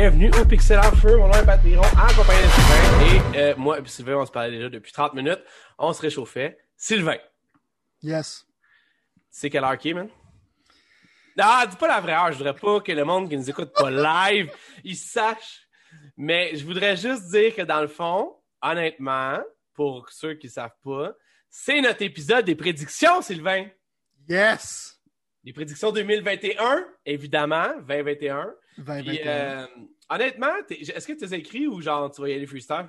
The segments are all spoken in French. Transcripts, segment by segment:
bienvenue au Pixel Feu. Mon nom est Pat Miron, en compagnie de Sylvain. Et euh, moi et Sylvain, on se parlait déjà depuis 30 minutes. On se réchauffait. Sylvain, Yes. c'est quelle heure qui est, man? Ah, dis pas la vraie heure. Je voudrais pas que le monde qui nous écoute pas live, il sache. Mais je voudrais juste dire que dans le fond, honnêtement, pour ceux qui savent pas, c'est notre épisode des prédictions, Sylvain. Yes. Les prédictions 2021, évidemment, 2021. 20, Puis, 21. euh, honnêtement, est-ce que tu les as écrits ou genre tu vas y aller freestyle?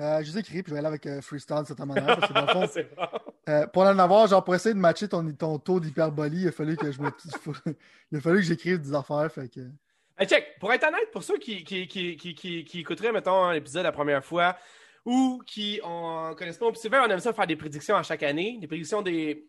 Euh, je les ai écrits, puis je vais aller avec euh, freestyle de cette manière. Parce que dans le fond, c'est bon. pour en avoir, genre pour essayer de matcher ton, ton taux d'hyperbolie, il a fallu que je me. il a fallu que j'écrive des affaires. Fait que... Hey, check, pour être honnête, pour ceux qui, qui, qui, qui, qui, écouteraient, mettons, l'épisode la première fois ou qui ne connaissent pas, puis on aime ça faire des prédictions à chaque année, des prédictions des.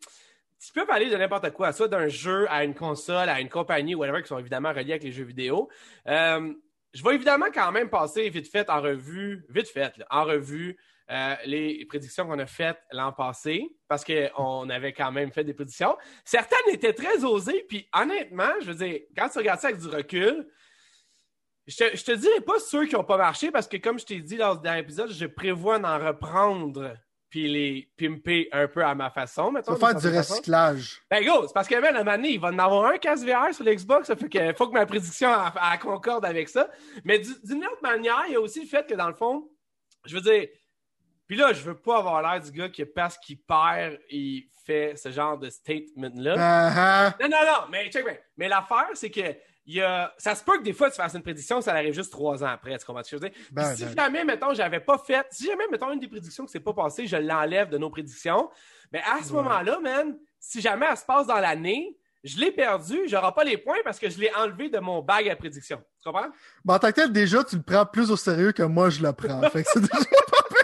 Tu peux parler de n'importe quoi, soit d'un jeu à une console, à une compagnie, whatever, qui sont évidemment reliés avec les jeux vidéo. Euh, je vais évidemment quand même passer vite fait en revue, vite fait, là, en revue, euh, les prédictions qu'on a faites l'an passé, parce qu'on avait quand même fait des prédictions. Certaines étaient très osées, puis honnêtement, je veux dire, quand tu regardes ça avec du recul, je te, je te dirais pas ceux qui n'ont pas marché, parce que comme je t'ai dit lors du dernier épisode, je prévois d'en reprendre puis les pimper un peu à ma façon. Mettons, vas faire du recyclage. Ben go, c'est parce que même à un moment donné, il va en avoir un casse VR sur l'Xbox, ça fait que faut que ma prédiction concorde avec ça. Mais du- d'une autre manière, il y a aussi le fait que dans le fond, je veux dire, puis là, je veux pas avoir l'air du gars qui parce qu'il perd, il fait ce genre de statement-là. Ah, ah. Non, non, non, mais check bien. Mais l'affaire, c'est que il y a... ça se peut que des fois, tu fasses une prédiction, ça arrive juste trois ans après. Tu comprends ce que je veux dire? Ben, si ben. jamais, mettons, j'avais pas fait, si jamais, mettons, une des prédictions qui s'est pas passée, je l'enlève de nos prédictions, mais à ce Ouais. moment-là, man, si jamais elle se passe dans l'année, je l'ai perdu, j'aurai pas les points parce que je l'ai enlevé de mon bag à prédiction. Tu comprends? Ben, en tant que tel, déjà, tu le prends plus au sérieux que moi, je le prends. fait que c'est déjà pas.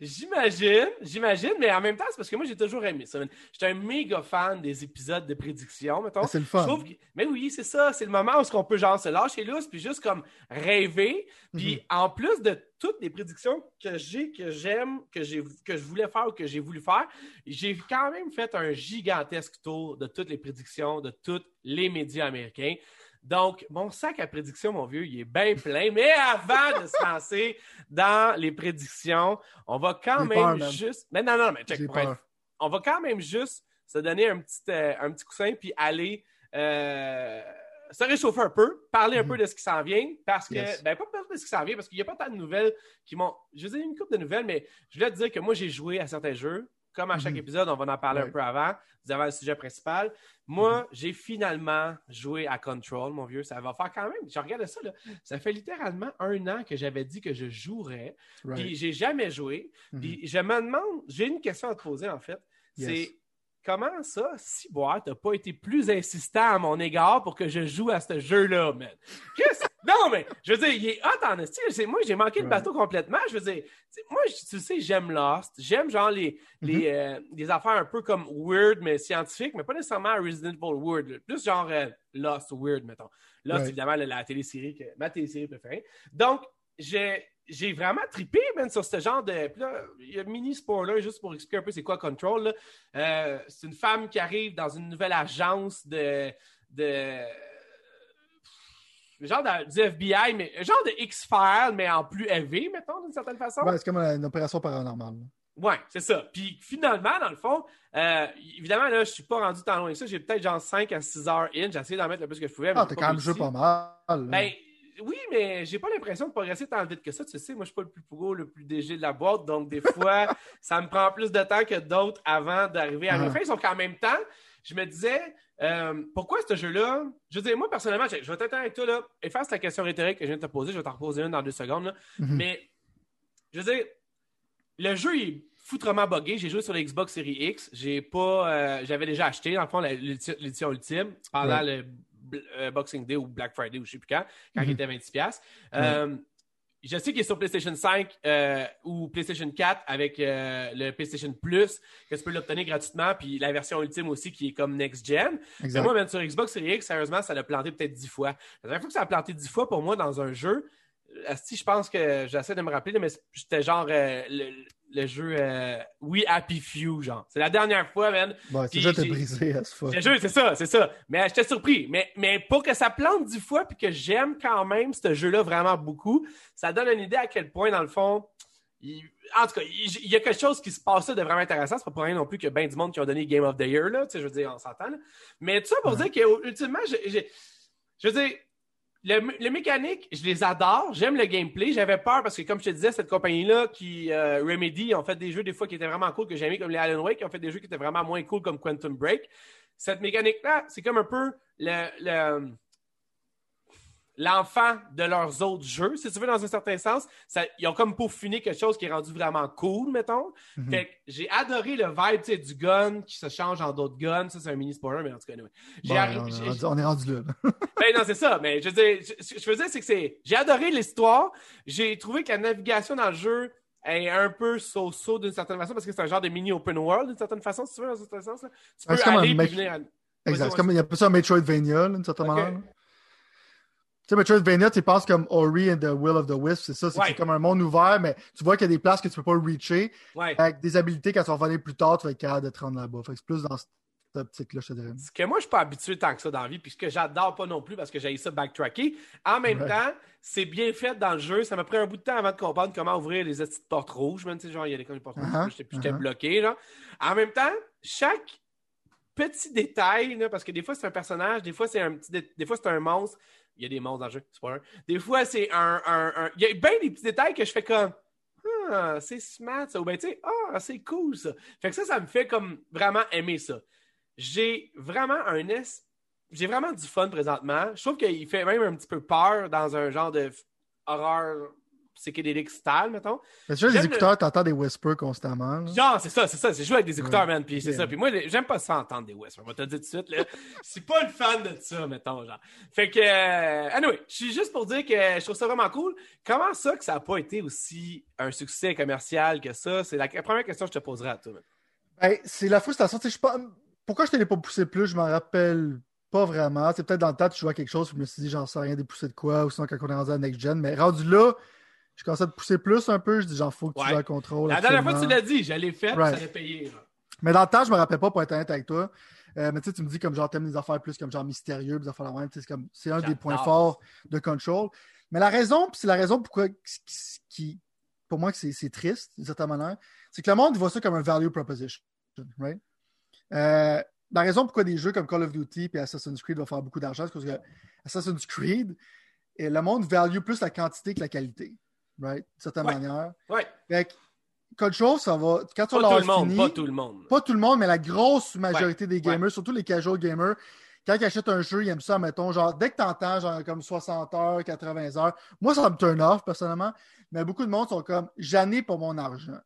J'imagine, j'imagine, mais en même temps, c'est parce que moi, j'ai toujours aimé ça. J'étais un méga fan des épisodes de prédiction, mettons. Ben, C'est le fun. que- Mais oui, c'est ça. C'est le moment où on peut genre se lâcher lousse, puis juste comme rêver. Puis Mhm. en plus de toutes les prédictions que j'ai, que j'aime, que, que je voulais faire ou que j'ai voulu faire, j'ai quand même fait un gigantesque tour de toutes les prédictions de tous les médias américains. Donc, mon sac à prédictions, mon vieux, il est bien plein. Mais avant de se lancer dans les prédictions, on va quand même peur, juste. Mais non, non, mais check, pour être on va quand même juste se donner un petit, euh, un petit coussin puis aller euh, se réchauffer un peu, parler un Mhm. peu de ce qui s'en vient, parce que, Yes. ben pas parler de ce qui s'en vient, parce qu'il n'y a pas tant de nouvelles qui m'ont. Je vous ai une couple de nouvelles, mais je voulais te dire que moi, j'ai joué à certains jeux. Comme à chaque Mhm. épisode, on va en parler un peu avant. Vous avez le sujet principal. Moi, Mhm. j'ai finalement joué à Control, mon vieux. Ça va faire quand même. Je regarde ça, là. Ça fait littéralement un an que j'avais dit que je jouerais. Puis Right. j'ai jamais joué. Mhm. Puis je me demande, j'ai une question à te poser en fait. Yes. C'est comment ça, si boire, t'as pas été plus insistant à mon égard pour que je joue à ce jeu-là, man? Qu'est-ce? Non, mais je veux dire, il est hot en style. Moi, j'ai manqué le bateau complètement. Je veux dire, moi, tu sais, j'aime Lost. J'aime genre les, les, euh, des affaires un peu comme weird, mais scientifiques, mais pas nécessairement Resident Evil weird. Plus genre euh, Lost weird, mettons. Lost, Ouais. évidemment, la, la télésérie, que, ma télésérie préférée. Donc, j'ai j'ai vraiment trippé, man, sur ce genre de. Puis là, il y a un mini spoiler juste pour expliquer un peu c'est quoi Control. là. Euh, c'est une femme qui arrive dans une nouvelle agence de. de genre de- du FBI, mais genre de X-Files, mais en plus élevé, mettons, d'une certaine façon. Ouais, c'est comme une opération paranormale. Ouais, c'est ça. Puis finalement, dans le fond, euh, évidemment, là, je suis pas rendu tant loin que ça. J'ai peut-être genre 5 à 6 heures in. J'ai essayé d'en mettre le plus que je pouvais. mais Ah, t'as pas quand même joué pas mal. Ben, oui, mais j'ai pas l'impression de progresser tant vite que ça. Tu sais, moi, je suis pas le plus gros, le plus DG de la boîte. Donc, des fois, ça me prend plus de temps que d'autres avant d'arriver à mes Ah. fins. Sauf qu'en même temps, je me disais, euh, pourquoi ce jeu-là? Je veux dire, moi, personnellement, je je vais t'attendre avec toi, là. Efface ta question rhétorique que je viens de te poser. Je vais t'en reposer une dans deux secondes, là. Mhm. Mais, je veux dire, le jeu il est foutrement buggé. J'ai joué sur la Xbox Series X. J'ai pas, euh, j'avais déjà acheté, dans le fond, l'édition ultime pendant le euh, Boxing Day ou Black Friday ou je sais plus quand, quand il Mhm. était 20$. Euh, Je sais qu'il est sur PlayStation 5 euh, ou PlayStation 4 avec euh, le PlayStation Plus, que tu peux l'obtenir gratuitement, puis la version ultime aussi qui est comme next-gen. Mais moi, même sur Xbox Series X, sérieusement, ça l'a planté peut-être 10 fois. La dernière fois que ça a planté 10 fois pour moi dans un jeu, si je pense que j'essaie de me rappeler, mais c'était genre euh, le- le jeu euh, We Happy Few, genre. C'est la dernière fois, man. Bon, c'est déjà brisé à ce fois. Le jeu, c'est ça, c'est ça. Mais j'étais surpris. Mais, mais pour que ça plante dix fois puis que j'aime quand même ce jeu-là vraiment beaucoup, ça donne une idée à quel point, dans le fond, il- en tout cas, il, il y a quelque chose qui se passe là de vraiment intéressant. C'est pas pour rien non plus qu'il y a bien du monde qui ont donné Game of the Year, là. Tu sais, je veux dire, on s'entend. Mais tout ça pour Ouais. dire que, ultimement, je veux dire, le, les mécaniques, je les adore. J'aime le gameplay. J'avais peur parce que, comme je te disais, cette compagnie-là qui, euh, Remedy, ont fait des jeux des fois qui étaient vraiment cool que j'ai aimé, comme les Alan Wake, qui ont fait des jeux qui étaient vraiment moins cool comme Quantum Break. Cette mécanique-là, c'est comme un peu le, le- l'enfant de leurs autres jeux, si tu veux, dans un certain sens. Ça- ils ont comme peaufiné quelque chose qui est rendu vraiment cool, mettons. Mhm. Fait que j'ai adoré le vibe tu sais, du gun qui se change en d'autres guns. Ça, c'est un mini spoiler, mais en tout cas, anyway. J'ai Bon, arri- on, est rendu, on est rendu là. ben non, c'est ça. Mais je veux dire, je- ce que je veux dire, c'est que c'est. J'ai adoré l'histoire. J'ai trouvé que la navigation dans le jeu est un peu so-so d'une certaine façon parce que c'est un genre de mini open world d'une certaine façon, si tu veux, dans un certain sens. là. Tu Ouais, peux c'est comme un aller puis venir. à- Exact. Vas-y, C'est comme, il y a pas ça un Metroidvania, d'une certaine manière. Tu sais, Metroidvania, tu penses comme Ori and the Will of the Wisp, c'est ça, c'est Ouais. comme un monde ouvert, mais tu vois qu'il y a des places que tu peux pas reacher. Ouais. Avec des habilités, quand tu vas revenir plus tard, tu vas être capable de te rendre là-bas. Fait que c'est plus dans cette optique-là, je te dirais. Ce que moi, je suis pas habitué tant que ça dans la vie, puis ce que j'adore pas non plus parce que j'ai ça backtracker. En même Ouais. temps, c'est bien fait dans le jeu. Ça m'a pris un bout de temps avant de comprendre comment ouvrir les petites portes rouges. Même, tu sais, genre, il y a des comme des portes rouges, Uh-huh, j'étais uh-huh. bloqué. Là. En même temps, chaque petit détail, là, parce que des fois, c'est un personnage, des fois, c'est un petit des fois, c'est un monstre. Il y a des monstres dans le jeu, c'est pas un. Des fois, c'est un, un- Il y a bien des petits détails que je fais comme. Ah, c'est smart ça. Ou bien, tu sais, ah, c'est cool ça. Fait que ça, ça me fait comme vraiment aimer ça. J'ai vraiment un S. J'ai vraiment du fun présentement. Je trouve qu'il fait même un petit peu peur dans un genre de horreur psychédélique style, mettons. Mais tu vois, les écouteurs, t'entends des whispers constamment. là. Genre, c'est ça, c'est ça. C'est jouer avec des écouteurs, Ouais. man. Puis c'est Yeah. ça. Puis moi, j'aime pas ça entendre des whispers. On va te le dire tout de suite, là. Je suis pas le fan de ça, mettons, genre. Fait que, euh, anyway, je suis juste pour dire que je trouve ça vraiment cool. Comment ça que ça a pas été aussi un succès commercial que ça? C'est la la première question que je te poserai à toi. Ben, c'est la frustration. Je pas... Pourquoi je te l'ai pas poussé plus, je m'en rappelle pas vraiment. C'est peut-être dans le temps, tu jouais à quelque chose, puis je me suis dit, j'en sais rien des poussés de quoi, ou sinon quand on est rendu à Next Gen. Mais rendu là, je commençais à te pousser plus un peu. Je dis, genre, faut que tu Ouais. joues à contrôle. La dernière fois que tu l'as dit, je l'ai fait, Right. ça l'a payé. genre. Mais dans le temps, je me rappelle pas pour être honnête avec toi. Euh, mais tu sais, tu me dis comme genre, t'aimes des affaires plus comme genre mystérieux, des affaires la même. tu C'est comme, c'est un des points forts de Control. Mais la raison, c'est la raison pourquoi, qui, pour moi, c'est triste, d'une certaine manière, c'est que le monde voit ça comme un value proposition. Right? Euh, la raison pourquoi des jeux comme Call of Duty et Assassin's Creed vont faire beaucoup d'argent, c'est parce que Assassin's Creed, et le monde value plus la quantité que la qualité. Right? D'une certaine Ouais. manière. Ouais. Fait que Control, ça va. Quand Pas tout le monde, fini, pas tout le monde. pas tout le monde, mais la grosse majorité des Ouais. gamers, surtout les casual gamers, quand ils achètent un jeu, ils aiment ça, mettons, genre, dès que tu entends, genre, comme 60 heures, 80 heures, moi, ça me turn off, personnellement, mais beaucoup de monde sont comme, j'en ai pour mon argent.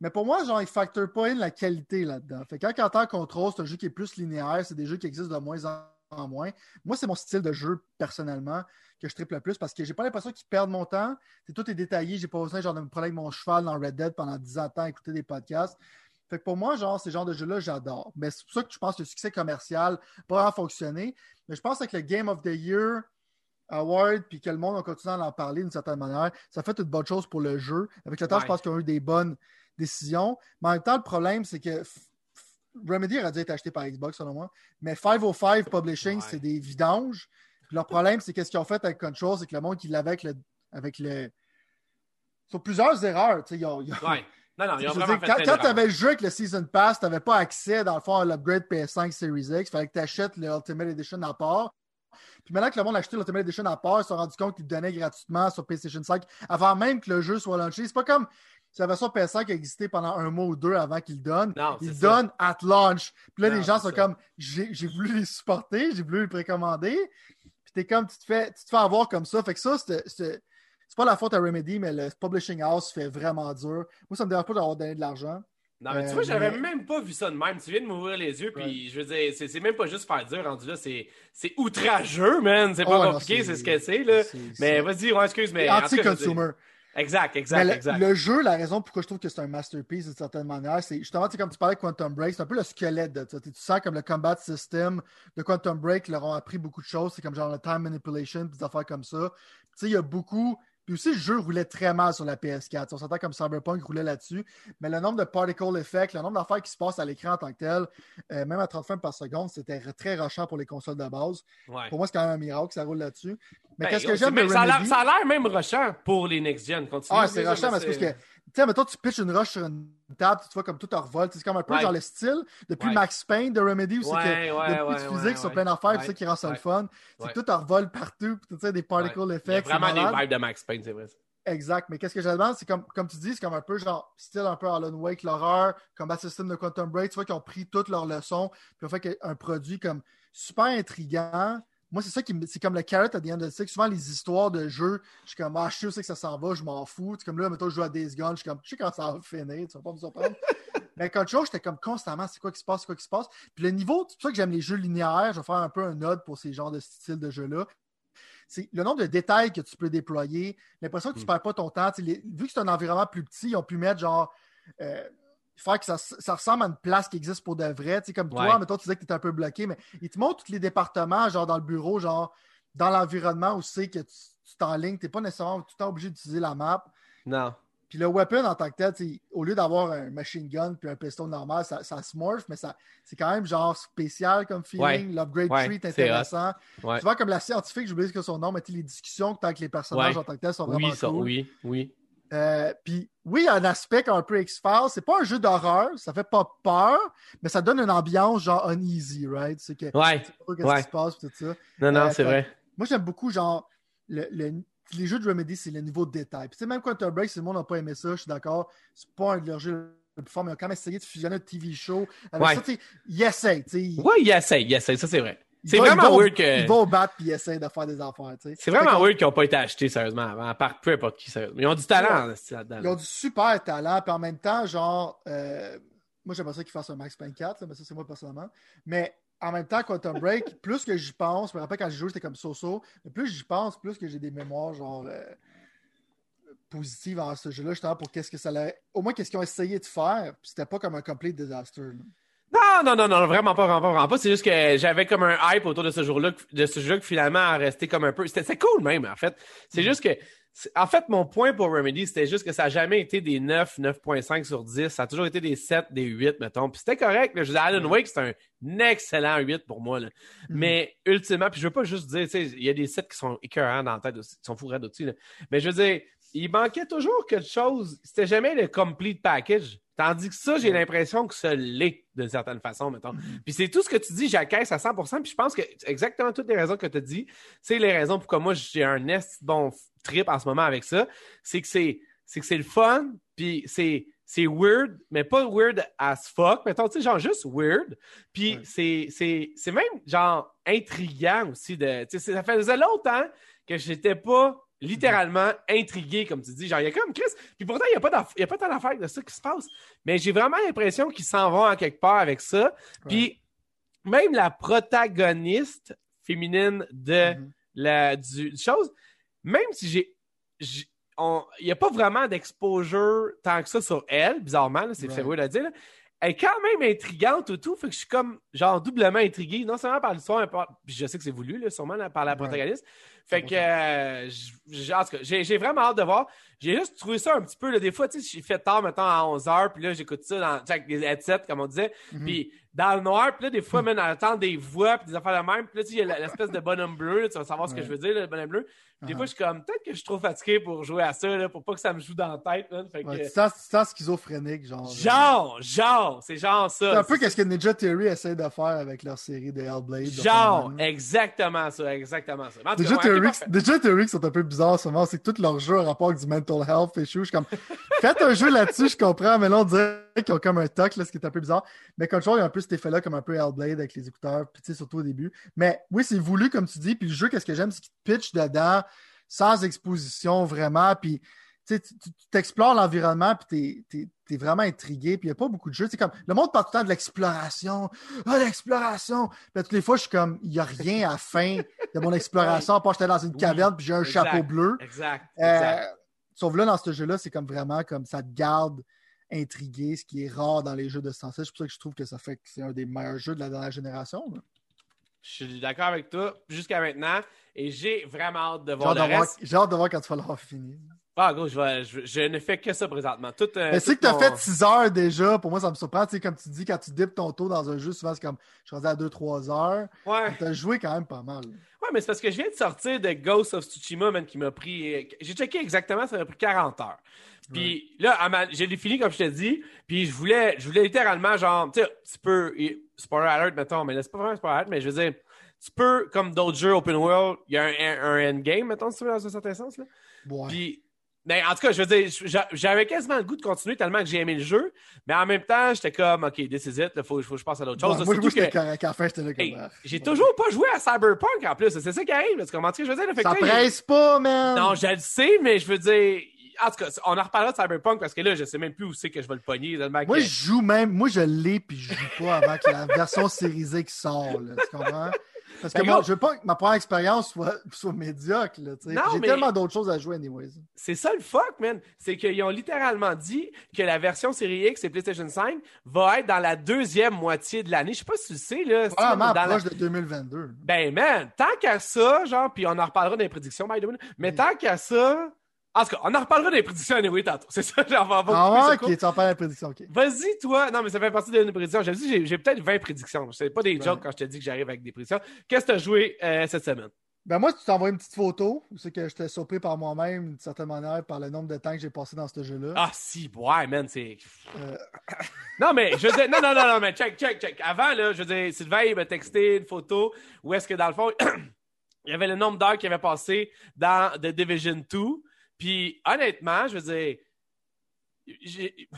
Mais pour moi, genre, ils ne factorent pas in la qualité là-dedans. Fait que quand entend Control, c'est un jeu qui est plus linéaire, c'est des jeux qui existent de moins en en moins. Moi, c'est mon style de jeu, personnellement, que je triple le plus parce que j'ai pas l'impression qu'ils perdent mon temps. C'est tout est détaillé. J'ai pas besoin genre, de me prendre avec mon cheval dans Red Dead pendant 10 ans de temps à écouter des podcasts. Fait que pour moi, genre, ces genres de jeux-là, j'adore. Mais c'est pour ça que je pense que le succès commercial pas vraiment fonctionné. Mais je pense que le Game of the Year Award, puis que le monde a continué à en parler d'une certaine manière, ça fait une bonne chose pour le jeu. Avec le temps, Ouais. je pense qu'ils ont eu des bonnes décisions. Mais en même temps, le problème, c'est que Remedy aurait dû être acheté par Xbox, selon moi. Mais 505 Publishing, Ouais. c'est des vidanges. Puis leur problème, c'est qu'est-ce qu'ils ont fait avec Control, c'est que le monde qui l'avait avec le. Avec le... Sur plusieurs erreurs. tu sais, ils ont- ils ont- Ouais. Non, non, ils ont je veux vraiment dire, fait quand tu avais le jeu avec le Season Pass, tu n'avais pas accès, dans le fond, à l'upgrade PS5 Series X. Il fallait que tu achètes le Ultimate Edition à part. Puis maintenant que le monde a acheté l'Ultimate Edition à part, ils se sont rendus compte qu'ils le donnaient gratuitement sur PlayStation 5 avant même que le jeu soit lancé. C'est pas comme si la version PS5 existait pendant un mois ou deux avant qu'ils donnent. Non, Ils c'est le ça. donnent at launch. Puis là, Non, les gens c'est sont ça. comme j'ai voulu les supporter, j'ai voulu les précommander. Puis t'es comme, tu te fais, tu te fais avoir comme ça. Fait que ça, c'est- c'est c'est pas la faute à Remedy, mais le Publishing House fait vraiment dur. Moi, ça me dérange pas d'avoir donné de l'argent. Non, mais tu Euh, vois, j'avais mais- même pas vu ça de même. Tu viens de m'ouvrir les yeux, puis je veux dire, c'est c'est même pas juste faire dur rendu là, c'est c'est outrageux, man. C'est pas Oh, compliqué, c'est- c'est ce que c'est, là. c'est- Mais c'est- vas-y, ouais, excuse, mais. Anti-consumer. Exact, exact, le, exact. le jeu, la raison pourquoi je trouve que c'est un masterpiece d'une certaine manière, c'est justement, tu sais, comme tu parlais de Quantum Break, c'est un peu le squelette de ça. Tu sens comme le combat system de Quantum Break leur ont appris beaucoup de choses. C'est comme genre le time manipulation, des affaires comme ça. Tu sais, il y a beaucoup. Puis aussi, le jeu roulait très mal sur la PS4. On s'entend comme Cyberpunk roulait là-dessus. Mais le nombre de particle effects, le nombre d'affaires qui se passent à l'écran en tant que tel, euh, même à 30 frames par seconde, c'était très rushant pour les consoles de base. Pour moi, c'est quand même un miracle que ça roule là-dessus. Mais Ben, qu'est-ce que j'aime de Ça a l'air- Remedy- ça a l'air même rushant pour les next-gen. Ah, c'est Mais rushant parce que, sais, mettons, tu pitches une rush sur une table, tu vois comme tout en revol. C'est comme un peu Ouais. genre le style depuis Ouais. Max Payne de Remedy où c'est que ouais, il y a ouais, plus de ouais, physique sur ouais. plein d'affaires, c'est ça qui rend ça le fun. C'est que tout en revol partout, tu sais, des particle Il y a effects. vraiment des vibes de Max Payne, c'est vrai. Exact. Mais qu'est-ce que je demande, c'est comme, comme tu dis, c'est comme un peu genre style un peu Alan Wake, l'horreur, comme System de Quantum Break. Tu vois qu'ils ont pris toutes leurs leçons, puis ont fait un produit comme super intriguant. Moi, c'est ça qui c'est comme le carrot à the end of the stick. Souvent, les histoires de jeux, je suis comme, ah, je sais où c'est que ça s'en va, je m'en fous. C'est comme là, mettons, je joue à Days Gone, je suis comme, je sais quand ça va finir, tu vas pas me surprendre. Mais quand chose, j'étais comme constamment, c'est quoi qui se passe, c'est quoi qui se passe. Puis le niveau, c'est pour ça que j'aime les jeux linéaires. Je vais faire un peu un nod pour ces genres de style de jeux-là c'est le nombre de détails que tu peux déployer, l'impression que tu ne Mm. perds pas ton temps. Les- vu que c'est un environnement plus petit, ils ont pu mettre genre. euh, faire que ça, ça ressemble à une place qui existe pour de vrai. Tu sais, comme toi, Ouais. mettons, tu disais que tu étais un peu bloqué, mais ils te montrent tous les départements, genre dans le bureau, genre dans l'environnement où c'est que tu t'enlignes. Tu n'es pas nécessairement tout le temps obligé d'utiliser la map. Non. Puis le weapon en tant que tel, au lieu d'avoir un machine gun puis un piston normal, ça, ça se morph, mais ça, c'est quand même genre spécial comme feeling. Ouais. L'upgrade Ouais, tree est intéressant. Ouais. Tu vois, comme la scientifique, j'oublie ce que son nom, mais les discussions que tu as avec les personnages en tant que tel sont vraiment Oui, ça, cool. oui, oui. Euh, puis oui, il y a un aspect un peu X-Files. C'est pas un jeu d'horreur, ça fait pas peur, mais ça donne une ambiance genre uneasy, right? C'est que Ouais. tu sais pas Ouais. qui se passe tout ça. Non, non, Euh, c'est vrai. Moi, j'aime beaucoup genre le, le- les jeux de Remedy, c'est le niveau de détail. Puis tu sais, même Quantum Break, si le monde n'a pas aimé ça, je suis d'accord. C'est pas un de leurs jeux le plus fort, mais ils ont quand même essayé de fusionner un TV show. Avec Ouais. ça, tu sais, ils essayent, sais. Ils- Ouais, il essaye, il essaye, ça c'est vrai. C'est vraiment vont- weird que- Ils vont au bat puis ils essayent de faire des affaires, tu sais. C'est vraiment weird qu'ils n'ont pas été achetés sérieusement avant, à part peu importe qui, sérieusement. Ils ont du talent Ouais. là-dedans. Ils ont du super talent, puis en même temps, genre, euh, moi j'aimerais ça qu'ils fassent un Max Payne 4, là, mais ça c'est moi personnellement. Mais en même temps, Quantum Break, plus que j'y pense, je me rappelle quand j'ai joué, c'était comme so-so, mais plus j'y pense, plus que j'ai des mémoires genre euh, positives en ce jeu-là, justement pour qu'est-ce que ça allait. Au moins, qu'est-ce qu'ils ont essayé de faire, puis c'était pas comme un complete disaster. là. Non, non, non, non, vraiment pas, vraiment pas, vraiment pas. C'est juste que j'avais comme un hype autour de ce jour-là, de ce jeu qui finalement a resté comme un peu. C'était c'est cool même, en fait. C'est juste que. En fait, mon point pour Remedy, c'était juste que ça n'a jamais été des 9, 9.5 sur 10. Ça a toujours été des 7, des 8, mettons. Puis c'était correct. là. Je disais, Alan Wake, c'est un excellent 8 pour moi. là. Mais ultimement, puis je veux pas juste dire, tu sais, il y a des 7 qui sont écœurants dans la tête aussi, qui sont fourrés au-dessus. là. Mais je veux dire, il manquait toujours quelque chose. C'était jamais le complete package. Tandis que ça, j'ai l'impression que ça l'est d'une certaine façon, mettons. Puis c'est tout ce que tu dis, j'acquiesce à 100%. Puis je pense que exactement toutes les raisons que tu as dit, c'est les raisons pourquoi moi j'ai un nest bon trip en ce moment avec ça. C'est que c'est c'est que c'est le fun, puis c'est c'est weird, mais pas weird as fuck, mettons, tu sais, genre juste weird. Puis Ouais. c'est c'est c'est même genre intriguant aussi de, tu sais, ça faisait longtemps que j'étais pas littéralement intrigué, comme tu dis. Genre, il y a comme Chris. Puis pourtant, il n'y a, pas y a pas tant d'affaires de ça qui se passe. Mais j'ai vraiment l'impression qu'ils s'en vont à quelque part avec ça. Puis même la protagoniste féminine de Mhm. la, du, du chose, même si j'ai. Il n'y a pas vraiment d'exposure tant que ça sur elle, bizarrement, c'est Right. fait à dire. là. Elle est quand même intrigante ou tout, fait que je suis comme genre doublement intrigué, non seulement par l'histoire, mais par- je sais que c'est voulu, là, sûrement là, par la protagoniste. Fait que, euh, j'ai vraiment hâte de voir. J'ai juste trouvé ça un petit peu, là, des fois, tu sais, j'ai fait tard, mettons, à 11h, puis là, j'écoute ça dans, avec des headsets, comme on disait, Mhm. puis dans le noir, puis là, des fois, même, on entend des voix, puis des affaires de même, puis là, tu sais, l'espèce de bonhomme bleu, là, tu vas savoir ce que je veux dire, le bonhomme bleu. Des Uh-huh. fois, je suis comme, peut-être que je suis trop fatigué pour jouer à ça, là, pour pas que ça me joue dans la tête, là. Fait que, Ouais, tu sens, tu sens schizophrénique, genre. euh, genre, genre, c'est genre ça. C'est un peu qu'est-ce que Ninja Theory essaie de faire avec leur série de Hellblade. Genre, exactement ça, exactement ça. Cas, Ninja ouais, Theory. Ninja Theory qui sont un peu bizarres, souvent, c'est que tous leurs jeux en rapport avec du mental health et Je suis comme, faites un jeu là-dessus, je comprends, mais là, on dirait qu'ils ont comme un toc, là, ce qui est un peu bizarre. Mais Control, il y a un peu cet effet-là, comme un peu Hellblade avec les écouteurs, puis surtout au début. Mais oui, c'est voulu, comme tu dis, puis le jeu, qu'est-ce que j'aime, c'est qu'il te pitch dedans, sans exposition, vraiment, puis tu t'explores l'environnement, puis t'es, t'es vraiment intrigué, puis il n'y a pas beaucoup de jeux. C'est comme, le monde parle tout le temps de l'exploration. Ah, l'exploration! Puis toutes les fois, je suis comme, il n'y a rien à la fin de mon exploration, à part que j'étais dans une caverne, puis j'ai un exact. chapeau bleu. Exact, Euh, exact. sauf là, dans ce jeu-là, c'est comme vraiment comme ça te garde intrigué, ce qui est rare dans les jeux de ce sens C'est pour ça que je trouve que ça fait que c'est un des meilleurs jeux de la dernière génération. là. Je suis d'accord avec toi jusqu'à maintenant. Et j'ai vraiment hâte de J'ai voir hâte, le de voir- reste. j'ai hâte de voir quand tu vas l'avoir fini. Ah, gros, je, vais- je- je ne fais que ça présentement. Tout, euh, Mais c'est que t'as mon- fait 6 heures déjà, pour moi ça me surprend. Tu sais, comme tu dis, quand tu dips ton taux dans un jeu, souvent c'est comme je suis rendu à 2-3 heures. Ouais. T'as joué quand même pas mal. Ouais, mais c'est parce que je viens de sortir de Ghost of Tsushima, man, qui m'a pris. euh, J'ai checké exactement, ça m'a pris 40 heures. Puis là, ma- j'ai fini, comme je te dis, puis je voulais, je voulais littéralement, genre, tu sais, tu peux. Spoiler alert, mettons, mais là, c'est pas vraiment un spoiler alert, mais je veux dire, tu peux, comme d'autres jeux open world, il y a un, un, un endgame, mettons, si tu veux, dans un certain sens, là. Ouais. Puis, ben, en tout cas, je veux dire, j'a- j'avais quasiment le goût de continuer tellement que j'ai aimé le jeu, mais en même temps, j'étais comme, OK, this is it, il faut, faut que je passe à d'autres Ouais, choses. là, moi, moi, j'étais que- la fin, j'étais là. Hey, ah, j'ai toujours pas joué à Cyberpunk en plus. C'est ça qui arrive. là. Tu comprends ce que je veux dire? Fait que Ça presse pas, man! Non, je le sais, mais je veux dire. En tout cas, on en reparlera de Cyberpunk parce que là, je sais même plus où c'est que je vais le pogner. Moi, que- je joue même. Moi, je l'ai, puis je joue pas avant que la version sérisée qui sort. Là, tu comprends? Parce que Ben, moi, gros. je veux pas que ma première expérience soit, soit médiocre. J'ai mais- tellement d'autres choses à jouer, anyways. C'est ça le fuck, man. C'est qu'ils ont littéralement dit que la version série X et PlayStation 5 va être dans la deuxième moitié de l'année. Je sais pas si tu le sais, là. Vraiment dans la- proche de 2022. Ben, man, tant qu'à ça, genre, puis on en reparlera dans les prédictions, by the way, mais tant qu'à ça. En tout cas, on en reparlera les prédictions anyway tantôt. C'est ça, genre, on va on va couper Ah ouais, ok, tu en parles la prédiction, ok. Vas-y, toi. Non, mais ça fait partie de une prédiction. J'ai dit, j'ai- j'ai peut-être 20 prédictions. C'est pas des Ouais. jokes quand je te dis que j'arrive avec des prédictions. Qu'est-ce que tu as joué euh, cette semaine? Ben moi, tu t'envoies une petite photo. C'est que j'étais surpris par moi-même, d'une certaine manière, par le nombre de temps que j'ai passé dans ce jeu-là. Ah, si, ouais, man, c'est. Euh, Non, mais je veux dire, non, non, non, non, mais check, check, check. Avant, là, je veux dire, Sylvain, il m'a texté une photo où est-ce que, dans le fond, il y avait le nombre d'heures qu'il avait passé dans The Division 2. Puis, honnêtement, je veux dire, j'ai-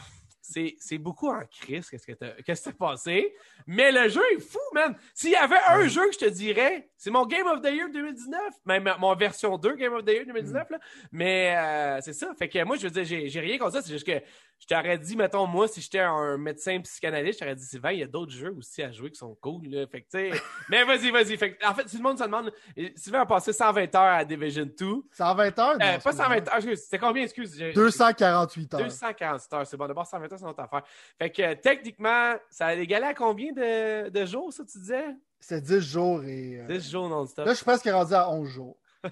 c'est, c'est beaucoup en crise, qu'est-ce que t'as, qu'est-ce qui s'est passé. Mais le jeu est fou, man. S'il y avait un jeu que je te dirais, c'est mon Game of the Year 2019, même mon version 2 Game of the Year 2019, là. Mais euh, c'est ça. Fait que moi, je veux dire, j'ai, j'ai rien contre ça. C'est juste que je t'aurais dit, mettons, moi, si j'étais un médecin psychanalyste, je t'aurais dit, Sylvain, il y a d'autres jeux aussi à jouer qui sont cool, là. Fait que, mais vas-y, vas-y. Fait que, en fait, si le monde se demande, euh, Sylvain a passé 120 heures à Division 2. 120 heures? Euh, pas excuse-moi. 120 heures, excuse. C'était combien, excuse? J'ai- 248 heures. 248 heures, c'est bon. D'abord, 120 heures, c'est notre affaire. Fait que euh, techniquement, ça a égalé à combien de, de jours, ça, tu disais? C'est 10 jours et. euh, 10 jours non-stop. Là, je suis presque rendu à 11 jours.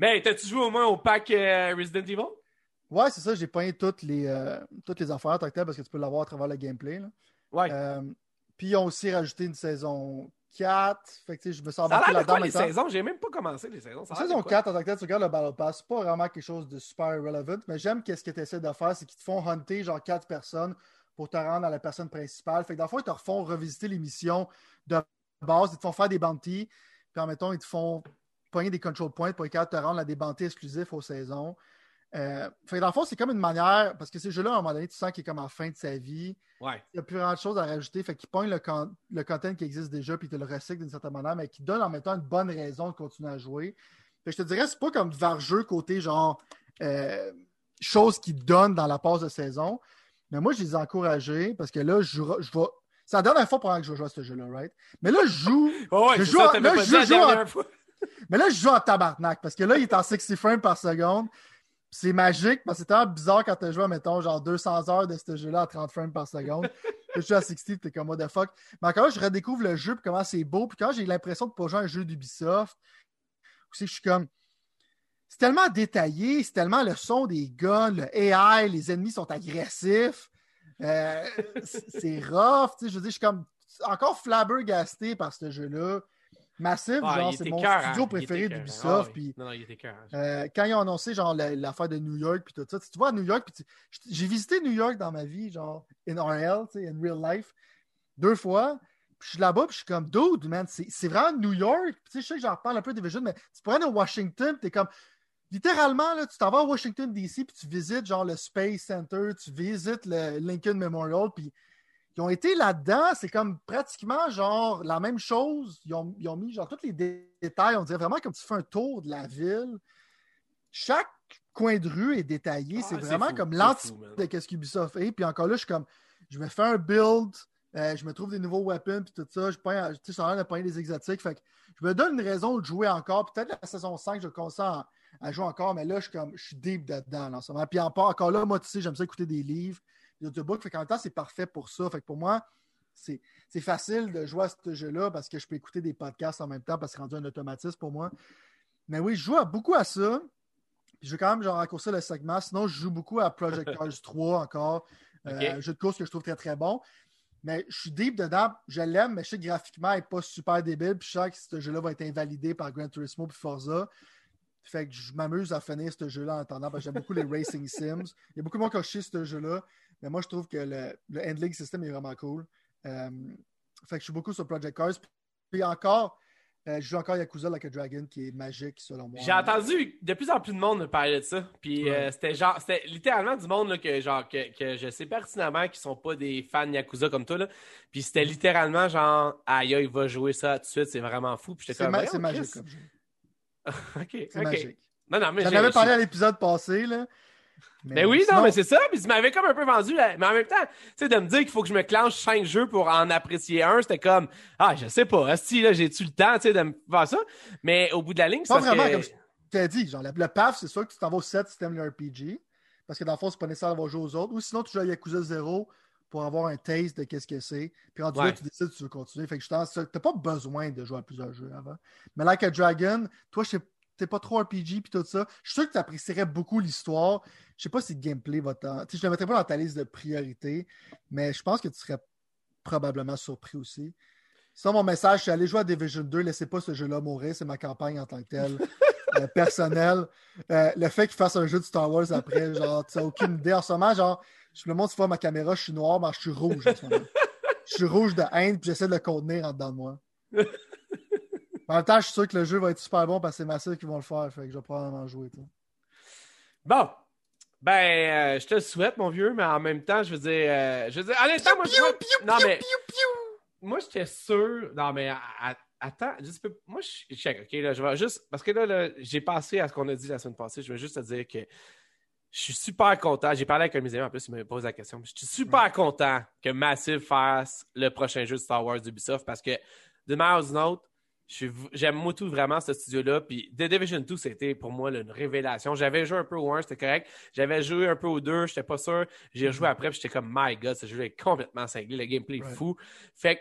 Mais t'as-tu joué au moins au pack euh, Resident Evil? Ouais, c'est ça, j'ai pogné toutes les, euh, toutes les affaires en tant que tel, parce que tu peux l'avoir à travers le gameplay. là. Ouais. Euh, puis ils ont aussi rajouté une saison 4. Fait que je me sens embarqué là-dedans les saisons? J'ai même pas commencé les saisons. Ça Saison quoi? 4, en tant que tel, tu regardes le Battle Pass, c'est pas vraiment quelque chose de super relevant, mais j'aime qu'est-ce que tu essaies de faire, c'est qu'ils te font hunter genre 4 personnes pour te rendre à la personne principale. Fait que dans le fond, ils te refont revisiter les missions de base, ils te font faire des bounties, puis en mettant, ils te font pogner des control points pour être capable de te rendre à des bounties exclusifs aux saisons. Euh, fait dans le fond, c'est comme une manière, parce que ces jeux-là, à un moment donné, tu sens qu'il est comme en fin de sa vie. Ouais. Il n'y a plus grand chose à rajouter. Fait qu'ils pognent le, con- le content qui existe déjà, puis ils te le recyclent d'une certaine manière, mais qui donne en même temps une bonne raison de continuer à jouer. Fait que je te dirais, c'est pas comme du var-jeu côté genre euh, chose qui donne dans la passe de saison. Mais moi, je les ai encouragés parce que là, je, je vais. C'est la dernière fois pendant que je vais jouer à ce jeu-là, right? Mais là, je joue. Ouais, Je joue ça, là, je joue. Mais là, je joue en tabarnak parce que là, il est en 60 frames par seconde. C'est magique parce que c'est tellement bizarre quand tu joué, mettons, genre 200 heures de ce jeu-là à 30 frames par seconde. je joue à 60, t'es comme, what the fuck. Mais encore là, je redécouvre le jeu, puis comment c'est beau. Puis quand j'ai l'impression de pas jouer à un jeu d'Ubisoft, je suis comme. C'est tellement détaillé, c'est tellement le son des guns, le AI, les ennemis sont agressifs. Euh, c'est c'est rough, tu sais, je veux dire, je suis comme encore flabbergasté par ce jeu-là. Massive, Ouais, genre, c'est mon cœur, studio hein. Préféré d'Ubisoft. ah Non, non, il était cœur. euh, quand ils ont annoncé genre la- l'affaire de New York puis tout ça, tu tu vois à New York, puis tu- j'ai visité New York dans ma vie, genre in RL, tu sais, in real life, deux fois. Puis je suis là-bas, puis je suis comme, dude, man, c'est vraiment New York. Puis tu sais, je sais que j'en reparle un peu des Division, mais tu pourrais aller à Washington, puis t'es comme, littéralement, là, tu t'en vas à Washington, D.C., puis tu visites genre le Space Center, tu visites le Lincoln Memorial, puis ils ont été là-dedans, c'est comme pratiquement genre la même chose. Ils ont, ils ont mis genre tous les dé- détails, on dirait vraiment comme tu fais un tour de la ville. Chaque coin de rue est détaillé, Ah, c'est vraiment fou, comme c'est l'anti fou, man. de qu'est-ce qu'Ubisoft est. Puis encore là, je suis comme, je me fais un build, euh, je me trouve des nouveaux weapons, puis tout ça. Je pogne, tu sais, ça a l'air de pogner des exotiques. Fait que je me donne une raison de jouer encore. Peut-être la saison 5, je commence à, à jouer encore, mais là, je suis comme, je suis deep dedans là, en ce moment. Puis encore, encore là, moi, tu sais, j'aime ça écouter des livres, des audiobooks. Fait qu'en même temps, c'est parfait pour ça. Fait que pour moi, c'est facile de jouer à ce jeu-là parce que je peux écouter des podcasts en même temps parce que c'est rendu un automatisme pour moi. Mais oui, je joue beaucoup à ça. Puis je vais quand même genre raccourcir le segment. Sinon, je joue beaucoup à Project Cars 3 encore. Euh, un jeu de course que je trouve très très bon. Mais je suis deep dedans. Je l'aime, mais je sais que graphiquement, il n'est pas super débile. Puis je sais que ce jeu-là va être invalidé par Gran Turismo puis Forza. Fait que je m'amuse à finir ce jeu-là en attendant parce que j'aime beaucoup les Racing Sims. Il y a beaucoup de monde qui a ce jeu-là. Mais moi, je trouve que le, le handling system est vraiment cool. Euh, fait que je suis beaucoup sur Project Cars. Puis encore, euh, je joue encore Yakuza Like a Dragon qui est magique selon moi. J'ai entendu de plus en plus de monde me parler de ça. Puis Ouais. euh, c'était genre, c'était littéralement du monde là, que, genre, que, que je sais pertinemment qui sont pas des fans Yakuza comme toi. Là. Puis c'était littéralement genre, aïe, il va jouer ça tout de suite, c'est vraiment fou. Puis j'étais C'est ma- magique comme jeu. ok, C'est ok. magique. Non, non, mais J'en avais parlé à l'épisode passé. Là. Ben oui, sinon- non, mais c'est ça. Puis tu m'avais comme un peu vendu. Mais en même temps, tu sais, de me dire qu'il faut que je me clenche cinq jeux pour en apprécier un, c'était comme, ah, je sais pas. Si, là, j'ai-tu le temps, tu sais, de me faire ça? Mais au bout de la ligne, c'est Pas vraiment, que... comme tu as dit. Genre, le, PAF, c'est sûr que tu t'en vas au 7 si t'aimes le RPG. Parce que dans le fond, c'est pas nécessaire d'avoir joué aux autres. Ou sinon, tu joues à Yakuza 0 pour avoir un taste de qu'est-ce que c'est. Puis rendu Ouais. là, tu décides si tu veux continuer. Fait que je t'as pas besoin de jouer à plusieurs jeux avant. Mais Like a Dragon, toi, je sais t'es pas trop RPG puis tout ça. Je suis sûr que tu apprécierais beaucoup l'histoire. Je sais pas si le gameplay va t'en. Je le mettrais pas dans ta liste de priorités, mais je pense que tu serais probablement surpris aussi. Sinon, mon message, c'est allez jouer à Division 2, laissez pas ce jeu-là mourir, c'est ma campagne en tant que telle. euh, personnelle. Euh, le fait qu'il fasse un jeu de Star Wars après, genre, tu n'as aucune idée. En ce moment, genre, je me montre tu vois ma caméra, je suis noir, mais je suis rouge en ce moment. Je suis rouge de haine, puis j'essaie de le contenir en dedans de moi. En même temps, je suis sûr que le jeu va être super bon parce que c'est Massive qui vont le faire. Fait que je vais probablement jouer. toi. Bon. Ben, euh, je te le souhaite, mon vieux, mais en même temps, je veux dire, euh, je veux dire, honnêtement, moi, je Piou, non, piou, mais moi, j'étais sûr, non, mais attends, juste, peu- moi, je check, ok, là, je vais juste, parce que là, là, j'ai passé à ce qu'on a dit la semaine passée, je veux juste te dire que je suis super content, j'ai parlé avec un amis, en plus, il me pose la question, je suis super content que Massive fasse le prochain jeu de Star Wars d'Ubisoft, parce que, de manière ou d'une autre, J'aime moi tout vraiment ce studio-là. Puis The Division 2, c'était pour moi là, une révélation. J'avais joué un peu au 1, c'était correct. J'avais joué un peu au 2, j'étais pas sûr. J'ai rejoué après, puis j'étais comme, my god, ce jeu est complètement cinglé. Le gameplay est fou. Fait que,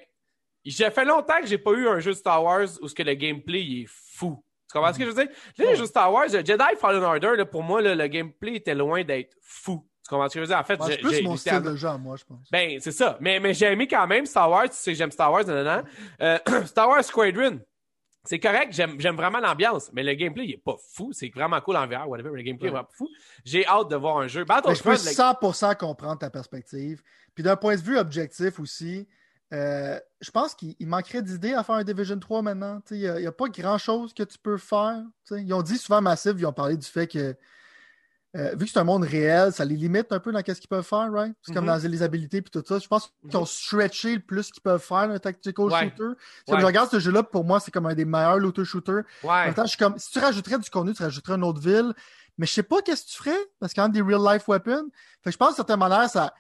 j'ai fait longtemps que j'ai pas eu un jeu de Star Wars où ce que le gameplay il est fou. Tu comprends ce que je veux dire? Là, les jeux de Star Wars, Jedi Fallen Order, là, pour moi, là, le gameplay était loin d'être fou. Tu comprends ce que je veux dire? En fait, c'est plus mon style de jeu à moi, je pense. ben, c'est ça. Mais, mais j'ai aimé quand même Star Wars. Tu sais que j'aime Star Wars, non, non, non. Euh, Star Wars Squadron. C'est correct, j'aime j'aime vraiment l'ambiance, mais le gameplay, il est pas fou. C'est vraiment cool en VR, whatever, mais le gameplay est Ouais. vraiment fou. J'ai hâte de voir un jeu. Je peux Battlefront, le- 100% comprendre ta perspective. Puis d'un point de vue objectif aussi, euh, je pense qu'il il manquerait d'idées à faire un Division 3 maintenant. Il n'y a, pas grand-chose que tu peux faire. Ils ont dit souvent Massive, ils ont parlé du fait que euh, vu que c'est un monde réel, ça les limite un peu dans ce qu'ils peuvent faire, right? C'est comme Mhm. dans les habilités puis tout ça. Je pense qu'ils ont stretché le plus qu'ils peuvent faire un tactical Ouais. shooter. Si Ouais. je regarde ce jeu-là, pour moi, c'est comme un des meilleurs looter shooters. En Ouais. même temps, je suis comme, si tu rajouterais du contenu, tu rajouterais une autre ville. Mais je sais pas qu'est-ce que tu ferais, parce qu'il y a des real-life weapons. Fait que je pense que, de certaine manière, ça,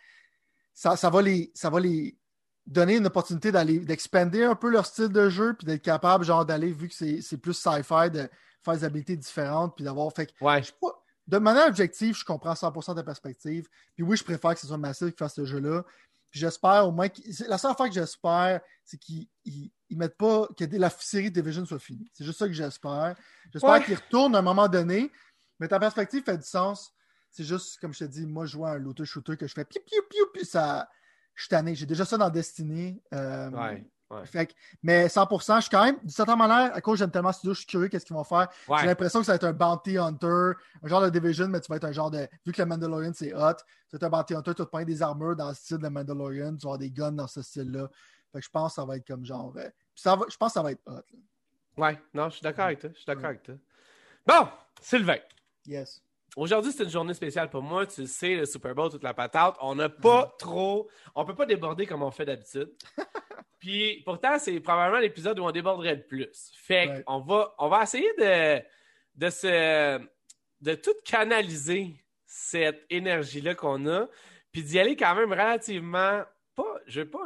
ça, ça, va les, ça va les donner une opportunité d'aller, d'expander un peu leur style de jeu, puis d'être capable, genre, d'aller, vu que c'est, c'est plus sci-fi, de faire des habilités différentes, puis d'avoir. Fait que, Ouais. je sais pas, de manière objective, je comprends 100% ta perspective. Puis oui, je préfère que ce soit Massive qui fasse ce jeu-là. J'espère au moins. La seule affaire que j'espère, c'est qu'ils ils, ils mettent pas que la série Division soit finie. C'est juste ça que j'espère. J'espère Ouais. qu'ils retournent à un moment donné. Mais ta perspective fait du sens. C'est juste, comme je te dis, moi, je vois un looter shooter que je fais piou piou piou, puis ça. Je suis tanné. J'ai déjà ça dans Destiny. Euh, Ouais. Ouais. fait que- mais 100%, je suis quand même, d'une certaine manière, à cause j'aime tellement ce studio, je suis curieux qu'est-ce qu'ils vont faire. J'ai l'impression que ça va être un bounty hunter, un genre de division, mais tu vas être un genre de. Vu que le Mandalorian c'est hot, tu vas être un bounty hunter, tu vas te prendre des armures dans le style de Mandalorian, tu vas avoir des guns dans ce style-là. Fait que je pense que ça va être comme genre. euh, ça va, je pense que ça va être hot. là. Ouais. Non, je suis d'accord avec toi. Je suis d'accord avec toi. Bon, Sylvain. Yes. Aujourd'hui, c'est une journée spéciale pour moi. Tu le sais, le Super Bowl, toute la patate. On n'a pas Mm. trop. On peut pas déborder comme on fait d'habitude. Puis pourtant, c'est probablement l'épisode où on déborderait le plus. Fait Ouais. qu'on va, on va essayer de, de se. de tout canaliser cette énergie-là qu'on a. Puis d'y aller quand même relativement. Pas. Je veux pas.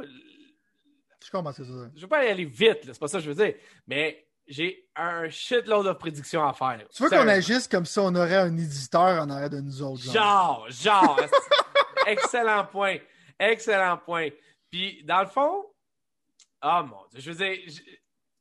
Je comprends ce que ça. Je veux pas y aller vite, c'est pas ça que je veux dire. Mais j'ai un shitload de prédictions à faire. Tu veux qu'on agisse comme si on aurait un éditeur en arrière de nous autres. genre? Genre, genre. Excellent point. Excellent point. Puis, dans le fond, ah mon Dieu, je veux dire,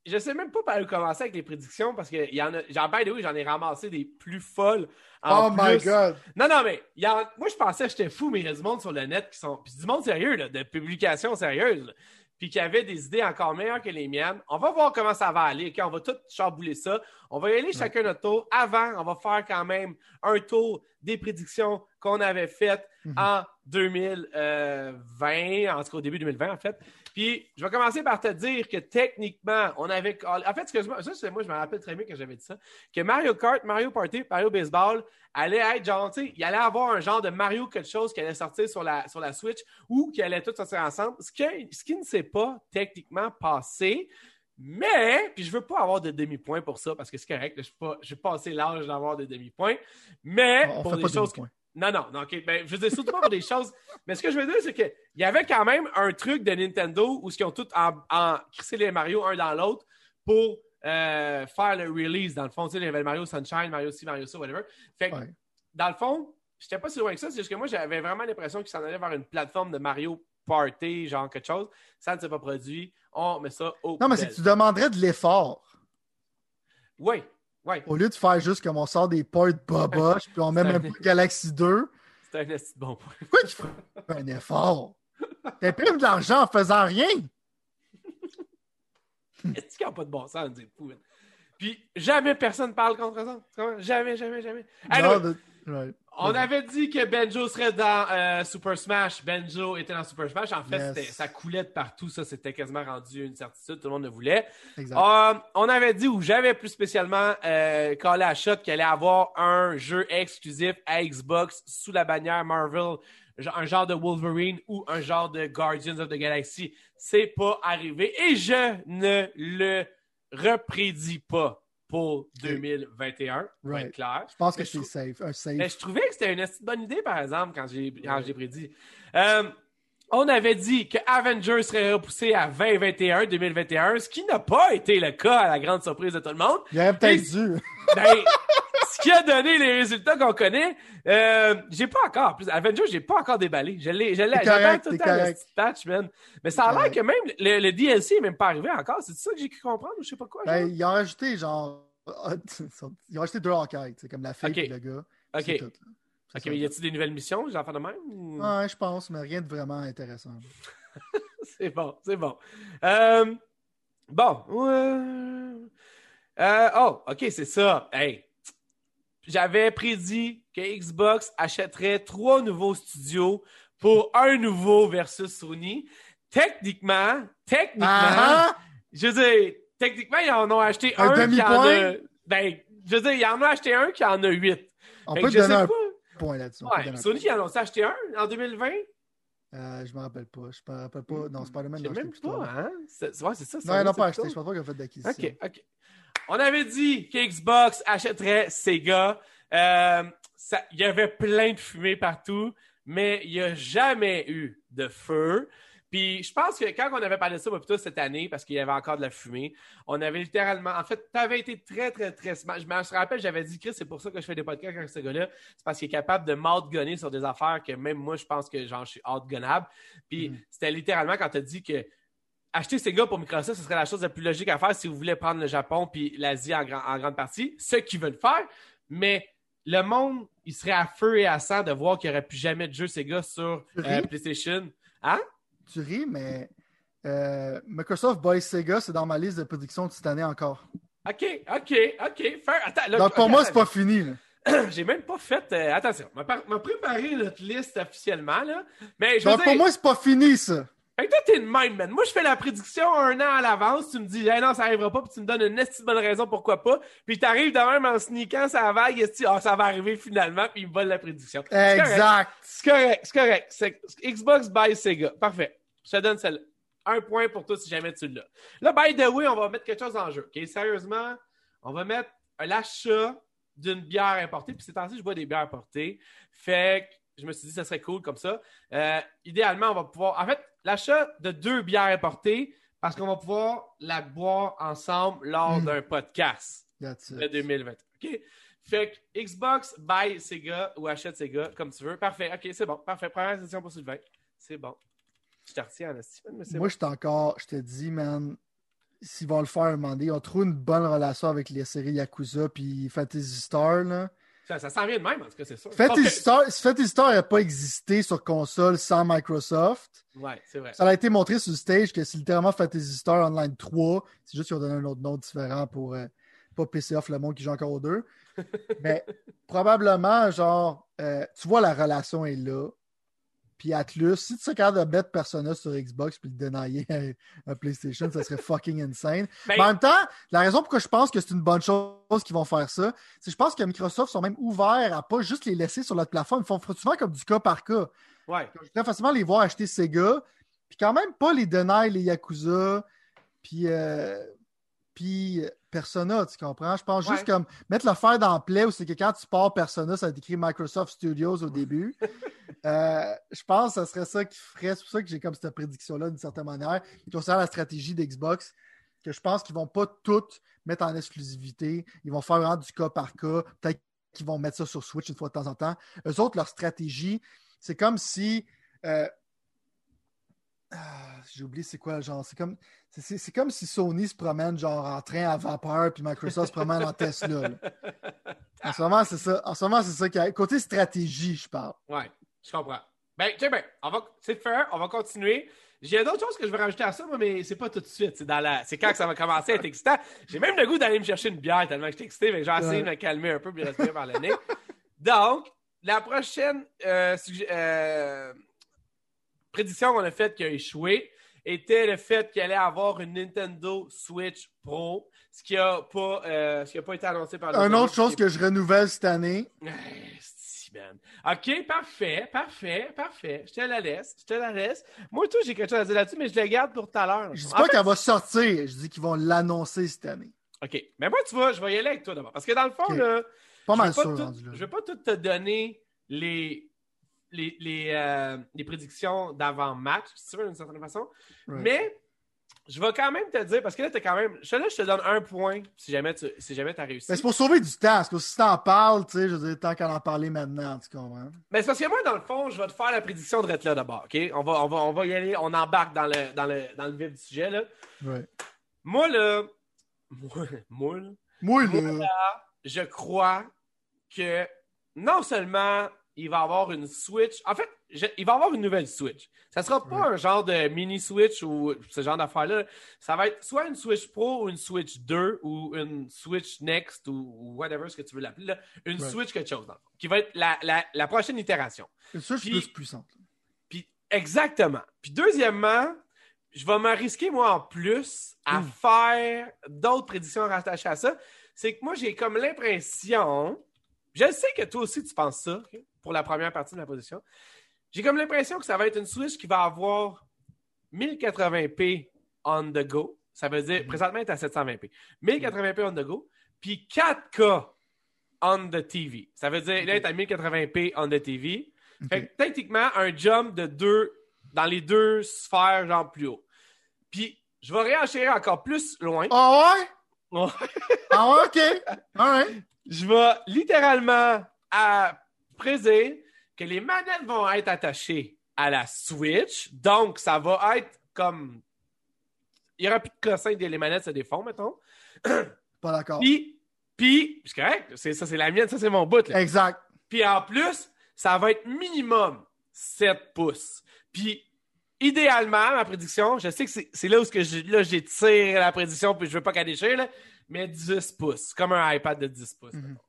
je- sais même pas par où commencer avec les prédictions parce que y en a. The way, j'en ai ramassé des plus folles. oh my god! Non, non, mais y en, moi, je pensais que j'étais fou, mais il y a du monde sur le net qui sont. Puis du monde sérieux, là, de publications sérieuses. Puis qui avait des idées encore meilleures que les miennes. On va voir comment ça va aller. OK, on va tout chambouler ça. On va y aller chacun notre tour. Avant, on va faire quand même un tour des prédictions qu'on avait faites mhm. en 2020, en tout cas au début 2020 en fait. Puis je vais commencer par te dire que techniquement, on avait. En fait, excuse-moi, ça c'est moi, je me rappelle très bien que j'avais dit ça. Que Mario Kart, Mario Party, Mario Baseball allait être genre, tu sais, il allait avoir un genre de Mario quelque chose qui allait sortir sur la, sur la Switch ou qui allait tout sortir ensemble. Ce, ce qui ne s'est pas techniquement passé. Mais, puis je veux pas avoir de demi-point pour ça parce que c'est correct, je n'ai pas, assez l'âge d'avoir des demi-points. Mais pour des choses. Non, non, non, ok. Ben, je veux dire, surtout pas pour des choses. Mais ce que je veux dire, c'est qu'il y avait quand même un truc de Nintendo où ils ont tout en, en crissé les Mario un dans l'autre pour euh, faire le release. Dans le fond, tu sais, il y avait Mario Sunshine, Mario ci, Mario ça, whatever. Fait que, dans le fond, j'étais pas si loin que ça. C'est juste que moi, j'avais vraiment l'impression qu'ils s'en allaient vers une plateforme de Mario Party, genre quelque chose. Ça ne s'est pas produit on met ça au. Non, mais c'est que tu demanderais de l'effort. Oui, Au lieu de faire juste comme on sort des ports boboches, puis on met même pas Galaxy 2. C'est un bon point. Pourquoi tu fais un effort? T'imprimes de l'argent en faisant rien. Est-ce qu'il n'y a pas de bon sens, dire fou? Puis jamais personne parle contre ça. Jamais, jamais, jamais. On avait dit que Benjo serait dans euh, Super Smash. Benjo était dans Super Smash. En fait, ça coulait de partout. Ça, c'était quasiment rendu une certitude. Tout le monde le voulait. Euh, on avait dit, ou j'avais plus spécialement euh, collé à shot qu'il allait avoir un jeu exclusif à Xbox sous la bannière Marvel, un genre de Wolverine ou un genre de Guardians of the Galaxy. C'est pas arrivé et je ne le reprédis pas pour 2021, pour être clair. Je pense que c'est safe, Mais je trouvais que c'était une bonne idée, par exemple, quand j'ai prédit. Euh, on avait dit que Avengers serait repoussé à 2021, 2021, ce qui n'a pas été le cas à la grande surprise de tout le monde. Il aurait peut-être dû. Ben, qui a donné les résultats qu'on connaît, euh, j'ai pas encore, plus, Avengers, j'ai pas encore déballé. Je l'ai, j'avais tout le temps le patch, man. Mais ça a l'air que même le, le, DLC n'est même pas arrivé encore. C'est ça que j'ai cru comprendre ou je sais pas quoi. Ben, ils ont rajouté genre, ils ont rajouté deux enquêtes, c'est comme la fille et le gars. Ok. Tout, ok, mais y a-t-il des nouvelles missions, j'en fais de même? Ouais, je pense, mais rien de vraiment intéressant. c'est bon, c'est bon. Euh, bon. Euh, oh, ok, c'est ça. Hey, j'avais prédit que Xbox achèterait trois nouveaux studios pour un nouveau versus Sony. Techniquement, techniquement, ah. je veux dire, techniquement, ils en ont acheté un, qui en a. Ben, je veux dire, ils en ont acheté un qui en a huit. On peut donner un point là-dessus. Ouais, Sony, ils en ont acheté un en 2020. Euh, je me rappelle pas. Je me rappelle pas. Non, c'est pas le même. Je même pas, hein? C'est ouais, c'est ça. Non, ils n'ont pas acheté. Je pense pas qu'ils ont fait d'acquisition. OK, OK. On avait dit qu'Xbox achèterait Sega. Euh, il y avait plein de fumée partout, mais il n'y a jamais eu de feu. Puis je pense que quand on avait parlé de ça plutôt cette année, parce qu'il y avait encore de la fumée, on avait littéralement. En fait, tu avais été très, très, très smart. Je me rappelle, j'avais dit, Chris, c'est pour ça que je fais des podcasts avec ce gars-là. C'est parce qu'il est capable de m'outgunner sur des affaires que même moi, je pense que genre, je suis outgunnable. Puis mm. c'était littéralement quand tu as dit que acheter ces gars pour Microsoft, ce serait la chose la plus logique à faire si vous voulez prendre le Japon puis l'Asie en, en, grande partie. Ce qu'ils veulent faire. Mais le monde, il serait à feu et à sang de voir qu'il n'y aurait plus jamais de jeu Sega sur euh, PlayStation. Hein? Tu ris, mais euh, Microsoft Boy Sega, c'est dans ma liste de prédictions de cette année encore. OK, OK, OK. Attends, Donc pour moi, c'est pas fini. J'ai même pas fait. Euh, attention, m'a préparé notre liste officiellement. Là. Mais je Donc pour moi, c'est pas fini, ça. Fait que toi, t'es une même, man. Moi, je fais la prédiction un an à l'avance. Tu me dis, hey, non, ça arrivera pas, puis tu me donnes une estime bonne raison pourquoi pas. Puis t'arrives de même en sneakant ça vague, et tu dis, oh, ça va arriver finalement, puis il me vole la prédiction. Exact. C'est correct, c'est correct. Xbox by Sega. Parfait. Je te donne celle-là. Un point pour toi si jamais tu l'as. Là, by the way, on va mettre quelque chose en jeu. OK? Sérieusement, on va mettre l'achat d'une bière importée. Puis c'est temps-ci, je bois des bières importées. Fait que je me suis dit, ça serait cool comme ça. Euh, idéalement, on va pouvoir. En fait, l'achat de deux bières importées parce qu'on va pouvoir la boire ensemble lors hmm. d'un podcast de 2020. OK? Fait que Xbox, buy Sega ou achète Sega, comme tu veux. Parfait. OK, c'est bon. Parfait. Première session pour Sylvain. C'est bon. Je te retiens, Steven, mais c'est Moi, je encore, je te dis, man, s'ils vont le faire. Ils ont trouvé une bonne relation avec les séries Yakuza puis Fantasy Star. Là. Ça, ça s'en vient de même, en tout cas, c'est ça. Fantasy Ok. Star, si Fantasy Star n'a pas existé sur console sans Microsoft, Ouais, c'est vrai. ça a été montré sur le stage que c'est littéralement Fantasy Star Online 3. C'est juste qu'ils ont donné un autre nom différent pour euh, pas pisser off le monde qui joue encore aux deux. Mais probablement, genre, euh, tu vois, la relation est là. Puis Atlus, si tu serais capable de mettre Persona sur Xbox puis le dénailler à, à PlayStation, ça serait fucking insane. Ben, Mais en même temps, la raison pourquoi je pense que c'est une bonne chose qu'ils vont faire ça, c'est que je pense que Microsoft sont même ouverts à pas juste les laisser sur notre plateforme. Ils font souvent comme du cas par cas. ouais. Je très facilement les voir acheter Sega, puis quand même pas les deny les Yakuza, puis, euh, puis euh, Persona, tu comprends? Je pense juste comme mettre l'affaire dans Play où c'est que quand tu pars Persona, ça va être écrit Microsoft Studios au début. Euh, je pense que ce serait ça qui ferait. C'est pour ça que j'ai comme cette prédiction-là d'une certaine manière. Ils considèrent la stratégie d'Xbox, que je pense qu'ils vont pas toutes mettre en exclusivité. Ils vont faire vraiment du cas par cas. Peut-être qu'ils vont mettre ça sur Switch une fois de temps en temps. Eux autres, leur stratégie, c'est comme si. euh, ah, J'ai oublié c'est quoi, genre. C'est comme, c'est- comme si Sony se promène genre en train à vapeur, puis Microsoft se promène en Tesla. là. En ce moment, c'est ça. En ce moment, c'est ça qui a. Côté stratégie, je parle. Ouais, je comprends. Ben, tiens, ben, on va, c'est on va continuer. J'ai d'autres choses que je veux rajouter à ça, moi, mais c'est pas tout de suite. C'est dans la, c'est quand que ça va commencer à être excitant. J'ai même le goût d'aller me chercher une bière tellement que j'étais excité, mais j'ai essayé de me calmer un peu puis de respirer par le nez. Donc, la prochaine euh, euh, prédiction qu'on a faite qui a échoué était le fait qu'il allait avoir une Nintendo Switch Pro, ce qui a pas, euh, ce qui a pas été annoncé par le Une autre chose que je renouvelle cette année. Esti, man. OK, parfait, parfait, parfait. Je te la laisse, je te la laisse. Moi, tout, j'ai quelque chose à dire là-dessus, mais je le garde pour tout à l'heure. Je dis pas fait- qu'elle va sortir, je dis qu'ils vont l'annoncer cette année. OK, mais moi, tu vois, je vais y aller avec toi d'abord. Parce que dans le fond, là, Pas je mal sûr, rendu là. Je vais pas tout te donner les, les, les, euh, les prédictions d'avant-match, si tu veux, d'une certaine façon. Mais je vais quand même te dire, parce que là, t'es quand même. je- Là, je te donne un point si jamais tu si jamais as réussi. Mais c'est pour sauver du temps, parce que si t'en parles, tu sais, je veux dire, tant qu'à en parler maintenant, tu comprends? Mais c'est parce que moi, dans le fond, je vais te faire la prédiction de là d'abord, OK? On va, on, va, on va y aller, on embarque dans le, dans le, dans le vif du sujet, là. Moi, là, moi, moi, là, Moi, Moi, là, je crois que non seulement il va avoir une Switch, en fait, je- il va avoir une nouvelle Switch. Ça sera pas un genre de mini Switch ou ce genre d'affaire-là. Ça va être soit une Switch Pro ou une Switch 2 ou une Switch Next ou, whatever ce que tu veux l'appeler. là. Une Ouais. Switch quelque chose, dans le fond, qui va être la, la, la prochaine itération. suis Puis- plus puissante. Puis, exactement. Puis, deuxièmement, je vais me risquer, moi, en plus, à Mm. faire d'autres prédictions rattachées à ça. C'est que moi, j'ai comme l'impression, je sais que toi aussi, tu penses ça, pour la première partie de la position. J'ai comme l'impression que ça va être une Switch qui va avoir 1080p on the go. Ça veut dire, Mhm. présentement, elle est à 720p. 1080p on the go, puis 4K on the TV. Ça veut dire, là, elle est à 1080p on the TV. Fait que techniquement, un jump de deux, dans les deux sphères, genre plus haut. Puis, je vais réenchérir encore plus loin. Ah ouais? Ah ouais, ok. Alright. Je vais littéralement à prédire que les manettes vont être attachées à la Switch. Donc, ça va être comme. Il n'y aura plus de cossin des les manettes se défont, mettons. Pas d'accord. Puis, puis, c'est correct, c'est, ça c'est la mienne, ça c'est mon bout. Là. Exact. Puis en plus, ça va être minimum 7 pouces. Puis idéalement, ma prédiction, je sais que c'est, là où que je- là, j'étire la prédiction puis je veux pas qu'elle déchire, là, mais 10 pouces, comme un iPad de 10 pouces. Mettons.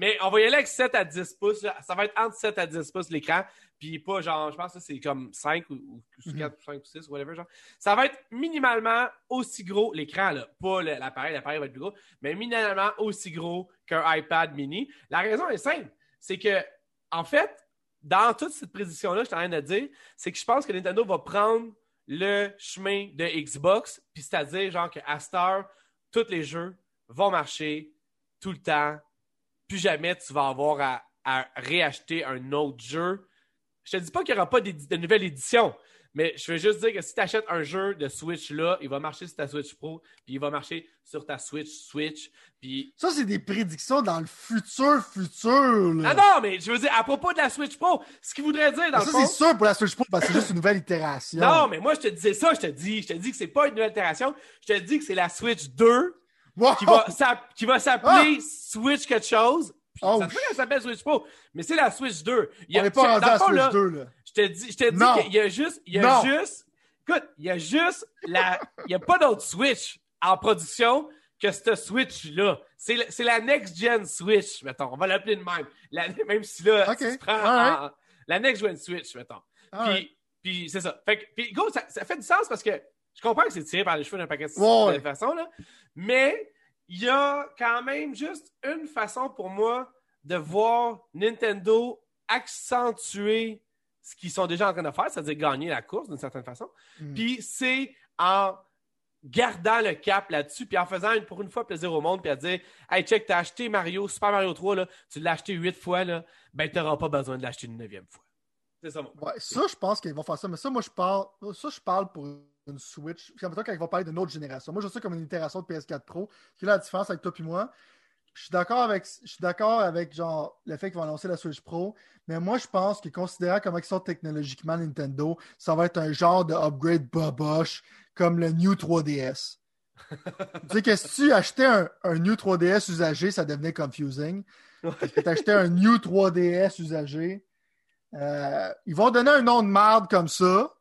Mais on va y aller avec 7 à 10 pouces. Ça va être entre 7 à 10 pouces l'écran. Puis pas genre, je pense que c'est comme 5 ou, ou Mhm. 4 ou 5 ou 6, whatever. Genre. Ça va être minimalement aussi gros l'écran, là. Pas l'appareil, l'appareil va être plus gros, mais minimalement aussi gros qu'un iPad mini. La raison est simple. C'est que, en fait, dans toute cette prédiction-là, je suis en train de dire, c'est que je pense que Nintendo va prendre le chemin de Xbox, puis c'est-à-dire, genre, qu'à cette heure, tous les jeux vont marcher tout le temps. Plus jamais tu vas avoir à, à réacheter un autre jeu. Je te dis pas qu'il n'y aura pas de nouvelle édition, Mais je veux juste dire que si tu achètes un jeu de Switch là, il va marcher sur ta Switch Pro, puis il va marcher sur ta Switch Switch. Puis... Ça, c'est des prédictions dans le futur, futur. Là. Ah non, mais je veux dire, à propos de la Switch Pro, ce qu'il voudrait dire dans ça, le fond... c'est sûr pour la Switch Pro, parce que c'est juste une nouvelle itération. Non, mais moi, je te disais ça, je te dis. Je te dis que c'est pas une nouvelle itération. Je te dis que c'est la Switch 2 Wow! qui va, s'app- qui va s'appeler Switch quelque chose. Oh, ça qu'elle s'appelle Switch Pro, mais c'est la Switch 2. Il y a- On n'est pas rendu à Switch là, 2, là. Je te dis, je te dis Non. qu'il y a juste, il y a Non. juste, écoute, il y a juste la, il y a pas d'autre Switch en production que cette Switch-là. C'est la, next-gen Switch, mettons. On va l'appeler de même. La- même si là, Ok. tu prends en- la next-gen Switch, mettons. Puis, puis c'est ça. Fait que, puis, go, ça, ça fait du sens parce que je comprends que c'est tiré par les cheveux d'un paquet de, Ouais, de façon, là. Mais il y a quand même juste une façon pour moi de voir Nintendo accentuer ce qu'ils sont déjà en train de faire, c'est-à-dire gagner la course d'une certaine façon. Mm. Puis c'est en gardant le cap là-dessus, puis en faisant une, pour une fois plaisir au monde, puis à dire Hey, check, t'as acheté Mario, Super Mario 3, là, tu l'as acheté huit fois, là, ben t'auras pas besoin de l'acheter une neuvième fois. C'est ça, mon. Ouais, ça, je pense qu'ils vont faire ça. Mais ça, moi, je parle, ça, je parle pour une Switch. Puis en même temps, quand ils vont parler d'une autre génération. Moi, je ça comme une itération de PS4 Pro. Quelle est la différence avec toi et moi? Je suis d'accord avec, je suis d'accord avec genre, le fait qu'ils vont annoncer la Switch Pro. Mais moi, je pense que considérant comment ils sont technologiquement Nintendo, ça va être un genre de upgrade boboche comme le New 3DS. tu sais que si tu achetais un, un New 3DS usagé, ça devenait confusing. Parce que tu achetais un New 3DS usagé. Euh, ils vont donner un nom de merde comme ça.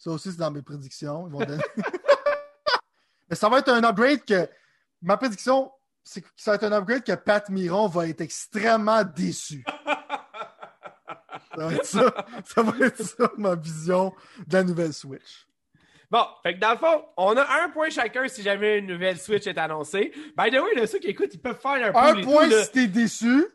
Ça aussi, c'est dans mes prédictions. Ils vont donner... Mais ça va être un upgrade que. Ma prédiction, c'est que ça va être un upgrade que Pat Miron va être extrêmement déçu. Ça va être ça, ça, va être ça ma vision de la nouvelle Switch. Bon, fait que dans le fond, on a un point chacun si jamais une nouvelle Switch est annoncée. By the way, là, ceux qui écoutent, ils peuvent faire un, Un point tout, là. si t'es déçu,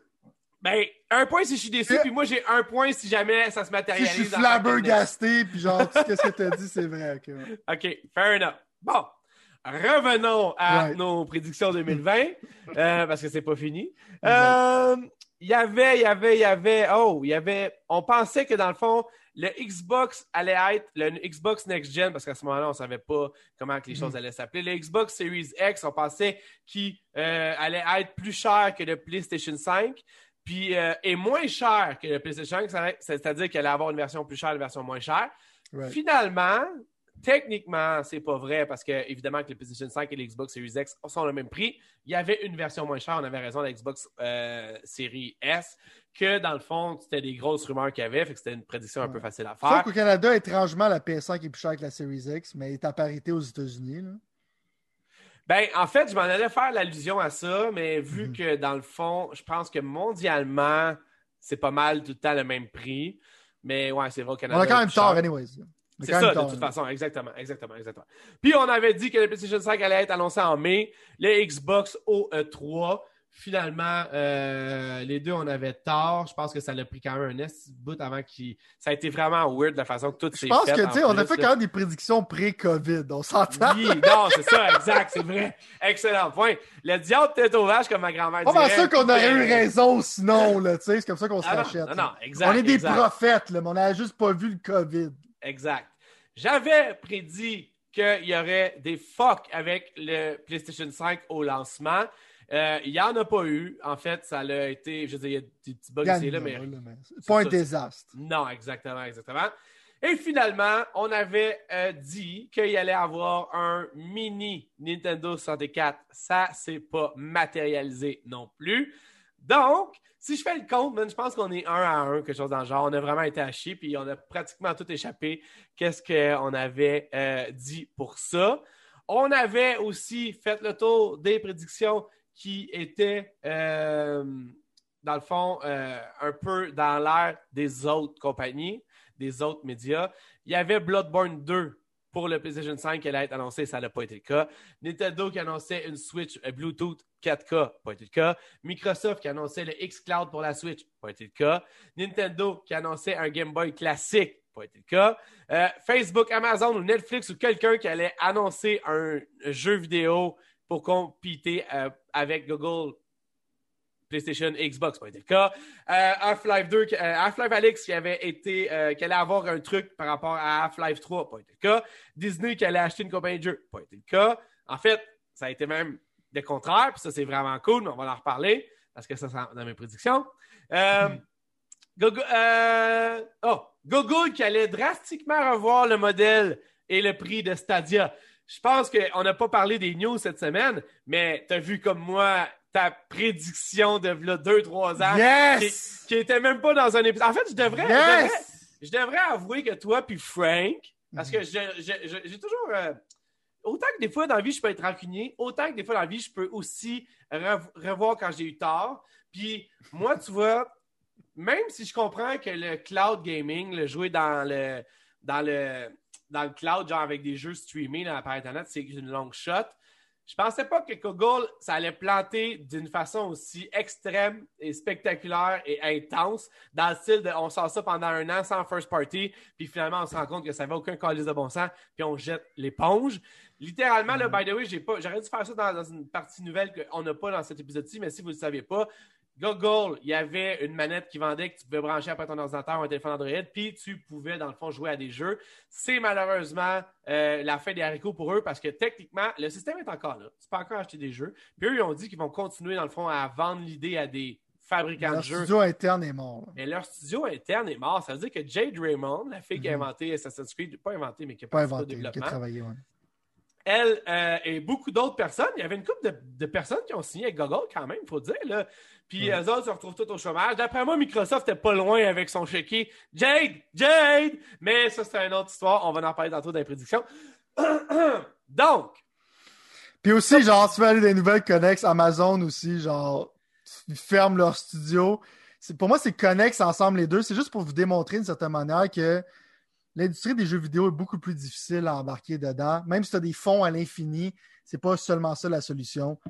Ben, un point si je suis déçu, Et- puis moi j'ai un point si jamais ça se si matérialise. je suis flabbergasté, puis genre, tout ce que t'as dit, c'est vrai. ok, ouais. OK, fair enough. Bon, revenons à Right. nos prédictions 2020, euh, parce que c'est pas fini. Euh, Il y avait, il y avait, il y avait, oh, il y avait, on pensait que dans le fond, le Xbox allait être le Xbox Next Gen, parce qu'à ce moment-là, on savait pas comment que les Mhm. choses allaient s'appeler. Le Xbox Series X, on pensait qu'il euh, allait être plus cher que le PlayStation 5. Puis, euh, et moins cher que le PlayStation 5, ça allait- c'est-à-dire qu'elle allait avoir une version plus chère, une version moins chère. Right. Finalement, techniquement, c'est pas vrai parce que, évidemment, que le PlayStation 5 et le Xbox Series X sont le même prix. Il y avait une version moins chère, on avait raison, la Xbox euh, Series S, que dans le fond, c'était des grosses rumeurs qu'il y avait, fait que c'était une prédiction un peu facile à Sauf faire. qu'au Canada, étrangement, la PS5 est plus chère que la Series X, mais elle est à parité aux États-Unis. Ben, en fait, je m'en allais faire l'allusion à ça, mais vu Mhm. que dans le fond, je pense que mondialement, c'est pas mal tout le temps le même prix. Mais ouais, c'est vrai au Canada. On a quand même tort, anyways. C'est ça, de toute façon, exactement, exactement, exactement. Puis on avait dit que le PlayStation 5 allait être annoncé en mai, le Xbox au E3. Finalement, euh, les deux, on avait tort. Je pense que ça l'a pris quand même un de bout avant qu'il. Ça a été vraiment weird la façon que tout s'est Je pense fait. que, tu sais, on a fait là. quand même des prédictions pré-COVID. On s'entend. Oui, non, c'est ça, exact, c'est vrai. Excellent point. Le diable tête aux vaches, comme ma grand-mère mal dirait. sûr qu'on aurait eu Euh, raison sinon, là, tu sais. C'est comme ça qu'on se Ah non, rachète. non, non, exact. on est des prophètes, là, mais on n'a juste pas vu le COVID. Exact. J'avais prédit qu'il y aurait des fuck avec le PlayStation 5 au lancement. Euh, il n'y en a pas eu. En fait, ça a été, je veux dire, il y a des petits bugs ici là, mais pas un désastre. non, exactement, exactement. Et finalement, on avait euh, dit qu'il y allait avoir un mini Nintendo 64. Ça, c'est pas matérialisé non plus. Donc, si je fais le compte, man, je pense qu'on est un à un, quelque chose dans le genre. On a vraiment été à chier, puis on a pratiquement tout échappé. Qu'est-ce qu'on avait euh, dit pour ça? On avait aussi fait le tour des prédictions qui étaient, euh, dans le fond, euh, un peu dans l'air des autres compagnies, des autres médias. Il y avait Bloodborne 2 pour le PlayStation 5 qui allait être annoncé, ça n'a pas été le cas. Nintendo qui annonçait une Switch euh, Bluetooth 4K, pas été le cas. Microsoft qui annonçait le xCloud pour la Switch, pas été le cas. Nintendo qui annonçait un Game Boy classique, pas été le cas. Facebook, Amazon ou Netflix ou quelqu'un qui allait annoncer un jeu vidéo pour compéter euh, avec Google PlayStation, Xbox, pas été le cas. Euh, Half-Life 2, euh, Half-Life Alex qui avait été, qui allait avoir un truc par rapport à Half-Life 3, pas été le cas. Disney qui allait acheter une compagnie de jeux, pas été le cas. En fait, ça a été même le contraire, puis ça c'est vraiment cool, mais on va en reparler parce que ça c'est dans mes prédictions. Mm. Google, oh, Google qui allait drastiquement revoir le modèle et le prix de Stadia. Je pense qu'on n'a pas parlé des news cette semaine, mais tu as vu comme moi ta prédiction de 2-3 ans. Qui, était même pas dans un épisode. En fait, je devrais, je devrais, avouer que toi puis Frank, parce que j'ai toujours. Euh, autant que des fois dans la vie, je peux être rancunier, autant que des fois dans la vie, je peux aussi revoir quand j'ai eu tort. Puis moi, tu vois, même si je comprends que le cloud gaming, le jouer dans le dans le dans le cloud, genre avec des jeux streamés par Internet, c'est une longue shot. Je pensais pas que Google, ça allait planter d'une façon aussi extrême et spectaculaire et intense, dans le style de on sort ça pendant un an sans first party, puis finalement on se rend compte que ça n'avait aucun calice de bon sens, puis on jette l'éponge. Littéralement, là, mm-hmm. by the way, j'ai pas, j'aurais dû faire ça dans, dans une partie nouvelle qu'on n'a pas dans cet épisode-ci, mais si vous ne le saviez pas, Google, il y avait une manette qui vendait que tu pouvais brancher après ton ordinateur ou un téléphone Android, puis tu pouvais, dans le fond, jouer à des jeux. C'est malheureusement euh, la fin des haricots pour eux parce que techniquement, le système est encore là. Tu peux encore acheter des jeux. Puis eux, ils ont dit qu'ils vont continuer, dans le fond, à vendre l'idée à des fabricants de jeux. Leur studio interne est mort. Mais leur studio interne est mort. Ça veut dire que Jade Raymond, la fille qui a mhm. inventé Assassin's Creed, pas inventé, mais qui a pas inventé, qui a travaillé, elle euh, et beaucoup d'autres personnes. Il y avait une couple de, personnes qui ont signé avec Google quand même, il faut dire. Là. Puis eux autres se retrouvent tous au chômage. D'après moi, Microsoft n'est pas loin avec son chéquier. Jade! Jade! Mais ça, c'est une autre histoire. On va en parler tantôt dans les prédictions. Donc. Puis aussi, genre, tu veux aller des nouvelles connexes, Amazon aussi, genre, ils ferment leur studio. Pour moi, c'est connexes ensemble les deux. C'est juste pour vous démontrer d'une certaine manière que l'industrie des jeux vidéo est beaucoup plus difficile à embarquer dedans. Même si tu as des fonds à l'infini, c'est pas seulement ça la solution.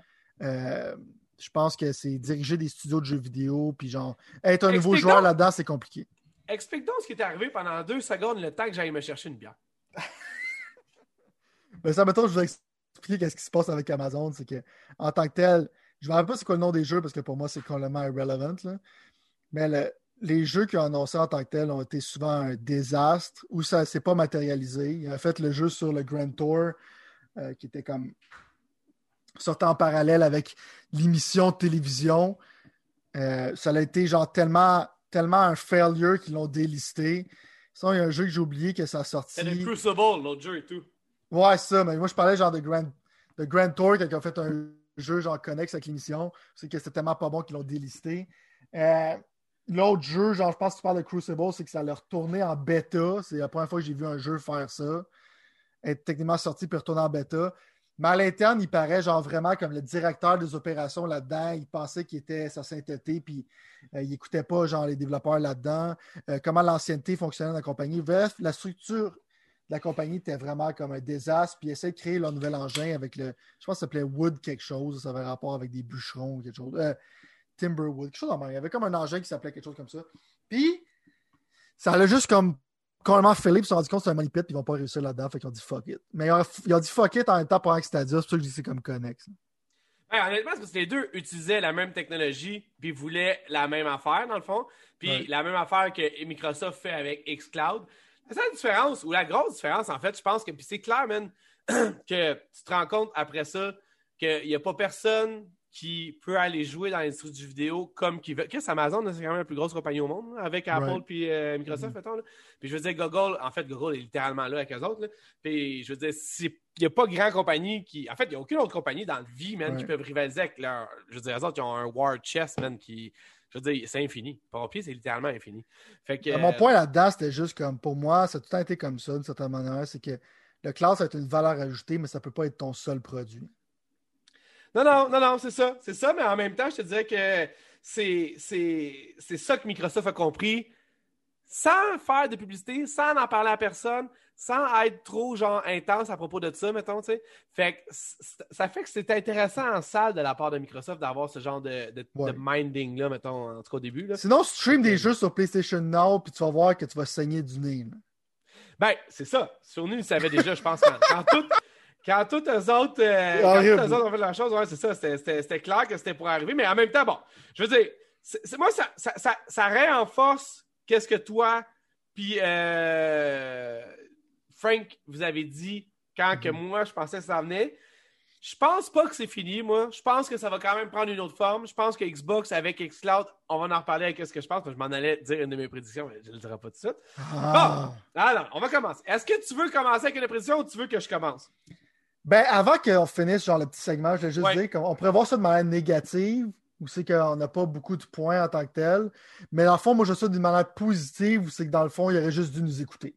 Euh, je pense que c'est diriger des studios de jeux vidéo, puis genre, être un nouveau joueur là-dedans, c'est compliqué. Explique donc ce qui est arrivé pendant deux secondes, le temps que j'aille me chercher une bière. ben ça, mettons, je vais expliquer qu'est-ce qui se passe avec Amazon. C'est que, en tant que tel, je ne me rappelle pas c'est quoi le nom des jeux parce que pour moi, c'est complètement irrelevant. Mais les jeux qui ont annoncé en tant que tel ont été souvent un désastre ou ça ne s'est pas matérialisé. Il a fait le jeu sur le Grand Tour euh, qui était comme sortant en parallèle avec l'émission de télévision. Euh, ça a été genre tellement, tellement un failure qu'ils l'ont délisté. Sinon, il y a un jeu que j'ai oublié que ça a sorti. C'est le Crucible, l'autre jeu et tout. Ouais, ça, mais moi je parlais genre de Grand, de Grand Tour ils ont fait un jeu genre connexe avec l'émission. C'est que c'était tellement pas bon qu'ils l'ont délisté. Euh, l'autre jeu, genre je pense que tu parles de Crucible, c'est que ça leur tourné en bêta. C'est la première fois que j'ai vu un jeu faire ça. Être techniquement sorti puis retourner en bêta. Mais à l'interne, il paraît genre vraiment comme le directeur des opérations là-dedans. Il pensait qu'il était sa sainteté, puis euh, il n'écoutait pas genre les développeurs là-dedans. Euh, comment l'ancienneté fonctionnait dans la compagnie. Bref, la structure de la compagnie était vraiment comme un désastre. Puis il essaie de créer leur nouvel engin avec le. Je pense que ça s'appelait Wood quelque chose. Ça avait rapport avec des bûcherons ou quelque chose. Euh, Timberwood, quelque chose en Il y avait comme un engin qui s'appelait quelque chose comme ça. Puis ça allait juste comme complètement Philippe se sont rendu compte que c'est un money pit et ils vont pas réussir là-dedans. Fait qu'ils ont dit fuck it. Mais ils ont, dit fuck it en même temps pour Stadia. C'est pour ça que je dis c'est comme Connex. honnêtement, c'est parce que les deux utilisaient la même technologie puis voulaient la même affaire, dans le fond. Puis la même affaire que Microsoft fait avec xCloud. C'est la différence, ou la grosse différence, en fait, je pense que c'est clair, man, que tu te rends compte après ça qu'il n'y a pas personne qui peut aller jouer dans l'industrie du vidéo comme qu'il veut. Qu'est-ce Amazon, c'est quand même la plus grosse compagnie au monde, avec Apple puis euh, Microsoft, mm-hmm. mettons. Puis je veux dire, Google, en fait, Google est littéralement là avec eux autres. Puis je veux dire, il n'y a pas grand compagnie qui. En fait, il n'y a aucune autre compagnie dans la vie, man, qui peut rivaliser avec leur. Je veux dire, eux autres, ils ont un War Chess, man, qui. Je veux dire, c'est infini. Pour pied, c'est littéralement infini. Fait que, Mon point là-dedans, c'était juste comme, pour moi, ça a tout le temps été comme ça, d'une certaine manière, c'est que le cloud, ça a une valeur ajoutée, mais ça ne peut pas être ton seul produit. Non, non, non, non, c'est ça. C'est ça, mais en même temps, je te dirais que c'est, c'est, ça que Microsoft a compris sans faire de publicité, sans en parler à personne, sans être trop genre intense à propos de ça, mettons, tu sais. Fait que ça fait que c'est intéressant en salle de la part de Microsoft d'avoir ce genre de, de, minding-là, mettons, en tout cas au début. Là. Sinon, stream des jeux sur PlayStation Now, puis tu vas voir que tu vas saigner du nez. Ben, c'est ça. Sony le savait déjà, je pense, quand, tout, Quand tous eux autres, euh, quand autres ont fait la chose, ouais, c'est ça, c'était clair que c'était pour arriver, mais en même temps, bon, je veux dire, moi, ça, ça, ça, ça renforce qu'est-ce que toi, puis euh, Frank, vous avez dit quand que mhm. moi, je pensais que ça venait. Je pense pas que c'est fini, moi. Je pense que ça va quand même prendre une autre forme. Je pense que Xbox avec Xcloud, on va en reparler avec ce que je pense, parce que je m'en allais dire une de mes prédictions, mais je ne le dirai pas tout de suite. Ah. Bon, alors, on va commencer. Est-ce que tu veux commencer avec une prédiction ou tu veux que je commence? Ben, avant qu'on finisse genre le petit segment, je voulais juste dire qu'on pourrait voir ça de manière négative, où c'est qu'on n'a pas beaucoup de points en tant que tel. Mais dans le fond, moi, je ça d'une manière positive, où c'est que dans le fond, il aurait juste dû nous écouter.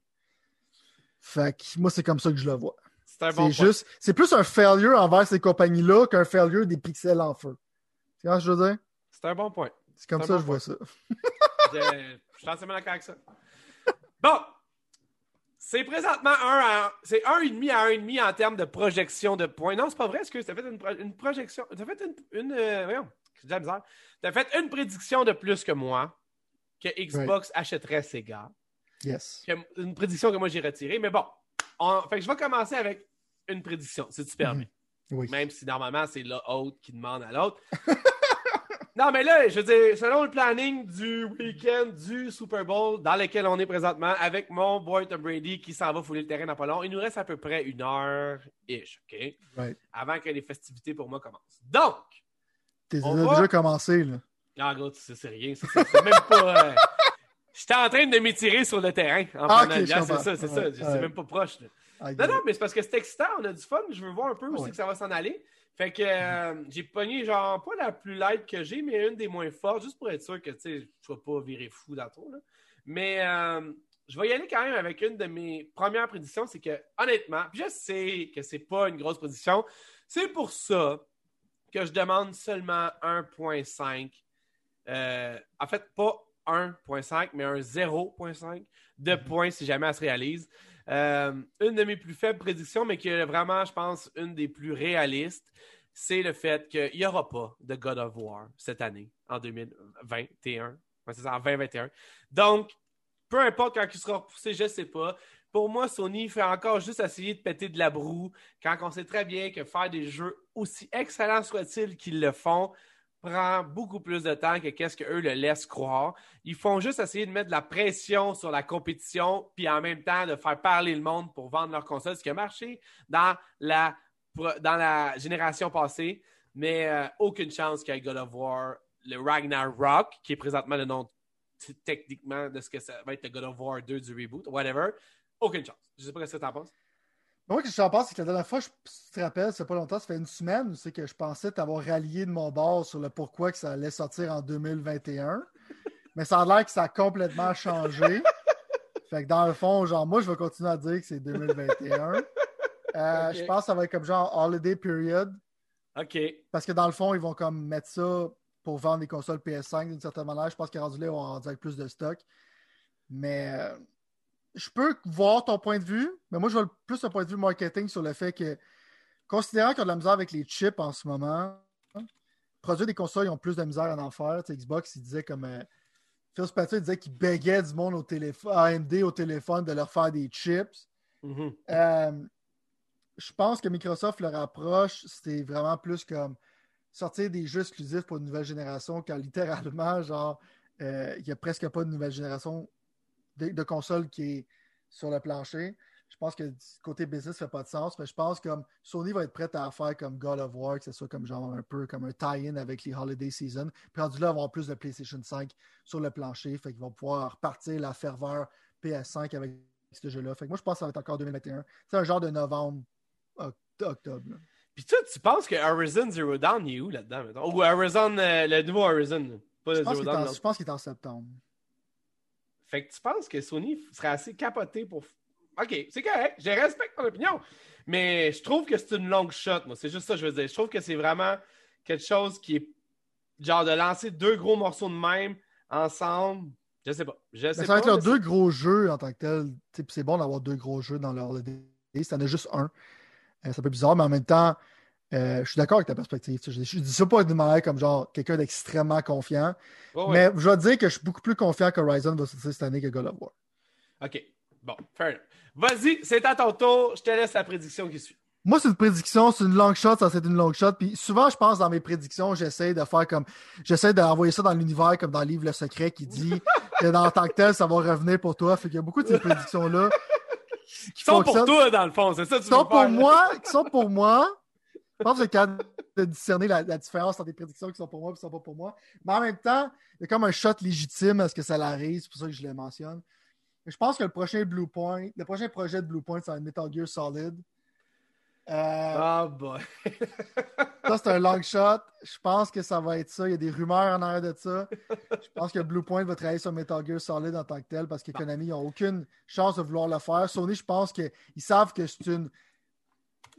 Fait que moi, c'est comme ça que je le vois. C'est un bon juste, C'est plus un failure envers ces compagnies-là qu'un failure des pixels en feu. Tu vois ce que je veux dire? C'est un bon point. C'est comme ça que je vois ça. je, je suis entièrement d'accord avec ça. Bon, c'est présentement 1 à c'est 1,5 à 1,5 en termes de projection de points. Non, c'est pas vrai, est-ce que tu as fait une, une projection. Tu as fait une. une euh, voyons, j'ai de la Tu as fait une prédiction de plus que moi que Xbox achèterait Sega. Yes. Une prédiction que moi j'ai retirée. Mais bon, fait que je vais commencer avec une prédiction, si tu permets. Mm-hmm. Oui. Même si normalement c'est l'autre qui demande à l'autre. Non, mais là, je veux dire, selon le planning du week-end du Super Bowl dans lequel on est présentement, avec mon boy Tom Brady qui s'en va fouler le terrain dans pas long, il nous reste à peu près une heure-ish, OK? Avant que les festivités pour moi commencent. Donc! T'es déjà commencé, là. Ah, gros, c'est rien. C'est même pas. Euh, j'étais en train de m'étirer sur le terrain en ah, c'est ça, c'est ça. C'est même pas proche. Là. non, non, mais c'est parce que c'est excitant, on a du fun. Je veux voir un peu où c'est que ça va s'en aller. Fait que euh, j'ai pogné, genre, pas la plus light que j'ai, mais une des moins fortes, juste pour être sûr que, tu sais, je ne vais pas virer fou dans tout. Là. Mais euh, je vais y aller quand même avec une de mes premières prédictions, c'est que, honnêtement, puis je sais que c'est pas une grosse prédiction, c'est pour ça que je demande seulement 1.5. Euh, en fait, pas 1.5, mais un 0.5 de mm-hmm. points si jamais elle se réalise. Euh, une de mes plus faibles prédictions, mais qui est vraiment, je pense, une des plus réalistes, c'est le fait qu'il n'y aura pas de God of War cette année, en 2021. c'est en 2021. Donc, peu importe quand il sera repoussé, je ne sais pas. Pour moi, Sony fait encore juste essayer de péter de la broue quand on sait très bien que faire des jeux aussi excellents soient-ils qu'ils le font, prend beaucoup plus de temps que qu'est-ce qu'eux le laissent croire. Ils font juste essayer de mettre de la pression sur la compétition, puis en même temps de faire parler le monde pour vendre leur console, ce qui a marché dans la, dans la génération passée, mais euh, aucune chance ait God of War, le Ragnarok, qui est présentement le nom techniquement de ce que ça va être le God of War 2 du reboot, whatever. Aucune chance. Je sais pas ce que tu en penses. Moi, ce que je pense, c'est que la dernière fois, je, si tu te rappelles, c'est pas longtemps, ça fait une semaine, c'est que je pensais t'avoir rallié de mon bord sur le pourquoi que ça allait sortir en 2021. Mais ça a l'air que ça a complètement changé. fait que dans le fond, genre, moi, je vais continuer à dire que c'est 2021. Euh, je pense que ça va être comme genre holiday period. OK. Parce que dans le fond, ils vont comme mettre ça pour vendre des consoles PS5 d'une certaine manière. Je pense qu'à rendu là, on va avec plus de stock. Mais euh, je peux voir ton point de vue, mais moi, je vois plus un point de vue marketing sur le fait que, considérant qu'il y a de la misère avec les chips en ce moment, produire des consoles, ils ont plus de misère à en faire. Xbox, il disait comme. Euh, Phil Spencer disait qu'il bégait du monde au téléphone, AMD au téléphone de leur faire des chips. Mm-hmm. Euh, je pense que Microsoft leur approche, c'était vraiment plus comme sortir des jeux exclusifs pour une nouvelle génération, quand littéralement, genre, euh, il n'y a presque pas de nouvelle génération de, console qui est sur le plancher. Je pense que côté business, ça fait pas de sens, mais je pense que Sony va être prête à faire comme God of War, que ce soit comme genre un peu comme un tie-in avec les holiday season. Puis rendu là, avoir plus de PlayStation 5 sur le plancher. Fait qu'ils vont pouvoir repartir la ferveur PS5 avec ce jeu-là. Fait que moi, je pense que ça va être encore 2021. C'est un genre de novembre, octobre. Puis toi, tu penses que Horizon Zero Dawn est où là-dedans? Ou Horizon, euh, le nouveau Horizon? Pas je, pense je pense qu'il est en septembre. Fait que tu penses que Sony serait assez capoté pour. OK, c'est correct, je respecte ton opinion. Mais je trouve que c'est une longue shot, moi. C'est juste ça que je veux dire. Je trouve que c'est vraiment quelque chose qui est genre de lancer deux gros morceaux de même ensemble. Je sais pas. Je sais ça va être leurs deux gros jeux en tant que tel. C'est bon d'avoir deux gros jeux dans leur LD. Si t'en as juste un, c'est un peu bizarre, mais en même temps, euh, je suis d'accord avec ta perspective. Je, je, dis ça pas de manière comme genre quelqu'un d'extrêmement confiant. mais je dois dire que je suis beaucoup plus confiant qu'Horizon va sortir cette année que God of War. OK. Bon, fair enough. Vas-y, c'est à ton tour. Je te laisse la prédiction qui suit. Moi, c'est une prédiction, c'est une long shot, ça c'est une long shot. Puis souvent, je pense dans mes prédictions, j'essaie de faire comme. J'essaie d'envoyer ça dans l'univers, comme dans le livre Le Secret, qui dit que dans tant que tel, ça va revenir pour toi. Fait qu'il y a beaucoup de ces prédictions-là. Qui sont pour toi, dans le fond, c'est ça que tu sont pour moi, qui sont pour moi. Je pense que c'est capable de discerner la, différence entre des prédictions qui sont pour moi et qui sont pas pour moi. Mais en même temps, il y a comme un shot légitime à ce que ça l'arrive, c'est pour ça que je le mentionne. je pense que le prochain Blue Point, le prochain projet de Blue Point, c'est un Metal Gear Solid. Ah, boy. ça, c'est un long shot. Je pense que ça va être ça. Il y a des rumeurs en arrière de ça. Je pense que Blue Point va travailler sur Metal Gear Solid en tant que tel parce que Konami n'a aucune chance de vouloir le faire. Sony, je pense qu'ils savent que c'est une.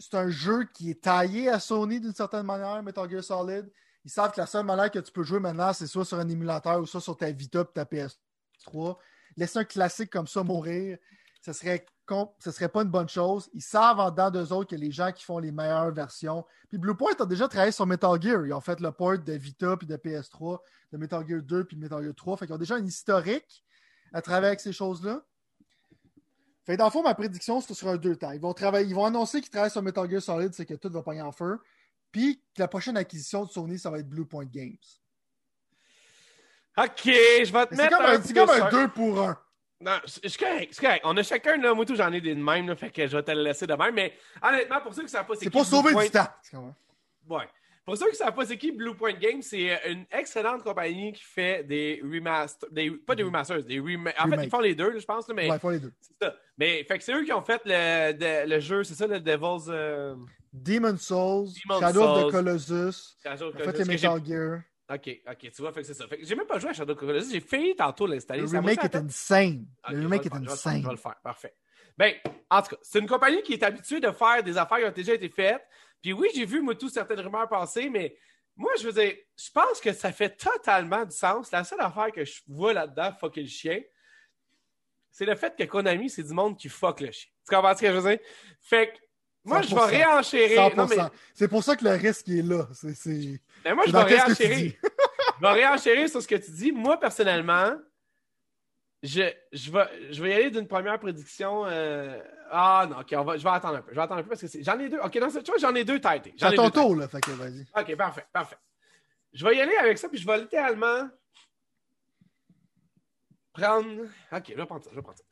C'est un jeu qui est taillé à Sony d'une certaine manière, Metal Gear Solid. Ils savent que la seule manière que tu peux jouer maintenant, c'est soit sur un émulateur ou soit sur ta Vita et ta PS3. Laisser un classique comme ça mourir, ce serait ce serait pas une bonne chose. Ils savent en dedans d'eux autres que les gens qui font les meilleures versions. Puis Bluepoint a déjà travaillé sur Metal Gear. Ils ont fait le port de Vita puis de PS3, de Metal Gear 2 puis de Metal Gear 3. Fait qu'ils ont déjà un historique à avec ces choses-là. Fait dans le fond, ma prédiction, c'est sur un deux temps. Ils vont, travailler, ils vont annoncer qu'ils travaillent sur Metal Gear Solid, c'est que tout va pogner en feu. Puis que la prochaine acquisition de Sony, ça va être Bluepoint Games. Ok, je vais te mettre. C'est comme un 2 pour 1. Non, c'est correct, c'est correct. On a chacun, là, moi tout, j'en ai des de même, là, fait que je vais te le laisser de même. Mais honnêtement, pour ceux qui ne savent pas c'est. C'est pas sauver du temps. Ouais. Pour ceux qui ne savent pas c'est qui Blue Point Games, c'est euh, une excellente compagnie qui fait des remasters. Des, pas des remasters, des remasters. En fait, ils font les deux, je pense. Là, mais ouais, ils font les deux. C'est ça. Mais fait que c'est eux qui ont fait le, le jeu, c'est ça, le Devil's. Euh... Demon's Souls, Shadow of the Colossus. Shadow of the Colossus. En fait, les Metal Gear. Ok, ok, tu vois, fait que c'est ça. Fait que j'ai même pas joué à Shadow of the Colossus, j'ai failli tantôt l'installer. Le remake est insane. le remake est insane. Je vais le faire, parfait. Ben, en tout cas, c'est une compagnie qui est habituée de faire des affaires qui ont déjà été faites. Puis oui, j'ai vu, moi, toutes certaines rumeurs passer, mais moi, je veux dire, je pense que ça fait totalement du sens. La seule affaire que je vois là-dedans, fucker le chien, c'est le fait que Konami, c'est du monde qui fuck le chien. Tu comprends ce que je veux dire? Fait que moi, je vais réenchérir. Mais... C'est pour ça que le risque est là. Mais moi, je vais réenchérir. je vais réenchérir sur ce que tu dis. Moi, personnellement, je, je, vais, je vais y aller d'une première prédiction. Euh, ah non, ok, je vais attendre un peu. Je vais attendre un peu parce que j'en ai deux. Ok, non, tu vois, j'en ai deux têtés. J'ai ton tour, là. Fait que vas-y. Ok, parfait, parfait. Je vais y aller avec ça, puis je vais littéralement prendre. Ok, je vais prendre ça, je vais prendre ça.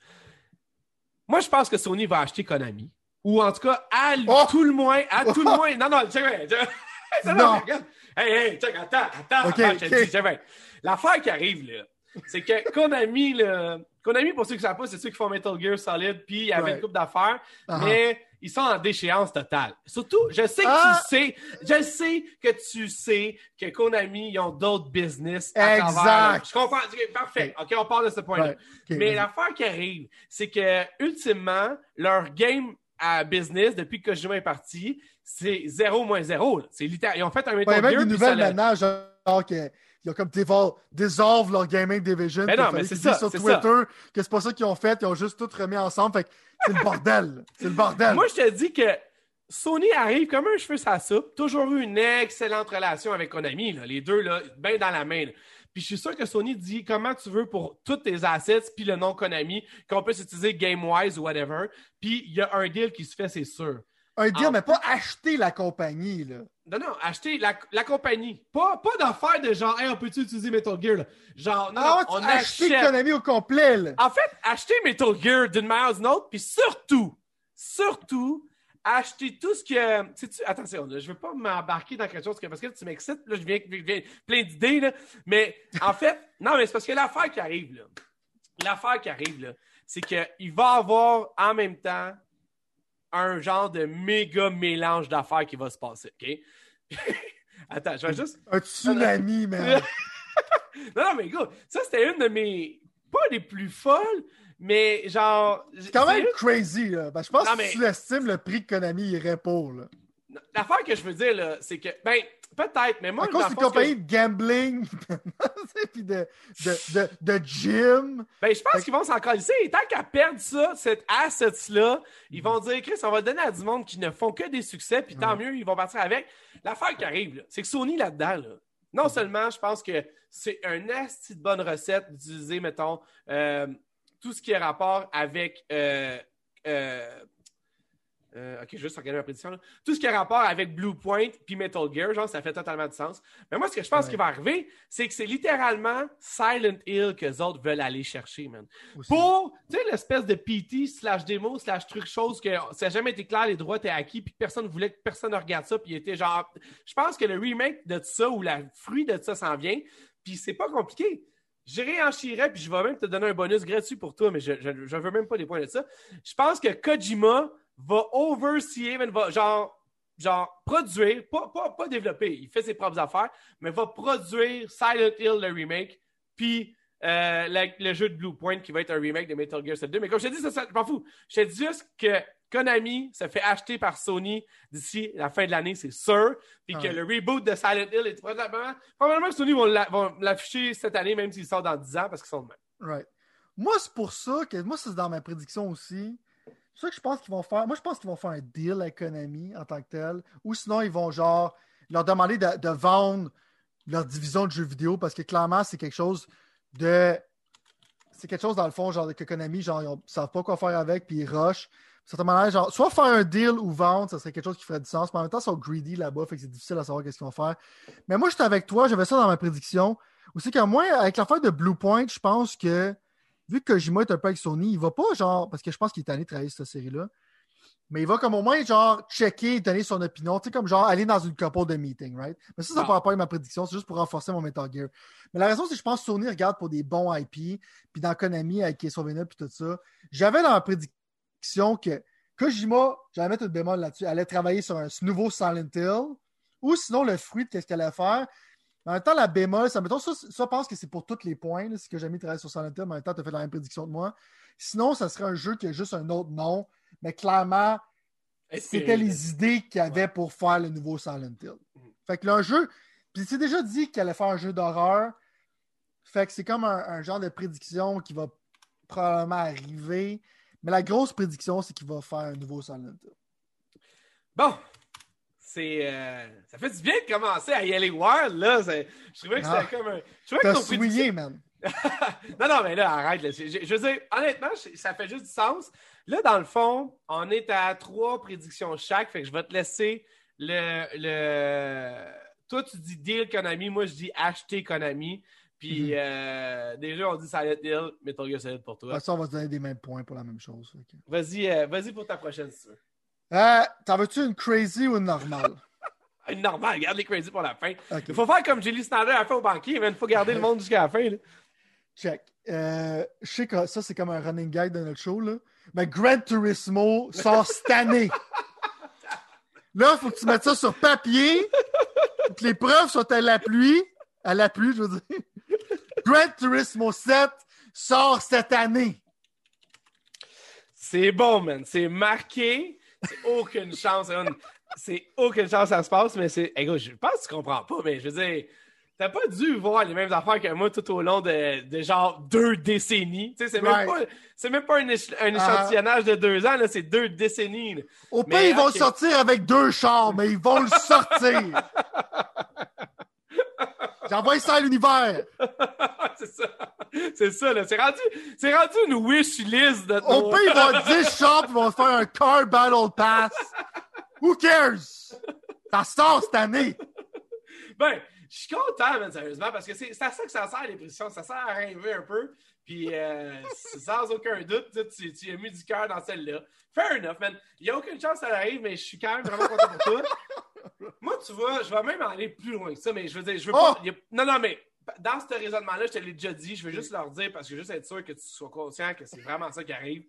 Moi, je pense que Sony va acheter Konami. Ou en tout cas, à oh! tout le moins, à tout le moins. Non, non, check, non, non. regarde. Hey, hey, check, attends, attends, okay, okay. L'affaire qui arrive, là, c'est que Konami, là, Konami, pour ceux qui ne savent pas, c'est ceux qui font Metal Gear Solid, puis il y avait une coupe d'affaires, uh-huh. mais ils sont en déchéance totale. Surtout, je sais que ah! tu sais, je sais que tu sais que Konami, ils ont d'autres business à exact. travers. Je comprends. Parfait. OK, on parle de ce point-là. mais l'affaire qui arrive, c'est que, ultimement, leur game à business depuis que Kojima est parti, c'est 0 moins 0. C'est littéral. Ils ont fait un Gear. Il y a même des nouvelles maintenant, genre qu'ils ont comme dissolve leur gaming division. Mais non, mais c'est ça. sur Twitter que c'est pas ça qu'ils ont fait. Ils ont juste tout remis ensemble. Fait c'est le bordel. c'est le bordel. Moi, je te dis que Sony arrive comme un cheveu sa soupe. Toujours eu une excellente relation avec Konami. Là. Les deux, là, bien dans la main. Puis je suis sûr que Sony dit comment tu veux pour tous tes assets, puis le nom Konami, qu'on peut utiliser GameWise ou whatever. Puis il y a un deal qui se fait, c'est sûr. Un deal, mais pas acheter la compagnie, là. Non, non, acheter la, la compagnie. Pas, pas d'affaire de genre, hey, on peut-tu utiliser Metal Gear, là? Genre, non, ah, on acheter Konami au complet, là. En fait, acheter Metal Gear d'une manière ou d'une autre, puis surtout, surtout, acheter tout ce que. Tu attention, je ne veux pas m'embarquer dans quelque chose que, parce que tu m'excites, là, je viens, plein d'idées, mais en fait, non, mais c'est parce que l'affaire qui arrive, là, l'affaire qui arrive, là, c'est qu'il va avoir en même temps un genre de méga mélange d'affaires qui va se passer, OK? Attends, je vais juste. Un tsunami, man. non, non, mais gars, ça, c'était une de mes. Pas les plus folles, mais genre. C'est quand même crazy, là. je pense que tu estimes le prix que Konami irait pour, là. L'affaire que je veux dire, là, c'est que. Ben, peut-être, mais moi. À cause d'une compagnie de gambling, puis de, de, de, de, gym. Ben, je pense qu'ils vont s'en coller. Tant qu'à perdre ça, cet asset-là, ils vont dire, Chris, on va donner à du monde qui ne font que des succès, puis tant mieux, ils vont partir avec. L'affaire qui arrive, c'est que Sony là-dedans, là, non seulement je pense que c'est un asti de bonne recette d'utiliser, mettons, euh, tout ce qui est rapport avec euh, euh, Euh, ok, juste regarder ma prédiction. là. Tout ce qui a rapport avec Blue Point puis Metal Gear, genre, ça fait totalement du sens. Mais moi, ce que je pense Ouais. qui va arriver, c'est que c'est littéralement Silent Hill que les autres veulent aller chercher, man. aussi. Pour, tu sais, l'espèce de PT slash démo slash truc chose que ça n'a jamais été clair, les droits étaient acquis, puis personne ne voulait que personne ne regarde ça, puis il était genre. Je pense que le remake de ça ou la fruit de ça s'en vient, puis c'est pas compliqué. Je réenchirais, puis je vais même te donner un bonus gratuit pour toi, mais je, je veux même pas des points de ça. Je pense que Kojima va overseer, va genre, genre produire, pas, pas, pas développer, il fait ses propres affaires, mais va produire Silent Hill, le remake, puis euh, le jeu de Blue Point qui va être un remake de Metal Gear Solid 2. Mais comme je te dis, ça, ça, je m'en fous. Je te dis juste que Konami se fait acheter par Sony d'ici la fin de l'année, c'est sûr. Puis Ah que le reboot de Silent Hill est probablement. Probablement que Sony vont l'afficher cette année, même s'il sort dans 10 ans, parce qu'ils sont de même. Right. Moi, c'est pour ça que moi, c'est dans ma prédiction aussi. C'est ça que je pense qu'ils vont faire. Moi, je pense qu'ils vont faire un deal avec Konami en tant que tel. Ou sinon, ils vont genre leur demander de, de vendre leur division de jeux vidéo parce que clairement, c'est quelque chose de. C'est quelque chose dans le fond, genre que Konami, genre, ils ne savent pas quoi faire avec, puis ils rushent. Certainement, genre, soit faire un deal ou vendre, ça serait quelque chose qui ferait du sens. Mais en même temps, ils sont greedy là-bas, fait que c'est difficile à savoir qu'est-ce qu'ils vont faire. Mais moi, j'étais avec toi, j'avais ça dans ma prédiction. Aussi qu'à moi, avec l'affaire de Blue Point, je pense que vu que Kojima est un peu avec Sony, il va pas genre, parce que je pense qu'il est allé travailler cette série-là, mais il va comme au moins genre checker, donner son opinion, tu sais, comme genre aller dans une couple de meetings, right? Mais ça, ça Ah. ne pas avec ma prédiction, c'est juste pour renforcer mon Metal Gear. Mais la raison, c'est que je pense que Sony regarde pour des bons IP, puis dans Konami avec Kesovena puis tout ça. J'avais dans ma prédiction que Kojima, j'allais mettre une bémol là-dessus, allait travailler sur un nouveau Silent Hill, ou sinon le fruit, qu'est-ce qu'elle allait faire. En même temps, la bémol, ça, mettons, ça, ça, je pense que c'est pour tous les points. c'est que j'ai mis travailler sur Silent Hill, mais en même temps, tu as fait la même prédiction que moi. Sinon, ça serait un jeu qui a juste un autre nom, mais clairement, c'était les idées qu'il y avait pour faire le nouveau Silent Hill. Mhm. Fait que là, un jeu, puis c'est déjà dit qu'il allait faire un jeu d'horreur. Fait que c'est comme un, un genre de prédiction qui va probablement arriver. Mais la grosse prédiction, c'est qu'il va faire un nouveau Silent Hill. Bon. C'est. euh, ça fait du bien de commencer à y aller wild, là. Je trouvais que Ah. c'était comme un. Je trouvais que ton prédiction- souillé, man. non, non, mais là, arrête. Là. Je, je- je veux dire, honnêtement, je- ça fait juste du sens. Là, dans le fond, on est à trois prédictions chaque. Fait que je vais te laisser le. le... Toi, tu dis deal Konami. Moi, je dis acheter Konami. Puis, Mhm. euh, déjà, on dit Silent Hill, Metal Gear Solid pour De toi. toute façon, on va se donner des mêmes points pour la même chose. Vas-y euh, vas-y pour ta prochaine, si tu veux. Euh, T'en veux-tu une crazy ou une normale? Ah, Normal, garde les crazy pour la fin. Il faut faire comme Julie Snyder a fait au banquier, mais il faut garder le monde jusqu'à la fin. là. Check. Euh, je sais que ça, c'est comme un running guide de notre show, là. Mais Gran Turismo sort cette année. Là, il faut que tu mettes ça sur papier, que les preuves soient à la pluie. À la pluie, je veux dire. Gran Turismo 7 sort cette année. C'est bon, man. C'est marqué. C'est aucune chance. C'est aucune chance que ça se passe, mais c'est. Hey, je pense que tu comprends pas, mais je veux dire, t'as pas dû voir les mêmes affaires que moi tout au long de, de genre deux décennies. Tu sais, c'est même, pas, c'est même pas un, Ah. échantillonnage de deux ans, c'est deux décennies. là. Au pire, ils vont sortir avec deux chars, mais ils vont le sortir. J'envoie ça à l'univers. c'est ça. C'est ça, là. C'est rendu, c'est rendu une wish list de Au nos- pire, ils vont avoir 10 chars puis ils vont se faire un car battle pass. Who cares? Ça sort cette année. Ben, je suis content, man, sérieusement, parce que c'est à ça que ça sert, les prédictions. Ça sert à rêver un peu. Puis, euh, sans aucun doute, tu, tu, tu as mis du cœur dans celle-là. Fair enough, man. Il n'y a aucune chance que ça arrive, mais je suis quand même vraiment content pour toi. Moi, tu vois, je vais même aller plus loin que ça, mais je veux dire, je veux Oh! pas. a- Non, non, mais dans ce raisonnement-là, je te l'ai déjà dit, je veux juste leur dire parce que je veux juste être sûr que tu sois conscient que c'est vraiment ça qui arrive.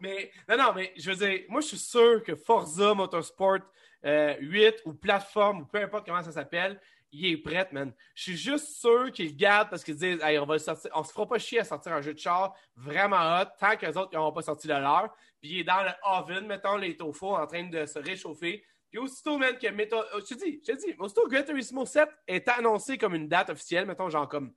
Mais non, non, mais je veux dire, moi, je suis sûr que Forza Motorsport euh, 8 ou plateforme ou peu importe comment ça s'appelle, il est prêt, man. Je suis juste sûr qu'ils le gardent parce qu'ils disent, hey, on va le sortir, on se fera pas chier à sortir un jeu de char vraiment hot tant que les autres n'auront pas sorti le leur. Puis il est dans le oven, mettons, il est au four en train de se réchauffer. Puis aussitôt, man, que Metal... oh, je te dis, je te dis, aussitôt que Gran Turismo 7 est annoncé comme une date officielle, mettons, genre comme.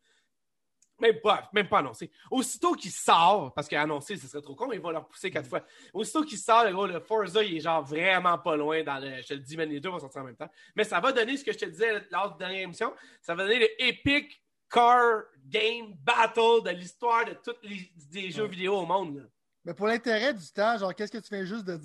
Même pas, même pas annoncé. Aussitôt qu'il sort, parce qu'annoncé, ce serait trop con, ils vont leur pousser quatre fois. Aussitôt qu'il sort, le gros, le Forza, il est genre vraiment pas loin dans le. Je te le dis, man, les deux vont sortir en même temps. Mais ça va donner ce que je te disais lors de la dernière émission. Ça va donner le epic car game battle de l'histoire de tous les, des jeux Ouais. vidéo au monde. là. Mais pour l'intérêt du temps, genre, qu'est-ce que tu fais juste de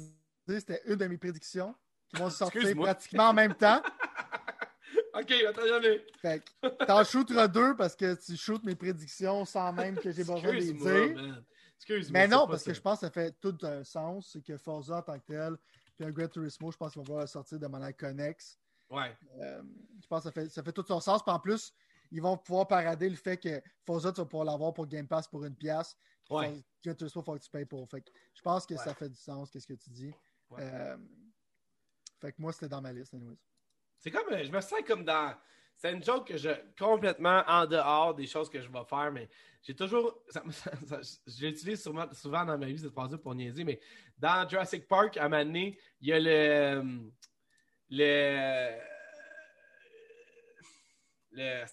c'était une de mes prédictions qui vont sortir pratiquement en même temps. ok, attends, jamais. Fait que t'en shooteras deux parce que tu shootes mes prédictions sans même que j'ai besoin de les dire. Mais non, parce que je pense que ça fait tout un sens. C'est que Forza en tant que tel, puis un Gran Turismo, je pense qu'ils vont pouvoir sortir de manière connexe. Ouais. Euh, je pense que ça fait, ça fait tout son sens. Puis en plus, ils vont pouvoir parader le fait que Forza, tu vas pouvoir l'avoir pour Game Pass pour une pièce. Ouais. Gran Turismo, il faut que tu payes pour. Fait que je pense que ça fait du sens, qu'est-ce que tu dis. Euh, fait que moi, c'était dans ma liste, anyways. C'est comme, je me sens comme dans. C'est une joke que je complètement en dehors des choses que je vais faire, mais j'ai toujours. je l'utilise souvent, souvent dans ma vie, cette phrase pour niaiser, mais dans Jurassic Park, à un moment il y a le. le le,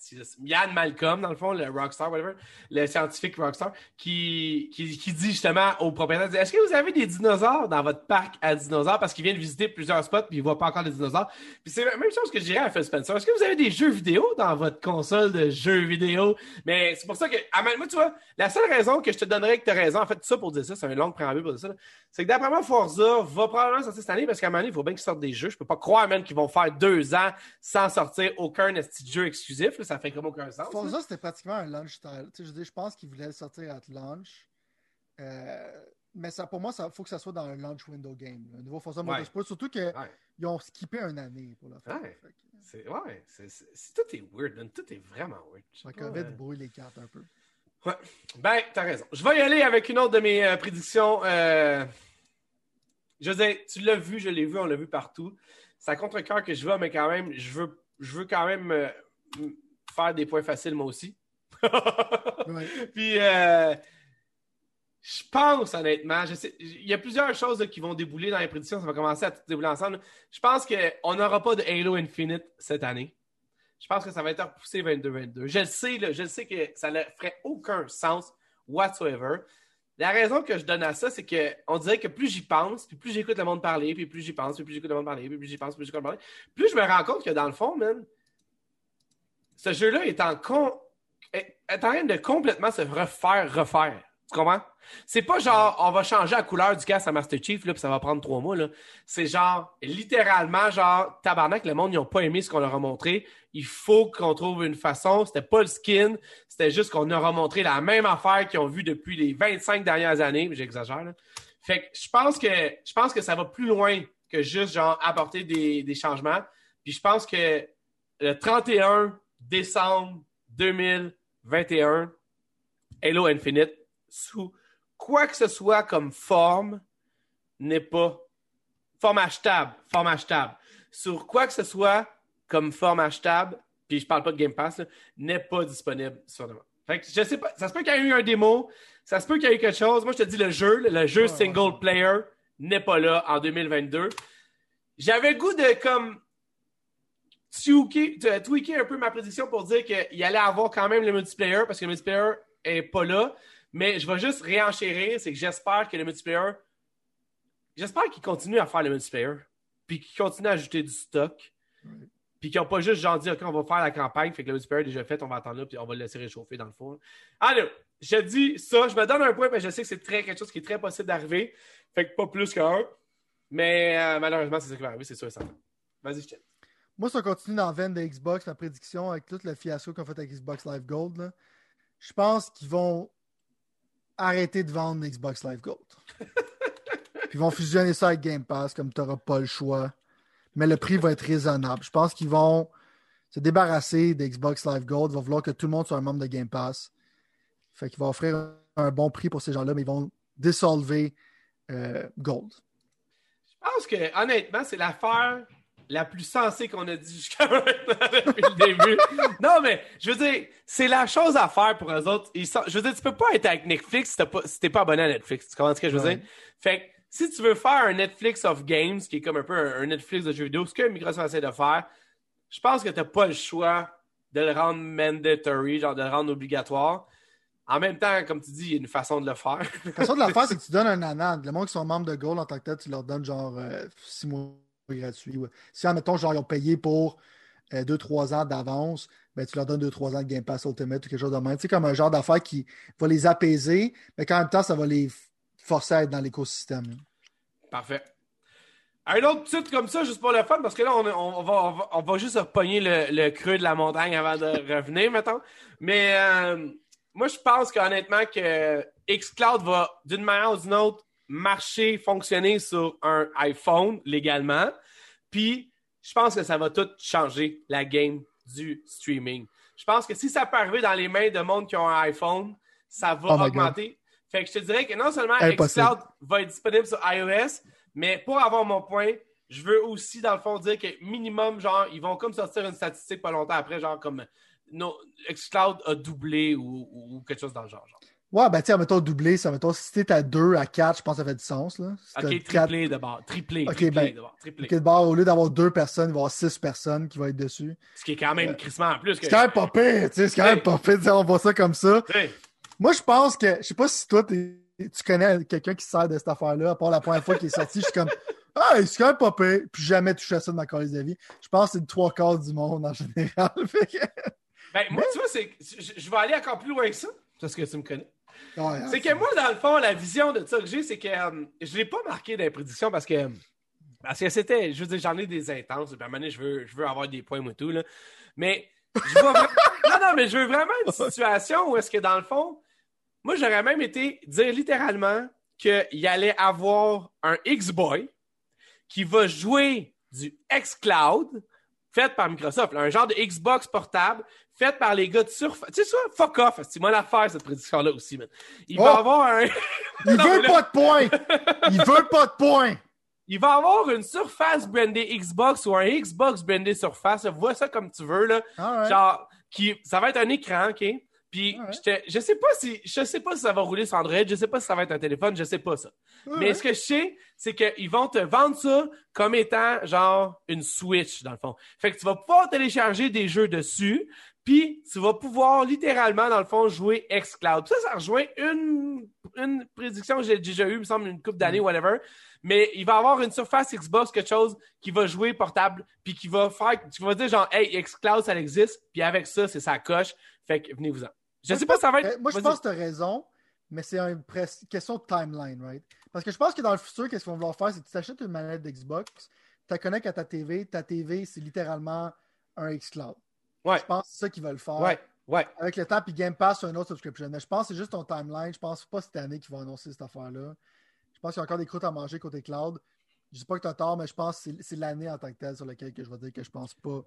Yann Malcolm, dans le fond, le rockstar, whatever, le scientifique rockstar, qui, qui, qui dit justement au propriétaire, est-ce que vous avez des dinosaures dans votre parc à dinosaures? Parce qu'il vient de visiter plusieurs spots puis il voit pas encore les dinosaures. Puis c'est la même chose que je dirais à Phil Spencer. Est-ce que vous avez des jeux vidéo dans votre console de jeux vidéo? Mais c'est pour ça que, moi, tu vois, la seule raison que je te donnerais que tu as raison, en fait, tout ça pour dire ça, c'est un long préambule pour dire ça, c'est que d'après moi, Forza va probablement sortir cette année parce qu'à un moment il faut bien qu'ils sortent des jeux. Je peux pas croire même qu'ils vont faire deux ans sans sortir aucun jeu exclusif. Ça fait comme aucun sens. Forza, c'était pratiquement un launch style. Je, dis, je pense qu'ils voulaient le sortir à launch. Euh, mais ça, pour moi, il faut que ça soit dans un launch window game. Nouveau Forza Motorsport. Surtout qu'ils ont skippé une année pour le faire. Ouais, c'est, ouais tout est weird. Tout est vraiment weird. La COVID euh... brouille les cartes un peu. Ouais. Ben, t'as raison. Je vais y aller avec une autre de mes euh, prédictions. Euh... Je tu l'as vu, je l'ai vu, on l'a vu partout. Ça contre cœur que je veux, mais quand même, je veux, je veux quand même euh, faire des points faciles, moi aussi. Puis, euh, je pense honnêtement, il y a plusieurs choses qui vont débouler dans les prédictions, ça va commencer à tout débouler ensemble. Je pense qu'on n'aura pas de Halo Infinite cette année. Je pense que ça va être repoussé 22-22. Je le sais, je sais que ça ne ferait aucun sens whatsoever. La raison que je donne à ça, c'est qu'on dirait que plus j'y pense, puis plus j'écoute le monde parler, puis plus j'y pense, puis plus j'écoute le monde parler, puis plus j'y pense, plus j'écoute le monde parler, plus je me rends compte que dans le fond, man, ce jeu-là est en, est en train de complètement se refaire, refaire. Tu comprends? C'est pas genre, on va changer la couleur du casque à Master Chief, là, puis ça va prendre trois mois. C'est genre, littéralement, genre, tabarnak, le monde, ils ont pas aimé ce qu'on leur a montré. Il faut qu'on trouve une façon. C'était pas le skin, c'était juste qu'on a remontré la même affaire qu'ils ont vu depuis les 25 dernières années. J'exagère. Fait que je pense que, je pense que ça va plus loin que juste, genre, apporter des, des changements. Puis je pense que le 31 décembre 2021, Halo Infinite, sous quoi que ce soit comme forme, n'est pas forme achetable, forme achetable. Sur quoi que ce soit comme forme achetable, puis je parle pas de Game Pass, n'est pas disponible sur le fait que je sais pas, ça se peut qu'il y ait eu un démo, ça se peut qu'il y ait eu quelque chose. Moi, je te dis, le jeu, le jeu single player n'est pas là en 2022. J'avais le goût de comme tweaker un peu ma prédiction pour dire qu'il allait avoir quand même le multiplayer parce que le multiplayer est pas là. Mais je vais juste réenchérir, c'est que j'espère que le multiplayer, j'espère qu'il continue à faire le multiplayer, puis qu'il continue à ajouter du stock, puis qu'ils n'ont pas juste genre dit, OK, on va faire la campagne, fait que le multiplayer est déjà fait, on va attendre là, puis on va le laisser réchauffer dans le fond. Allez, je dis ça, je me donne un point, mais je sais que c'est très, quelque chose qui est très possible d'arriver, fait que pas plus qu'un. Mais euh, malheureusement, c'est ça qui va arriver, c'est sûr et certain. Vas-y, je Moi, ça continue dans la veine de Xbox, la prédiction, avec tout le fiasco qu'on fait avec Xbox Live Gold. Je pense qu'ils vont arrêter de vendre Xbox Live Gold. Puis ils vont fusionner ça avec Game Pass, comme tu n'auras pas le choix. Mais le prix va être raisonnable. Je pense qu'ils vont se débarrasser d'Xbox Live Gold. Ils vont vouloir que tout le monde soit un membre de Game Pass. Fait qu'ils vont offrir un bon prix pour ces gens-là, mais ils vont dissolver euh, Gold. Je pense que, honnêtement, c'est l'affaire la plus sensée qu'on a dit jusqu'à maintenant depuis le début. non, mais je veux dire, c'est la chose à faire pour eux autres. je veux dire, tu peux pas être avec Netflix si t'es pas, pas abonné à Netflix. Tu comprends ce que je veux dire? Fait que si tu veux faire un Netflix of Games, qui est comme un peu un, Netflix de jeux vidéo, ce que Microsoft essaie de faire, je pense que t'as pas le choix de le rendre mandatory, genre de le rendre obligatoire. En même temps, comme tu dis, il y a une façon de le faire. La façon de le faire, c'est que tu donnes un anand. Le monde qui sont membres de Gold en tant que tel, tu leur donnes genre 6 euh, mois gratuit. Si, admettons, genre, ils ont payé pour 2-3 euh, ans d'avance, ben, tu leur donnes 2-3 ans de Game Pass Ultimate ou quelque chose de même. Sais, comme un genre d'affaire qui va les apaiser, mais qu'en même temps, ça va les forcer à être dans l'écosystème. Parfait. Un autre titre comme ça, juste pour le fun, parce que là, on, on, va, on, va, on va, juste repogner le, le, creux de la montagne avant de revenir, mettons. Mais euh, moi, je pense qu'honnêtement, que Xcloud va, d'une manière ou d'une autre, marcher, fonctionner sur un iPhone légalement. Puis, je pense que ça va tout changer la game du streaming. Je pense que si ça peut arriver dans les mains de monde qui ont un iPhone, ça va oh augmenter. Fait que je te dirais que non seulement Xcloud va être disponible sur iOS, mais pour avoir mon point, je veux aussi, dans le fond, dire que minimum, genre, ils vont comme sortir une statistique pas longtemps après, genre comme no, Xcloud a doublé ou, quelque chose dans le genre. Ouais, ben tiens, mettons doublé, ça mettons si t'es à 2, à 4, je pense que ça fait du sens. Là. ok, triplé d'abord. Triplé. Ok, triplé ben, d'abord. Triplé. D'abord, au lieu d'avoir deux personnes, il va y avoir six personnes qui vont être dessus. Ce qui est quand même euh, crissement en plus. C'est quand même pas pire, tu sais, c'est quand même pas pire, on voit ça comme ça. Moi, je pense que, je sais pas si toi, tu connais quelqu'un qui sert de cette affaire-là, à part la première fois qu'il est sorti, je suis comme, ah, c'est quand même pas pire, puis jamais touché à ça de ma colise de vie. Je pense que c'est trois quarts du monde en général. ben, moi, tu vois, je vais aller encore plus loin que ça, parce que tu me connais c'est que moi, dans le fond, la vision de ça que j'ai, c'est que euh, je ne l'ai pas marqué dans les prédictions parce que. Parce que c'était. Je veux dire, j'en ai des intenses. Je veux, je veux avoir des points, moi, tout. Là. Mais. Je non, non, mais je veux vraiment une situation où est-ce que, dans le fond, moi, j'aurais même été dire littéralement qu'il allait avoir un X-Boy qui va jouer du X-Cloud fait par Microsoft, un genre de Xbox portable faite par les gars de Surface. Tu sais ça, fuck off, c'est moi l'affaire cette prédiction-là aussi, man. Il va oh! avoir un. Il veut pas de points! Il veut pas de points! Il va avoir une surface brandée Xbox ou un Xbox brandé Surface. Vois ça comme tu veux, là. Genre, qui, ça va être un écran, OK? Puis, je sais pas si je sais pas si ça va rouler sur Android, je sais pas si ça va être un téléphone, je sais pas ça. Mais ce que je sais, c'est qu'ils vont te vendre ça comme étant genre une Switch, dans le fond. Fait que tu vas pouvoir télécharger des jeux dessus, puis tu vas pouvoir littéralement, dans le fond, jouer xCloud. Ça, ça rejoint une, une prédiction que j'ai déjà eue, il me semble, une coupe d'années, whatever. Mais il va avoir une surface Xbox, quelque chose qui va jouer portable, puis qui va faire, tu vas dire genre, hey, xCloud, ça existe, puis avec ça, c'est sa coche. Fait que venez-vous-en. Je sais pas si ça va être. Moi, je pense que tu as raison, mais c'est une question de timeline, right? Parce que je pense que dans le futur, qu'est-ce qu'ils vont vouloir faire, c'est que tu t'achètes une manette d'Xbox, tu la connectes à ta TV, ta TV, c'est littéralement un xCloud. Ouais. Je pense que c'est ça qu'ils veulent faire. Ouais. Ouais. Avec le temps, puis Game Pass, une autre subscription. Mais je pense que c'est juste ton timeline. Je pense pas cette année qu'ils vont annoncer cette affaire-là. Je pense qu'il y a encore des croûtes à manger côté cloud. Je dis pas que tu as tort, mais je pense que c'est l'année en tant que telle sur laquelle que je vais dire que je pense pas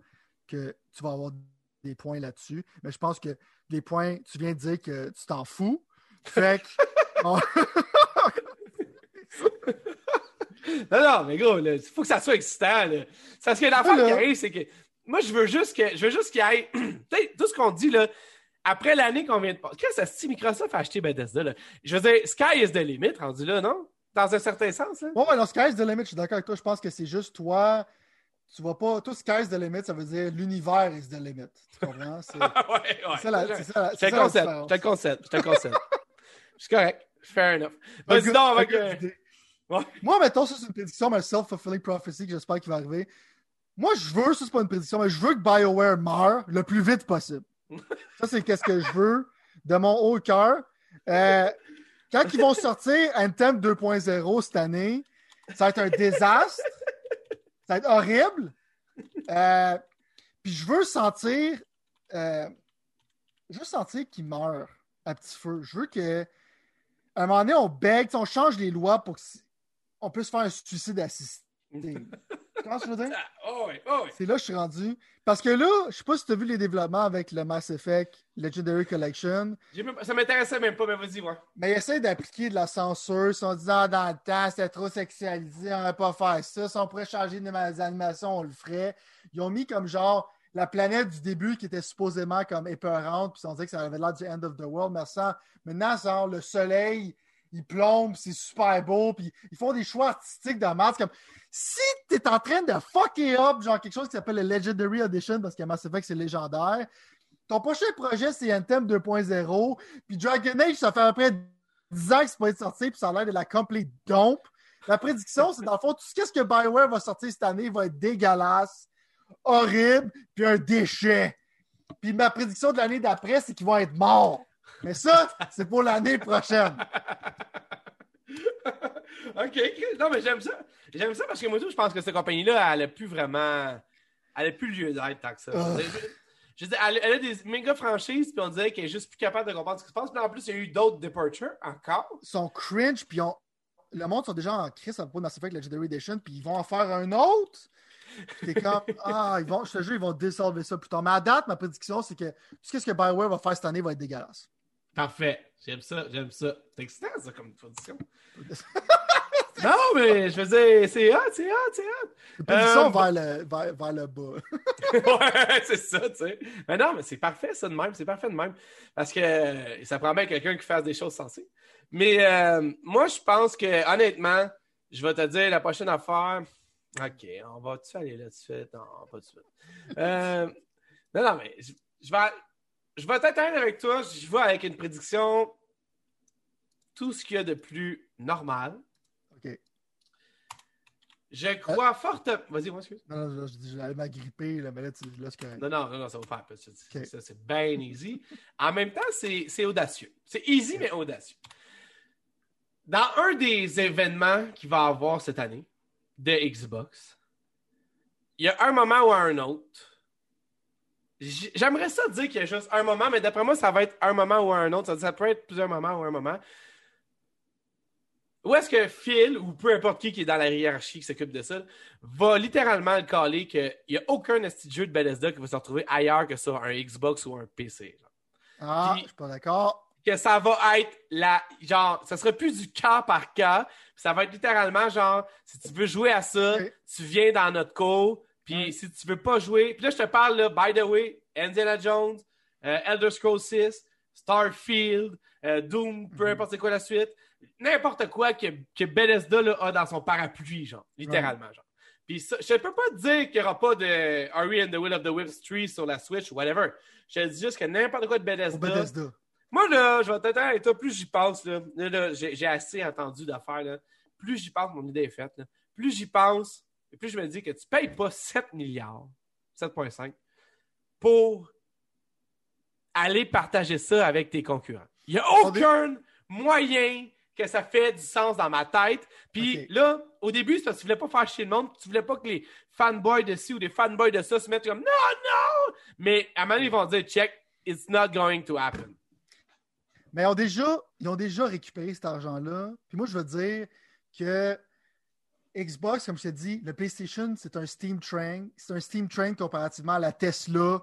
que tu vas avoir des points là-dessus. Mais je pense que les points, tu viens de dire que tu t'en fous. Fait que. non, non, mais gros, il faut que ça soit excitant. Là. Parce que l'affaire qui arrive, c'est que moi, je veux juste que je veux juste qu'il y ait. tout ce qu'on dit là, après l'année qu'on vient de passer. Qu'est-ce que ça Microsoft a acheté Bethesda? Là? Je veux dire, Sky is the limit, rendu là, non? Dans un certain sens. Là. Ouais, ouais, non, Sky is the limit, je suis d'accord avec toi. Je pense que c'est juste toi tu vois pas, tout sky's the limit, ça veut dire l'univers is the limit. Tu comprends? C'est ouais, ouais. ça la, c'est ça, concept. C'est le concept. C'est le concept. C'est correct. Fair enough. Vas-y donc avec. Euh... Ouais. Moi, mettons, ça, c'est une prédiction, mais self-fulfilling prophecy que j'espère qu'il va arriver. Moi, je veux, ça, c'est pas une prédiction, mais je veux que BioWare meure le plus vite possible. ça, c'est qu'est-ce que je veux de mon haut cœur. Euh, quand ils vont sortir Anthem 2.0 cette année, ça va être un désastre. Ça va être horrible. Euh, puis je veux sentir. Euh, je veux sentir qu'il meurt à petit feu. Je veux que. À un moment donné, on bègue, on change les lois pour qu'on puisse faire un suicide assisté. Comment tu veux dire? Oh oh C'est là que je suis rendu. Parce que là, je sais pas si tu as vu les développements avec le Mass Effect Legendary Collection. Même, ça m'intéressait même pas, mais vas-y, ouais. Mais ils essaient d'appliquer de la censure. Ils sont disant dans le temps, c'était trop sexualisé, on va pas faire ça. Si on pourrait changer les animations, on le ferait. Ils ont mis comme genre la planète du début qui était supposément comme épeurante, puis on disait que ça avait l'air du end of the world. Mais ça, maintenant, genre, le soleil, il plombe, c'est super beau, puis ils font des choix artistiques de masse comme si tu es en train de fucker up, genre quelque chose qui s'appelle le Legendary Edition, parce que Mass Effect, c'est légendaire, ton prochain projet, c'est Anthem 2.0, puis Dragon Age, ça fait à peu près 10 ans que c'est pas être sorti, puis ça a l'air de la complete dump. La prédiction, c'est dans le fond, tout ce que BioWare va sortir cette année va être dégueulasse, horrible, puis un déchet. Puis ma prédiction de l'année d'après, c'est qu'ils vont être morts. Mais ça, c'est pour l'année prochaine. OK, non, mais j'aime ça. J'aime ça parce que moi, je pense que cette compagnie-là, elle a plus vraiment. Elle a plus lieu d'être tant que ça. Oh. Je dire, elle, elle a des méga franchises, puis on dirait qu'elle est juste plus capable de comprendre ce qui se passe. Puis en plus, il y a eu d'autres departures encore. Ils sont cringe, puis on... le monde sont déjà en crise à propos de Mass Effect Legendary Edition, puis ils vont en faire un autre. T'es comme, ah, ils vont, je te jure, ils vont dissolver ça plus tard. Mais à date, ma prédiction, c'est que tout ce que Bioware va faire cette année va être dégueulasse. Parfait. J'aime ça, j'aime ça. C'est excitant, ça, comme prédiction. non, mais je veux dire, c'est hot, c'est hot, c'est hot. Une position Euh, vers, le, vers, vers le bas. ouais, c'est ça, tu sais. Mais non, mais c'est parfait, ça, de même. C'est parfait de même. Parce que euh, ça prend bien quelqu'un qui fasse des choses sensées. Mais euh, moi, je pense que, honnêtement, je vais te dire la prochaine affaire. OK, on va-tu aller là tout de suite? Non, pas tout de suite. Non, non, mais je, je vais, je vais être avec toi. Je vais avec une prédiction. Tout ce qu'il y a de plus normal. OK. Je crois fortement. Vas-y, moi, excuse. Non, non, je dis, j'allais m'agripper, là, mais là, tu- là c'est. Non, non, non, ça va faire. Ça, c'est bien easy. En même temps, c'est c'est audacieux. C'est easy, mais audacieux. Dans un des événements qu'il va y avoir cette année de Xbox, il y a un moment ou un autre. J'aimerais ça dire qu'il y a juste un moment, mais d'après moi, ça va être un moment ou un autre. Ça, ça peut être plusieurs moments ou un moment. Où est-ce que Phil, ou peu importe qui qui est dans la hiérarchie qui s'occupe de ça, va littéralement le caler qu'il n'y a aucun jeu de Bethesda qui va se retrouver ailleurs que sur un Xbox ou un PC. Ah, Puis- je suis pas d'accord. Que ça va être la. Genre, ça sera plus du cas par cas. Ça va être littéralement genre, si tu veux jouer à ça, tu viens dans notre cours. Puis si tu veux pas jouer. Puis là, je te parle, là, by the way, Indiana Jones, euh, Elder Scrolls 6, Starfield, euh, Doom, peu Mhm. importe c'est quoi la suite. N'importe quoi que, que Bethesda là, a dans son parapluie, genre. Littéralement, genre. Puis ça, je peux pas te dire qu'il n'y aura pas de Harry and the Will of the Wisps 3 sur la Switch whatever. Je te dis juste que n'importe quoi de Bethesda. Bethesda. Moi, là, je vais honnête avec toi, plus j'y pense, là, là, j'ai assez entendu d'affaires, là. Plus j'y pense, mon idée est faite, là. Plus j'y pense, et plus je me dis que tu payes pas 7 milliards, 7,5, pour aller partager ça avec tes concurrents. Il n'y a aucun moyen que ça fait du sens dans ma tête. Puis là, au début, c'est parce que tu voulais pas faire chier le monde, puis tu voulais pas que les fanboys de ci ou des fanboys de ça se mettent comme non, non! Mais à un moment ils vont dire check, it's not going to happen. Mais ils ont déjà, ils ont déjà récupéré cet argent-là. Puis moi, je veux dire que Xbox, comme je t'ai dit, le PlayStation, c'est un Steam Train. C'est un Steam Train comparativement à la Tesla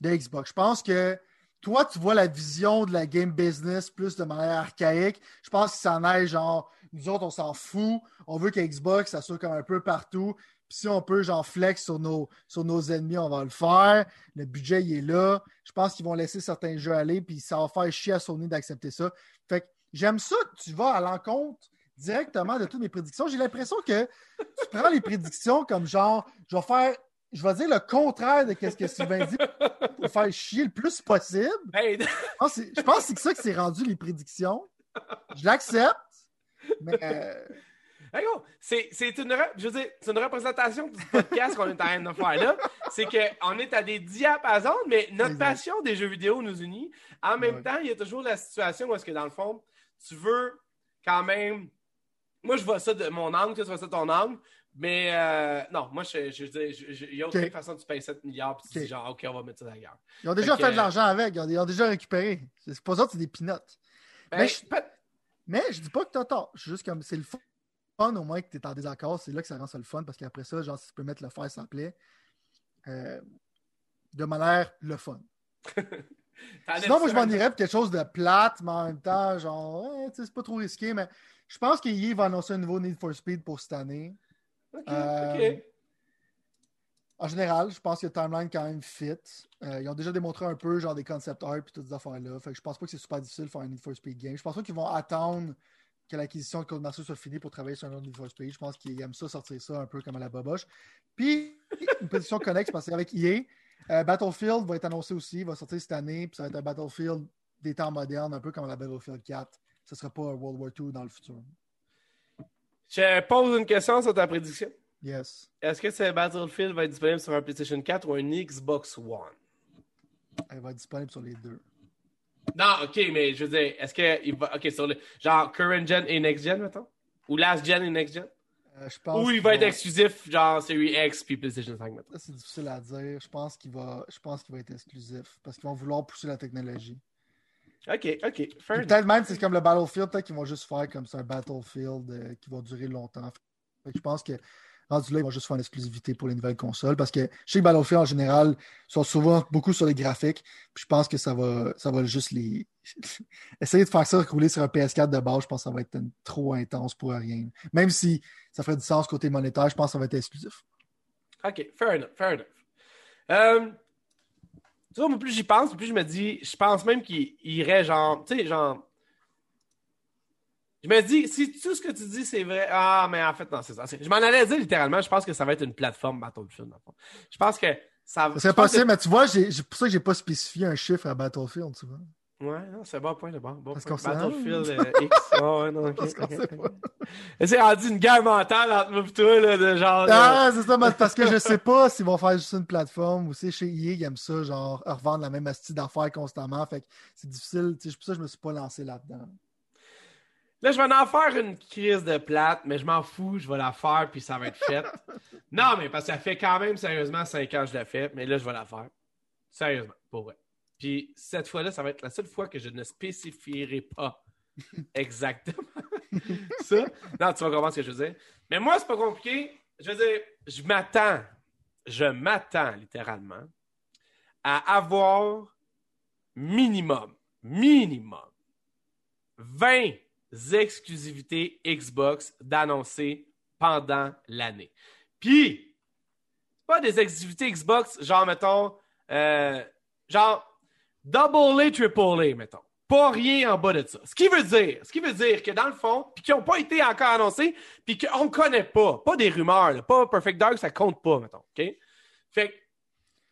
de Xbox. Je pense que toi, tu vois la vision de la game business plus de manière archaïque. Je pense que ça en est genre, nous autres, on s'en fout. On veut que Xbox, ça soit comme un peu partout. Puis si on peut, genre, flex sur nos, sur nos ennemis, on va le faire. Le budget, il est là. Je pense qu'ils vont laisser certains jeux aller, puis ça va faire chier à Sony d'accepter ça. Fait que j'aime ça tu vas à l'encontre directement de toutes mes prédictions. J'ai l'impression que tu prends les prédictions comme genre, je vais faire, je vais dire le contraire de ce que Sylvain dit pour faire chier le plus possible. Hey, Je pense que c'est- ça que c'est rendu les prédictions. Je l'accepte, mais euh, Hey, c'est une, je veux dire, c'est une représentation du podcast qu'on est en train de faire là. C'est qu'on est à des diapasons, mais notre passion des jeux vidéo nous unit. En même Ouais. temps, il y a toujours la situation où est-ce que dans le fond, tu veux quand même. Moi, je vois ça de mon angle, toi, tu vois ça de ton angle. Mais euh, non, moi, je, je, je- il y a aucune façon que tu payes 7 milliards puis tu Ok. dis genre, OK, on va mettre ça d'ailleurs. ils ont déjà Fait fait, que- de l'argent avec. Ils ont, ils ont déjà récupéré. C'est pas ça, c'est des peanuts. Ben, Mais je- peut- Mais je dis pas que t'as tort. Je juste comme c'est le fun au moins que tu es en désaccord. C'est là que ça rend ça le fun parce qu'après ça, genre, si tu peux mettre le faire sans plaît, euh, de manière le fun. Sinon, moi, je m'en irais pour quelque chose de plate, mais en même temps, genre, c'est pas trop risqué. Mais je pense qu'EA va annoncer un nouveau Need for Speed pour cette année. OK, Euh, OK. En général, je pense que le timeline quand même fit. Euh, ils ont déjà démontré un peu genre des concept art et toutes ces affaires-là. Fait que je pense pas que c'est super difficile de faire un Need for Speed game. Je pense pas qu'ils vont attendre que l'acquisition de Codemaster soit finie pour travailler sur un autre Need for Speed. Je pense qu'ils aiment ça sortir ça un peu comme à la boboche. Puis une position connexe parce qu'avec EA, euh, Battlefield va être annoncé aussi, il va sortir cette année, puis ça va être un Battlefield des temps modernes, un peu comme la Battlefield 4. Ce sera pas un World War II dans le futur. Je pose une question sur ta prédiction. Yes. Est-ce que ce Battlefield va être disponible sur un PlayStation 4 ou un Xbox One? Elle va être disponible sur les deux. Non, ok, mais je veux dire, est-ce que il va. Ok, sur le. Genre current gen et next gen, mettons? Ou last gen et next gen? Euh, je pense Ou il va être exclusif, genre Series X puis PlayStation 5 maintenant. C'est difficile à dire. Je pense qu'il va, je pense qu'il va être exclusif parce qu'ils vont vouloir pousser la technologie. Ok, ok. Puis Fair enough. Peut-être même, c'est comme le Battlefield, peut-être qu'ils vont juste faire comme ça un Battlefield euh, qui va durer longtemps. Fait que je pense que rendu là, ils vont juste faire une exclusivité pour les nouvelles consoles parce que je sais que Battlefield en général sont souvent beaucoup sur les graphiques. Puis je pense que ça va, ça va juste les. Essayer de faire ça rouler sur un PS4 de base, je pense que ça va être une- trop intense pour rien. Même si ça ferait du sens côté monétaire, je pense que ça va être exclusif. Ok, fair enough, fair enough. Euh, tu vois, plus j'y pense, plus je me dis, je pense même qu'il irait genre, tu sais, genre. Je me dis, si tout ce que tu dis c'est vrai, ah, mais en fait, non, c'est ça. C'est- Je m'en allais dire littéralement, je pense que ça va être une plateforme Battlefield. dans le fond. Je pense que ça je pense possible, mais tu vois, c'est pour ça que j'ai pas spécifié un chiffre à Battlefield, tu vois. Ouais, non, c'est bon point, le bon. bon Parce qu'on Battlefield euh, X. Oh, ouais, non, ok, Parce qu'on ok, sait ok. Et C'est rendu une guerre mentale entre moi et toi, là, de genre. euh, Ah, c'est ça, mais parce que je sais pas s'ils vont faire juste une plateforme ou si chez EA, ils aiment ça, genre, revendre la même astuce d'affaires constamment. Fait que c'est difficile. C'est pour ça que je me suis pas lancé là-dedans. Là, je vais en faire une crise de plate, mais je m'en fous, je vais la faire, puis ça va être fait. non, mais parce que ça fait quand même sérieusement 5 ans que je l'ai fait, mais là, je vais la faire. Sérieusement, pour vrai. Puis cette fois-là, ça va être la seule fois que je ne spécifierai pas exactement ça. Non, tu vas comprendre ce que je veux dire. Mais moi, c'est pas compliqué. Je veux dire, je m'attends, je m'attends littéralement à avoir minimum, minimum 20 exclusivités Xbox d'annoncer pendant l'année. Puis, c'est pas des exclusivités Xbox, genre, mettons, euh, genre, double A, triple A, mettons. Pas rien en bas de ça. Ce qui veut dire, ce qui veut dire que dans le fond, puis qui n'ont pas été encore annoncés, puis qu'on ne connaît pas, pas des rumeurs, là, pas Perfect Dark, ça compte pas, mettons, OK? Fait que,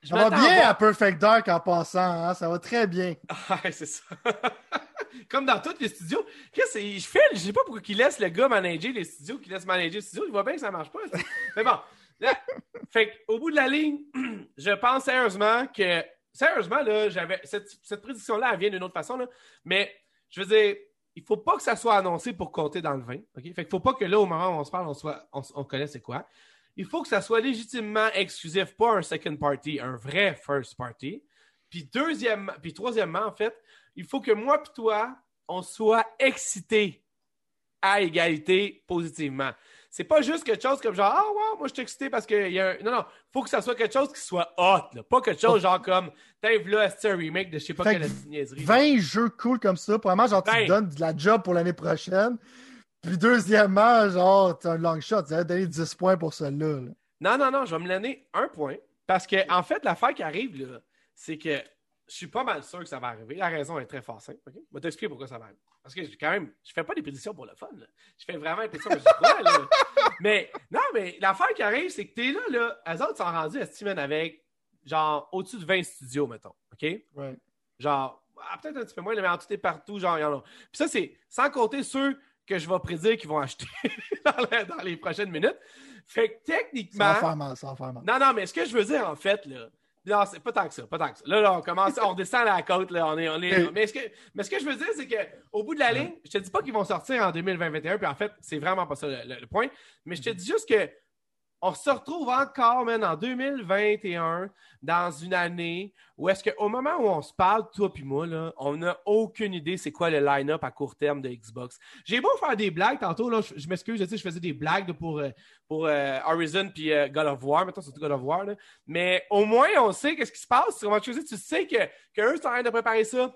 je Ça va bien à Perfect Dark en passant, hein? Ça va très bien. Ouais, c'est ça. Comme dans tous les studios. Chris, je fais, je sais pas pourquoi il laisse le gars manager les studios, qu'il laisse manager les studios. Il voit bien que ça marche pas. Mais bon. Là, fait au bout de la ligne, je pense sérieusement que. Sérieusement, là, j'avais. Cette, cette prédiction-là, vient d'une autre façon. Mais je veux dire, il faut pas que ça soit annoncé pour compter dans le 20. OK? Fait faut pas que là, au moment où on se parle, on, soit, on, on connaisse c'est quoi. Il faut que ça soit légitimement exclusif, pas un second party, un vrai first party. Puis deuxièmement, puis troisièmement, en fait, il faut que moi et toi, on soit excités à égalité positivement. C'est pas juste quelque chose comme genre, ah ouais, moi je suis excité parce que il y a un... Non, non, faut que ça soit quelque chose qui soit hot, là. Pas quelque chose genre comme, t'as là, c'est un remake de je sais pas Fait quelle que niaiserie. 20 jeux cool comme ça. Premièrement, genre, tu te donnes de la job pour l'année prochaine. Puis deuxièmement, genre, t'as un long shot. Tu vas donner 10 points pour celui-là. là. Non, non, non, je vais me donner un point. Parce que, en fait, l'affaire qui arrive, là, c'est que je suis pas mal sûr que ça va arriver. La raison est très forte. OK? Je vais t'expliquer pourquoi ça va arriver. Parce que, quand même, je fais pas des prédictions pour le fun. là. Je fais vraiment des prédictions parce que je crois, là. Mais, non, mais l'affaire qui arrive, c'est que t'es là, là. Eux autres sont rendus à Steven avec, genre, au-dessus de 20 studios, mettons. OK? Ouais. Genre, ah, peut-être un petit peu moins, mais en tout et partout, genre, il y en a. Puis ça, c'est sans compter ceux que je vais prédire qu'ils vont acheter dans, les prochaines minutes. Fait que Ça techniquement. va faire mal, ça va faire mal. Non, non, mais ce que je veux dire, en fait, là. Non, c'est pas tant que ça, pas tant que ça. Là, là, on commence, on descend à la côte, là. On est, on est, mais, ce que, mais ce que je veux dire, c'est qu'au bout de la ligne, je te dis pas qu'ils vont sortir en 2021, puis en fait, c'est vraiment pas ça le, le- le point. Mais je te dis juste que on se retrouve encore, man, en 2021, dans une année où est-ce qu'au moment où on se parle, toi puis moi, on n'a aucune idée c'est quoi le line-up à court terme de Xbox. J'ai beau faire des blagues tantôt, je, m'excuse, je je faisais des blagues pour, euh, pour euh, Horizon puis euh, God of War, maintenant surtout God of War, mais au moins on sait qu'est-ce qui se passe. Tu sais que, que eux sont en train de préparer ça.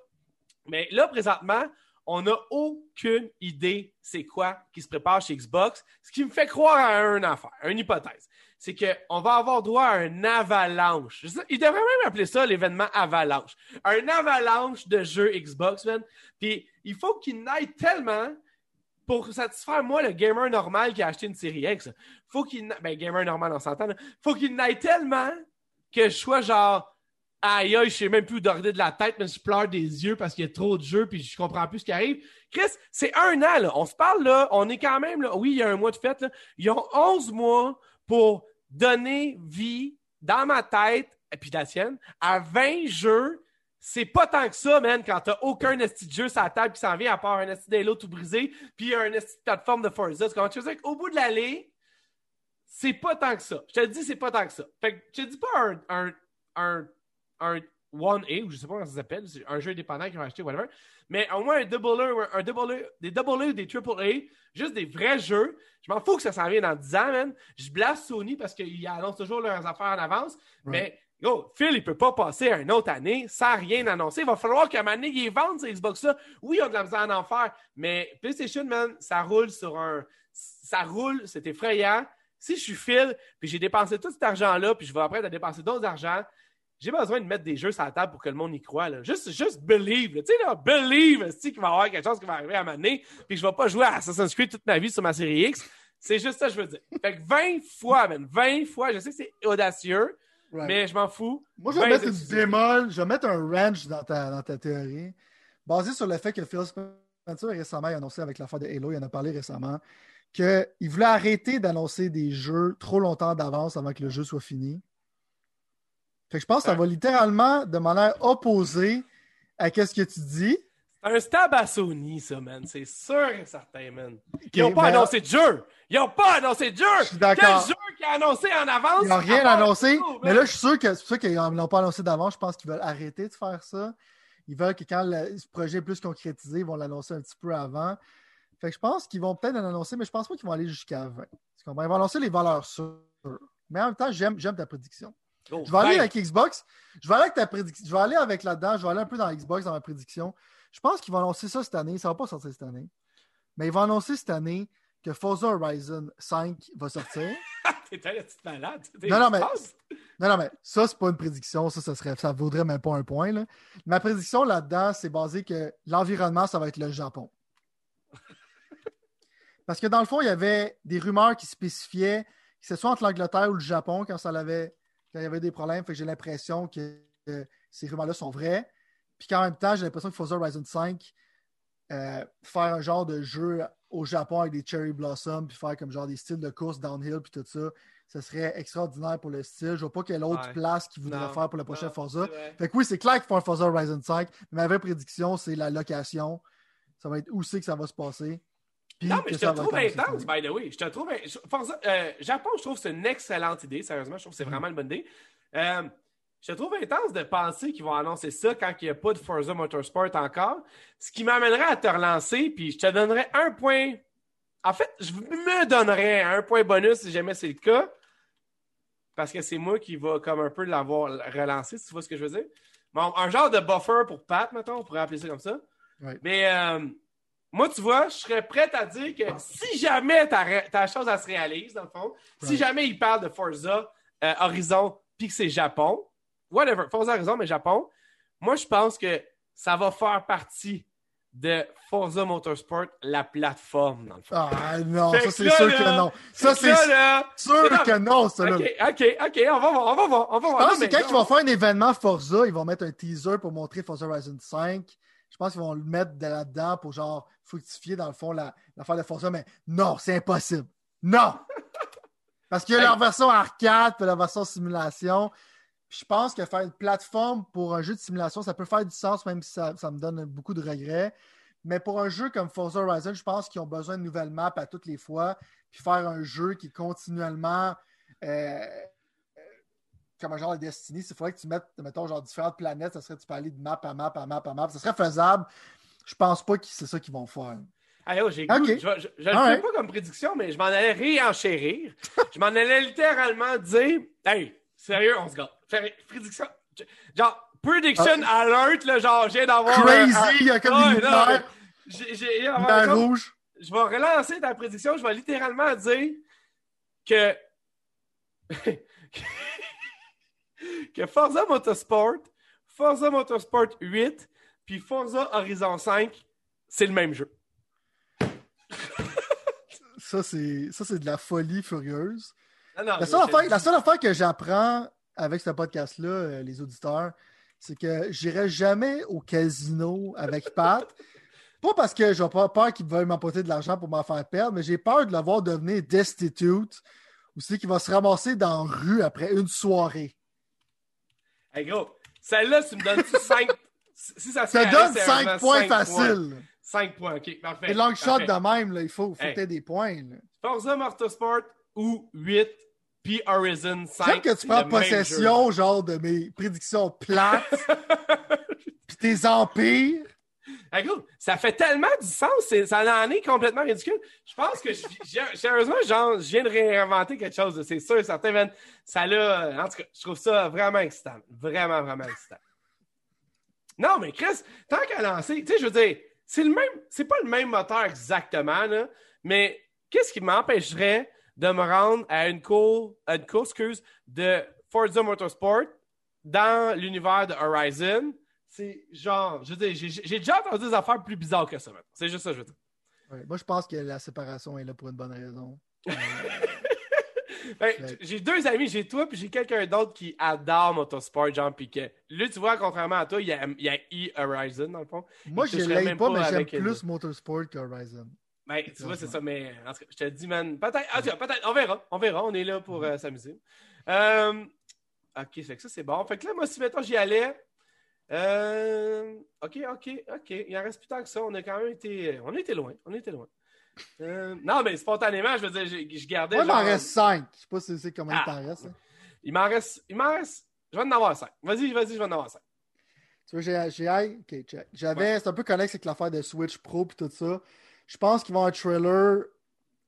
Mais là, présentement, on n'a aucune idée c'est quoi qui se prépare chez Xbox, ce qui me fait croire à une affaire, une hypothèse. C'est qu'on va avoir droit à un avalanche. Je sais- Il devrait même appeler ça l'événement avalanche. Un avalanche de jeux Xbox, man. Puis il faut qu'il n'aille tellement pour satisfaire moi le gamer normal qui a acheté une série X. Faut qu'il ben gamer normal on s'entend. Faut qu'il n'aille tellement que je sois genre aïe aïe, je sais même plus où dormir de la tête, mais je pleure des yeux parce qu'il y a trop de jeux puis je comprends plus ce qui arrive. Chris, c'est un an là. On se parle là, on est quand même là. Oui, il y a un mois de fête là. Ils ont 11 mois pour donner vie dans ma tête et puis la tienne à 20 jeux. C'est pas tant que ça, man, quand t'as aucun esti de jeu sur la table qui s'en vient à part un esti d'Halo tout brisé, puis un esti de plateforme de Forza. Comment tu dire? Qu'au bout de l'allée, c'est pas tant que ça. Je te dis, c'est pas tant que ça. Fait que je te dis pas un, un, un, un 1A, ou je sais pas comment ça s'appelle, un jeu indépendant qu'ils ont acheté, whatever, mais au moins un double A, un double A, des double A ou des triple A, juste des vrais jeux. Je m'en fous que ça s'en vienne dans 10 ans, man. Je blase Sony parce qu'ils annoncent toujours leurs affaires en avance, mais Yo, Phil, il peut pas passer à une autre année sans rien annoncer. Il va falloir qu'à un moment donné, ils vendent ces Xbox-là. Oui, ils ont de la misère à en faire, mais PlayStation, man, ça roule sur un. Ça roule, c'est effrayant. Si je suis Phil, puis j'ai dépensé tout cet argent-là, puis je vais après dépenser d'autres argent, j'ai besoin de mettre des jeux sur la table pour que le monde y croit. Là. Juste, juste believe. Tu sais, là, believe qu'il va y avoir quelque chose qui va arriver à donné, puis je ne vais pas jouer à Assassin's Creed toute ma vie sur ma série X. C'est juste ça que je veux dire. Fait que 20 fois, man, 20 fois, je sais que c'est audacieux, mais je m'en fous. Moi, je vais mettre une bémol, je vais mettre un wrench dans ta, dans ta théorie, basé sur le fait que Phil Spencer récemment a annoncé avec l'affaire de Halo, il en a parlé récemment, qu'il voulait arrêter d'annoncer des jeux trop longtemps d'avance avant que le jeu soit fini. Fait que je pense que ça va littéralement de manière opposée à ce que tu dis. C'est un stab à Sony, ça, man. C'est sûr et certain, man. Ils n'ont pas annoncé de jeu. Ils n'ont pas annoncé de jeu. Je suis d'accord. Quel jeu qui a annoncé en avance? Ils n'ont rien annoncé. mais là, je suis sûr que c'est pour ça qu'ils n'ont pas annoncé d'avance. Je pense qu'ils veulent arrêter de faire ça. Ils veulent que quand le projet est plus concrétisé, ils vont l'annoncer un petit peu avant. Fait que je pense qu'ils vont peut-être l'annoncer, mais je pense pas qu'ils vont aller jusqu'à 20. Ils vont annoncer les valeurs sûres. Mais en même temps, j'aime ta prédiction. Oh, je vais aller avec Xbox. Je vais aller avec ta prédiction. Je vais aller avec là-dedans. Je vais aller un peu dans Xbox dans ma prédiction. Je pense qu'ils vont annoncer ça cette année. Ça ne va pas sortir cette année. Mais ils vont annoncer cette année que Forza Horizon 5 va sortir. T'es un petite malade. Non, non, mais, non, non, mais ça, c'est pas une prédiction. Ça, ça, serait, ça vaudrait même pas un point. Là. Ma prédiction là-dedans, c'est basé que l'environnement, ça va être le Japon. Parce que dans le fond, il y avait des rumeurs qui spécifiaient que ce soit entre l'Angleterre ou le Japon quand ça il y avait des problèmes. Fait que j'ai l'impression que, ces rumeurs-là sont vraies. Puis qu'en même temps, j'ai l'impression que Forza Horizon 5, euh, faire un genre de jeu au Japon avec des cherry blossoms, puis faire comme genre des styles de course downhill, puis tout ça, ce serait extraordinaire pour le style. Je vois pas quelle autre place qu'ils voudraient faire pour le prochain Forza. Fait que oui, c'est clair qu'ils font un Forza Horizon 5, mais ma vraie prédiction, c'est la location. Ça va être où c'est que ça va se passer non, mais je te trouve intense, by the way. Je te trouve. Euh, Japon, je trouve que c'est une excellente idée. Sérieusement, je trouve que c'est mm. vraiment une bonne idée. Euh, je te trouve intense de penser qu'ils vont annoncer ça quand il n'y a pas de Forza Motorsport encore. Ce qui m'amènerait à te relancer, puis je te donnerais un point. En fait, je me donnerais un point bonus si jamais c'est le cas. Parce que c'est moi qui va comme un peu l'avoir relancé, si tu vois ce que je veux dire. Bon, un genre de buffer pour Pat, mettons, on pourrait appeler ça comme ça. Mais euh, moi, tu vois, je serais prêt à dire que si jamais ta, ta chose se réalise, dans le fond, si jamais il parle de Forza euh, Horizon puis que c'est Japon, whatever, Forza Horizon, mais Japon, moi, je pense que ça va faire partie de Forza Motorsport, la plateforme, dans le fond. Ah non, ça c'est sûr que non. Ça c'est sûr que non, ça là. OK, OK, OK, on va voir, on va voir. On va voir. Je pense que quand ils vont faire un événement Forza, ils vont mettre un teaser pour montrer Forza Horizon 5 je pense qu'ils vont le mettre là-dedans pour genre fructifier dans le fond l'affaire de Forza, mais non, c'est impossible. Non! Parce qu'il y a leur version arcade et la version simulation. je pense que faire une plateforme pour un jeu de simulation, ça peut faire du sens, même si ça, me donne beaucoup de regrets. Mais pour un jeu comme Forza Horizon, je pense qu'ils ont besoin de nouvelles maps à toutes les fois. Puis faire un jeu qui est continuellement euh, comme un genre de Destiny, il faudrait que tu mettes, mettons, genre différentes planètes, ça serait tu peux aller de map à map à map à map. Ça serait faisable. Je pense pas que c'est ça qu'ils vont faire. Oh, j'ai Je, je, je le fais pas comme prédiction, mais je m'en allais réenchérir. je m'en allais littéralement dire Hey, sérieux, on se gâte. Prédiction. Genre, prediction ah. alert, là, genre, j'ai d'avoir. Crazy, il y a comme une lumière. J'ai rouge. Je vais relancer ta prédiction. Je vais littéralement dire que que Forza Motorsport, Forza Motorsport 8, puis Forza Horizon 5, c'est le même jeu. ça, c'est, ça, c'est de la folie furieuse. la, seule affaire, que j'apprends avec ce podcast-là, euh, les auditeurs, c'est que j'irai jamais au casino avec Pat. pas parce que j'ai pas peur qu'il veuille m'emporter de l'argent pour m'en faire perdre, mais j'ai peur de le voir devenir destitute ou c'est qu'il va se ramasser dans la rue après une soirée. Hey gros, celle-là, tu me donnes 5. si ça se donne 5 points faciles. 5 points, ok, parfait. Et long shot de même, là, il faut, faut des points. Là. Forza Motorsport ou 8, puis Horizon 5. J'aime que tu prends possession, genre, de mes prédictions plates, puis tes empires. Écoute, ça fait tellement du sens, ça en est complètement ridicule. Je pense que, sérieusement, je viens de réinventer quelque chose, c'est sûr, certain, ça l'a, en tout cas, je trouve ça vraiment excitant, vraiment, vraiment excitant. Non, mais Chris, tant qu'à lancer, tu sais, je veux dire, c'est le même, c'est pas le même moteur exactement, là, mais qu'est-ce qui m'empêcherait de me rendre à une, cour, à une course excuse, de Forza Motorsport dans l'univers de Horizon? C'est genre, je veux dire, j'ai déjà entendu des affaires plus bizarres que ça. C'est juste ça, je veux dire. moi, je pense que la séparation est là pour une bonne raison. Ben, j'ai deux amis, j'ai toi puis j'ai quelqu'un d'autre qui adore Motorsport, Jean Piquet. Lui, tu vois, contrairement à toi, il y a, il y a E-Horizon dans le fond. Moi, je l'aime pas, mais j'aime plus Motorsport qu'Horizon. Ben, tu vois, c'est ça, mais en tout cas, je te dis, man, peut-être, peut-être, on verra, on verra, on est là pour euh, s'amuser. Euh, ok, fait que ça, c'est bon. Fait que là, moi, si maintenant j'y allais, euh, ok, ok, ok, il en reste plus tant que ça, on a quand même été, on a été loin, on a été loin. Euh, non, mais spontanément, je veux dire, je, je gardais. Moi, il m'en reste 5. Je sais pas si c'est combien ah. il reste. Hein. Il m'en reste. Il m'en reste. Je vais en avoir 5. Vas-y, vas-y, je vais en avoir 5. Tu vois, j'ai. j'ai ok, check. J'avais. C'est un peu connexe avec l'affaire de Switch Pro et tout ça. Je pense qu'ils vont avoir un trailer.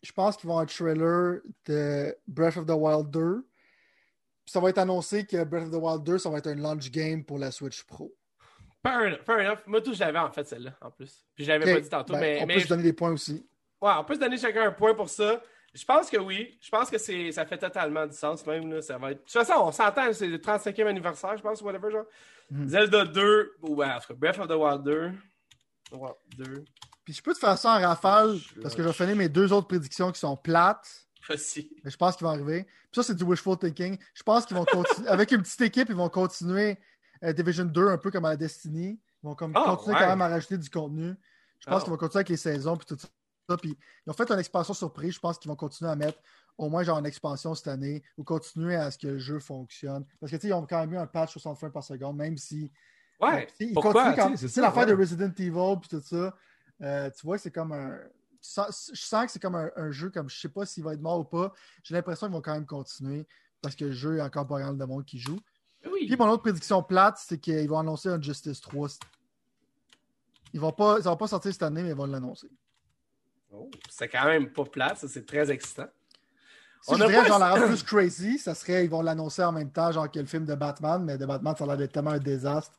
Je pense qu'ils vont avoir un trailer de Breath of the Wild 2. Puis ça va être annoncé que Breath of the Wild 2, ça va être un launch game pour la Switch Pro. Fair enough. Fair enough. Moi, tout, je l'avais en fait, celle-là, en plus. Puis je l'avais pas dit tantôt. Ben, mais, on peut se donner des points aussi. Ouais, on peut se donner chacun un point pour ça. Je pense que oui. Je pense que c'est, ça fait totalement du sens même. Là. Ça va être... De toute façon, on s'entend, c'est le 35e anniversaire, je pense, whatever, genre. Hmm. Zelda 2, ou ouais, en tout cas, Breath of the Wild 2. Wild 2. Puis je peux te faire ça en rafale, parce que je vais finir mes deux autres prédictions qui sont plates. Je pense qu'ils vont arriver. Puis ça, c'est du wishful thinking. Je pense qu'ils vont continuer. Avec une petite équipe, ils vont continuer euh, Division 2 un peu comme à la Destiny. Ils vont comme oh, continuer quand même à rajouter du contenu. Je pense oh. qu'ils vont continuer avec les saisons puis tout ça. Puis ils ont fait une expansion surprise. Je pense qu'ils vont continuer à mettre au moins genre une expansion cette année ou continuer à ce que le jeu fonctionne. Parce que tu sais, ils ont quand même eu un patch 60 frames par seconde, même si. Ouais. ils pourquoi, continuent C'est l'affaire de Resident Evil puis tout ça. Euh, tu vois, c'est comme un. Je sens que c'est comme un, jeu comme je sais pas s'il va être mort ou pas. J'ai l'impression qu'ils vont quand même continuer parce que le jeu est encore pas grand de monde qui joue. Oui. Puis mon autre prédiction plate, c'est qu'ils vont annoncer un Justice 3. Ils vont pas, ça va pas sortir cette année, mais ils vont l'annoncer. Oh, c'est quand même pas plate, ça, c'est très excitant. Si on je dirais, genre, la rendre plus crazy, ça serait, ils vont l'annoncer en même temps, genre, que le film de Batman, mais de Batman, ça a l'air d'être tellement un désastre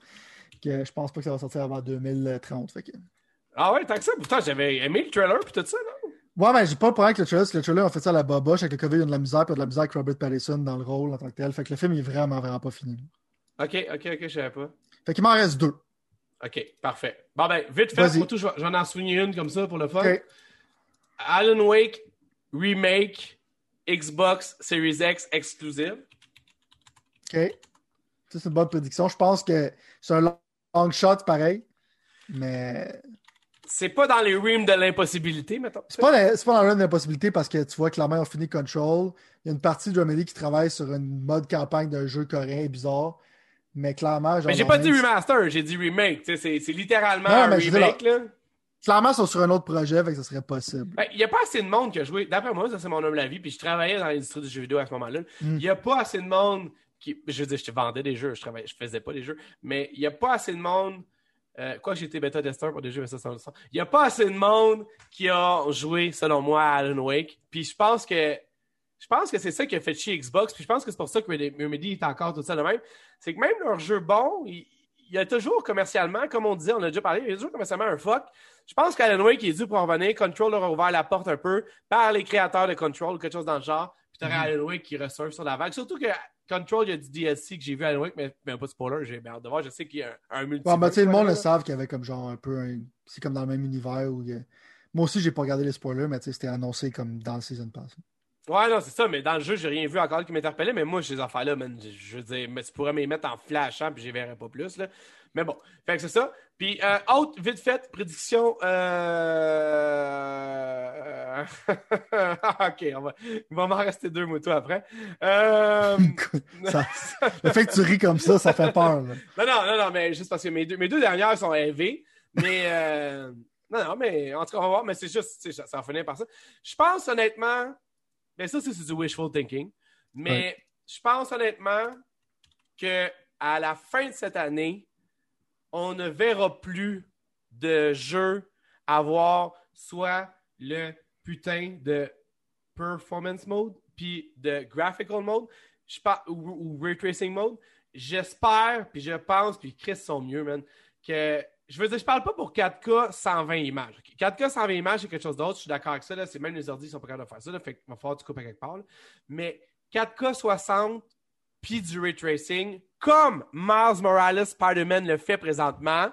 que je pense pas que ça va sortir avant 2030. Fait que... Ah ouais, tant que ça, pourtant, j'avais aimé le trailer puis tout ça, non? Ouais, mais j'ai pas le problème avec le trailer, parce que le trailer, on fait ça à la baboche, avec le COVID, il y a de la misère, puis il y a de la misère avec Robert Pattinson dans le rôle en tant que tel. Fait que le film, il est vraiment, vraiment pas fini. Ok, ok, ok, je savais pas. Fait qu'il m'en reste deux. Ok, parfait. Bon ben, vite fait, moi tout, je vais en souligner une comme ça pour le fun. Alan Wake Remake Xbox Series X exclusive. OK. Ça, c'est une bonne prédiction. Je pense que c'est un long shot pareil, mais. C'est pas dans les rimes de l'impossibilité, mettons. C'est pas, pas dans les rimes de l'impossibilité parce que tu vois que la main a fini Control. Il y a une partie de Remedy qui travaille sur une mode campagne d'un jeu coréen bizarre. Mais clairement. Mais j'ai pas dit remaster, j'ai dit remake. C'est littéralement un remake, là. Clairement, ils sont sur un autre projet, fait que ça serait possible. Ben, il n'y a pas assez de monde qui a joué. D'après moi, ça c'est mon humble avis, puis je travaillais dans l'industrie du jeu vidéo à ce moment-là. Il n'y a pas assez de monde qui. Je veux dire, je te vendais des jeux, je travaillais, je faisais pas des jeux, mais il n'y a pas assez de monde. Euh, quoi que j'étais bêta tester pour des jeux, mais ça, ça, ça. Il n'y a pas assez de monde qui a joué, selon moi, à Alan Wake. Puis je pense que je pense que c'est ça qui a fait chier Xbox. Puis je pense que c'est pour ça que Remedy est encore tout ça de même. C'est que même leur jeu bon, il, y a toujours commercialement, comme on disait, on a déjà parlé, il y a toujours commercialement un fuck. Je pense qu'Alan Wake est dû pour en revenir. Control leur a ouvert la porte un peu par les créateurs de Control ou quelque chose dans le genre. Puis t'aurais mm-hmm. Alan Wake qui ressort sur la vague. Surtout que Control, il y a du DLC que j'ai vu Alan Wake, mais, mais pas de spoiler, j'ai hâte de voir. Je sais qu'il y a un, un multi. Bon, ben, le monde le savent qu'il y avait comme genre un peu. C'est comme dans le même univers où. Moi aussi, j'ai pas regardé les spoilers, mais c'était annoncé comme dans le season pass. Ouais, non, c'est ça, mais dans le jeu, j'ai rien vu encore qui m'interpellait, mais moi, ces affaires-là, je veux dire, mais tu pourrais m'y mettre en flashant, puis j'y verrais pas plus, là. Mais bon, fait que c'est ça. Puis, euh, autre, vite fait, prédiction. Euh... ok, on va, il va m'en rester deux moutons après. Euh... le fait que tu ris comme ça, ça fait peur. Non, non, non, non, mais juste parce que mes deux, mes deux dernières sont élevées. Mais, euh... non, non, mais en tout cas, on va voir, mais c'est juste, ça va finir par ça. Je pense honnêtement Mais ça, c'est du wishful thinking. Mais je pense honnêtement que à la fin de cette année, on ne verra plus de jeux avoir soit le putain de performance mode puis de graphical mode ou, ou ray tracing mode. J'espère, puis je pense, puis Chris sont mieux, man, que je veux dire, je parle pas pour 4K 120 images. 4K 120 images, c'est quelque chose d'autre. Je suis d'accord avec ça. C'est même les ordi qui sont pas capables de faire ça. Là, fait qu'il va falloir que tu coupes quelque part. Mais 4K 60 puis du ray tracing, comme Miles Morales Spider-Man le fait présentement,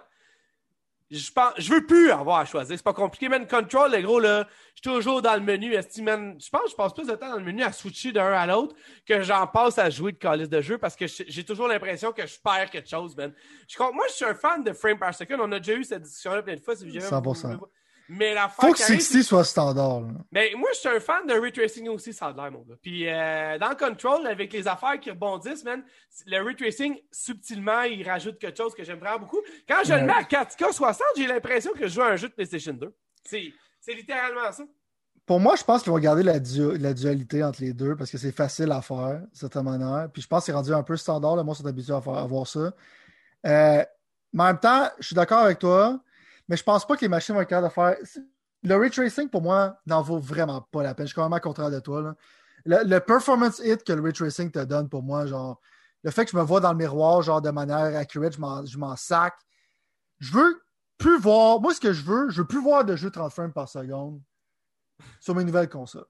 je pense, je veux plus avoir à choisir. C'est pas compliqué, man. Control, les gros, là, je suis toujours dans le menu. Man, je pense que je passe plus de temps dans le menu à switcher d'un à l'autre que j'en passe à jouer de calice de jeu parce que j'ai toujours l'impression que je perds quelque chose, man. Je, moi, je suis un fan de frame par second. On a déjà eu cette discussion-là plein de fois. Si 100%. Mais la Faut que 60 soit standard. Mais moi, je suis un fan de retracing aussi, ça a l'air, mon gars. Puis euh, dans Control, avec les affaires qui rebondissent, man, le retracing, subtilement, il rajoute quelque chose que j'aime vraiment beaucoup. Quand je le mets à 4K 60, j'ai l'impression que je joue à un jeu de PlayStation 2. C'est littéralement ça. Pour moi, je pense qu'ils vont garder la, la, dualité entre les deux parce que c'est facile à faire, de cette manière. Puis je pense que c'est rendu un peu standard. Là. Moi, je suis habitué à, faire, à voir ça. Euh, mais en même temps, je suis d'accord avec toi. Mais je pense pas que les machines vont être capables de faire. Le ray tracing, pour moi, n'en vaut vraiment pas la peine. Je suis quand même contraire de toi. Le, performance hit que le ray tracing te donne, pour moi, genre, le fait que je me vois dans le miroir, genre, de manière accurate, je m'en sac. Je veux plus voir. Moi, ce que je veux, je veux plus voir de jeu 30 frames par seconde sur mes nouvelles consoles.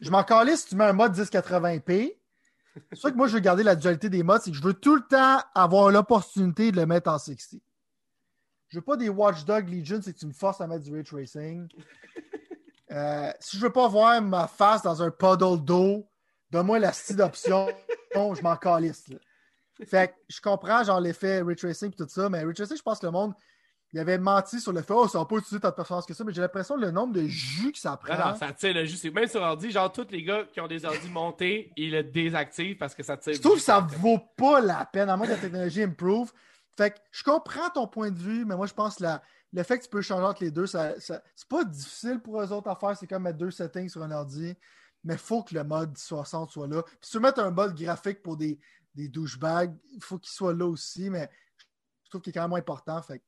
Je m'en si tu mets un mode 1080p. C'est ça que moi, je veux garder la dualité des modes, c'est que je veux tout le temps avoir l'opportunité de le mettre en 60. Je veux pas des Watchdog Legion, c'est que tu me forces à mettre du ray tracing. Euh, si je veux pas voir ma face dans un puddle d'eau, donne-moi la style d'option. je m'en calisse. Fait que je comprends genre l'effet ray tracing et tout ça, mais ray tracing, je pense que le monde il avait menti sur le fait oh, ça va pas utiliser ta performance que ça, mais j'ai l'impression que le nombre de jus que ça prend. Non, ça tire le jus. Même sur ordi, genre tous les gars qui ont des ordi montés, ils le désactivent parce que ça tire. Je trouve que ça vaut pas la peine, à moins que la technologie improve. Fait que je comprends ton point de vue, mais moi, je pense que le fait que tu peux changer entre les deux, ça, c'est pas difficile pour eux autres à faire. C'est comme mettre deux settings sur un ordi, mais il faut que le mode 60 soit là. Puis si tu mettre un mode graphique pour des, des douchebags, il faut qu'il soit là aussi, mais je trouve qu'il est quand même moins important. Fait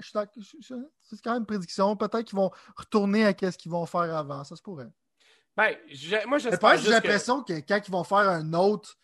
c'est quand même une prédiction. Peut-être qu'ils vont retourner à ce qu'ils vont faire avant. Ça se pourrait. Ben, moi, j'espère. J'ai l'impression que... quand ils vont faire un autre,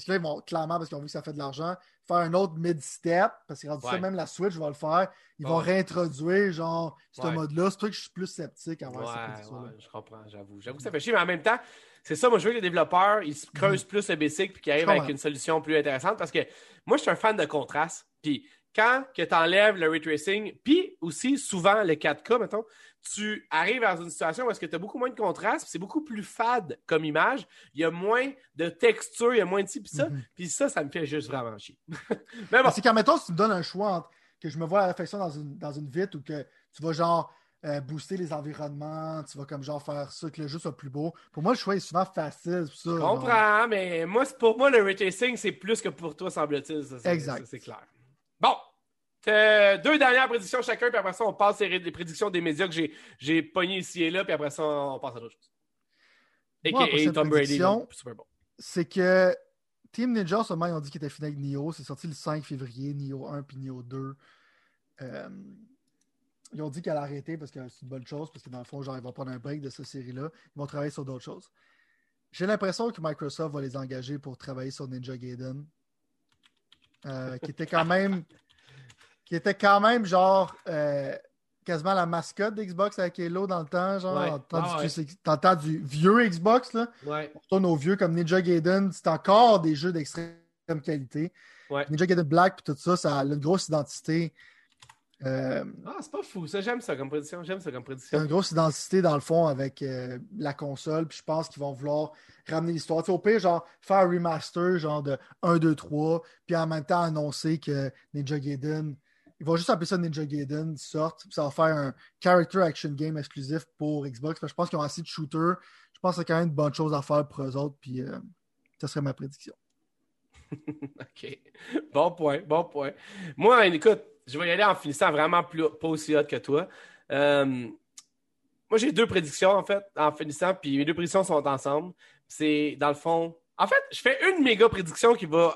parce que là, ils vont clairement, parce qu'ils ont vu que ça fait de l'argent, faire un autre mid-step, parce que ça, même la Switch va le faire. Ils vont réintroduire, genre, ce mode-là. C'est pour que je suis plus sceptique à voir ça. je comprends, j'avoue. J'avoue que ça fait chier, mais en même temps, c'est ça, moi, je veux que les développeurs, ils se creusent plus le basic puis qu'ils arrivent avec une solution plus intéressante parce que moi, je suis un fan de contraste. Puis quand tu enlèves le ray tracing, puis aussi souvent le 4K, mettons, tu arrives dans une situation où est-ce que tu as beaucoup moins de contraste, c'est beaucoup plus fade comme image, il y a moins de texture, il y a moins de ci, puis ça, mhm. puis ça, ça me fait juste vraiment chier. Mais bon. C'est quand, mettons, si tu me donnes un choix entre que je me vois à la réflexion dans une, dans une vitre ou que tu vas genre euh, booster les environnements, tu vas comme genre faire ça, que le jeu soit plus beau. Pour moi, le choix est souvent facile. Ça, je comprends, mais moi, pour moi, le ray tracing, c'est plus que pour toi, semble-t-il. Exact. C'est clair. Deux dernières prédictions chacun, puis après ça, on passe les prédictions des médias que j'ai pognées ici et là, puis après ça, on passe à d'autres choses. Et Tom Brady, super bon. C'est que Team Ninja, seulement, ils ont dit qu'il était fini avec Nioh. C'est sorti le 5 février, Nioh 1 puis Nioh 2. Euh, ils ont dit qu'elle a arrêté parce que c'est une bonne chose, parce que dans le fond, genre, ils vont prendre un break de cette série-là. Ils vont travailler sur d'autres choses. J'ai l'impression que Microsoft va les engager pour travailler sur Ninja Gaiden. Euh, qui était quand même qui était quand même genre euh, quasiment la mascotte d'Xbox avec Halo dans le temps, genre. T'entends du, vieux Xbox, là. Ouais. On retourne aux vieux comme Ninja Gaiden, c'est encore des jeux d'extrême qualité. Ninja Gaiden Black et tout ça, ça a une grosse identité. Euh, ah, c'est pas fou, ça, j'aime ça comme prédiction. J'aime ça comme prédiction. une grosse identité dans le fond avec euh, la console, puis je pense qu'ils vont vouloir ramener l'histoire. au pire, genre, faire un remaster, genre de 1, 2, 3, puis en même temps annoncer que Ninja Gaiden ils vont juste appeler ça Ninja Gaiden, sorte, ça va faire un character action game exclusif pour Xbox. Je pense qu'ils ont assez de shooters. Je pense que c'est quand même une bonne chose à faire pour eux autres, puis euh, ça serait ma prédiction. OK. Bon point, bon point. Moi, écoute, je vais y aller en finissant vraiment plus, pas aussi hot que toi. Euh, moi, j'ai deux prédictions, en fait, en finissant, puis mes deux prédictions sont ensemble. C'est, dans le fond... En fait, je fais une méga prédiction qui va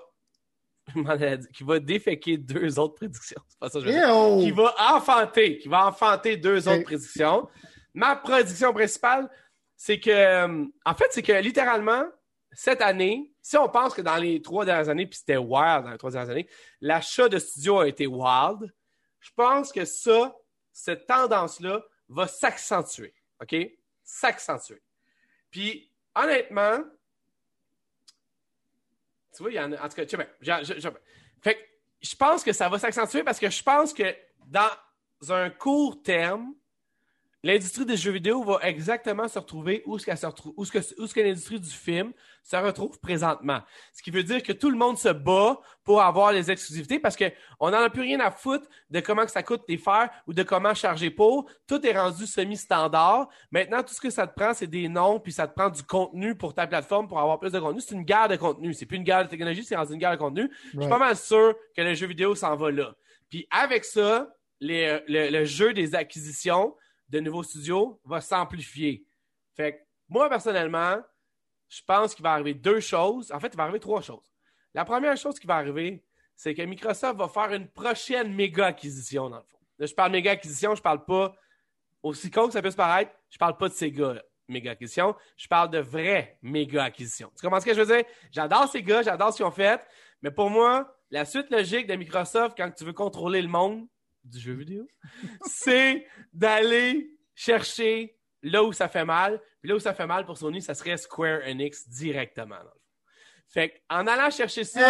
qui va déféquer deux autres prédictions. C'est pas ça que je veux dire. Qui va enfanter, qui va enfanter deux autres prédictions. Ma prédiction principale, c'est que, euh, en fait, c'est que littéralement, cette année, si on pense que dans les trois dernières années, puis c'était wild dans les trois dernières années, l'achat de studio a été wild, je pense que ça, cette tendance-là, va s'accentuer. OK? S'accentuer. Puis, honnêtement, tu vois, il y en a. En tout cas, tu sais, fait que je pense que ça va s'accentuer parce que je pense que dans un court terme, l'industrie des jeux vidéo va exactement se retrouver où ce, se retrouve, où ce, que, où ce que l'industrie du film se retrouve présentement. Ce qui veut dire que tout le monde se bat pour avoir les exclusivités parce qu'on n'en a plus rien à foutre de comment que ça coûte les faire ou de comment charger pour. Tout est rendu semi-standard. Maintenant, tout ce que ça te prend, c'est des noms puis ça te prend du contenu pour ta plateforme pour avoir plus de contenu. C'est une guerre de contenu. C'est plus une guerre de technologie, c'est une guerre de contenu. Je suis pas mal sûr que le jeu vidéo s'en va là. Puis avec ça, les, le jeu des acquisitions, de nouveaux studios va s'amplifier. Fait moi, personnellement, je pense qu'il va arriver deux choses. En fait, il va arriver trois choses. La première chose qui va arriver, c'est que Microsoft va faire une prochaine méga acquisition, dans le fond. Là, je parle méga acquisition, je parle pas, aussi con que ça peut se paraître, je parle pas de ces gars méga acquisition, je parle de vraies méga acquisition. Tu comprends ce que je veux dire? J'adore ces gars, j'adore ce qu'ils ont fait, mais pour moi, la suite logique de Microsoft quand tu veux contrôler le monde, du jeu vidéo, c'est d'aller chercher là où ça fait mal. Puis là où ça fait mal pour Sony, ça serait Square Enix directement. Fait en allant chercher ça,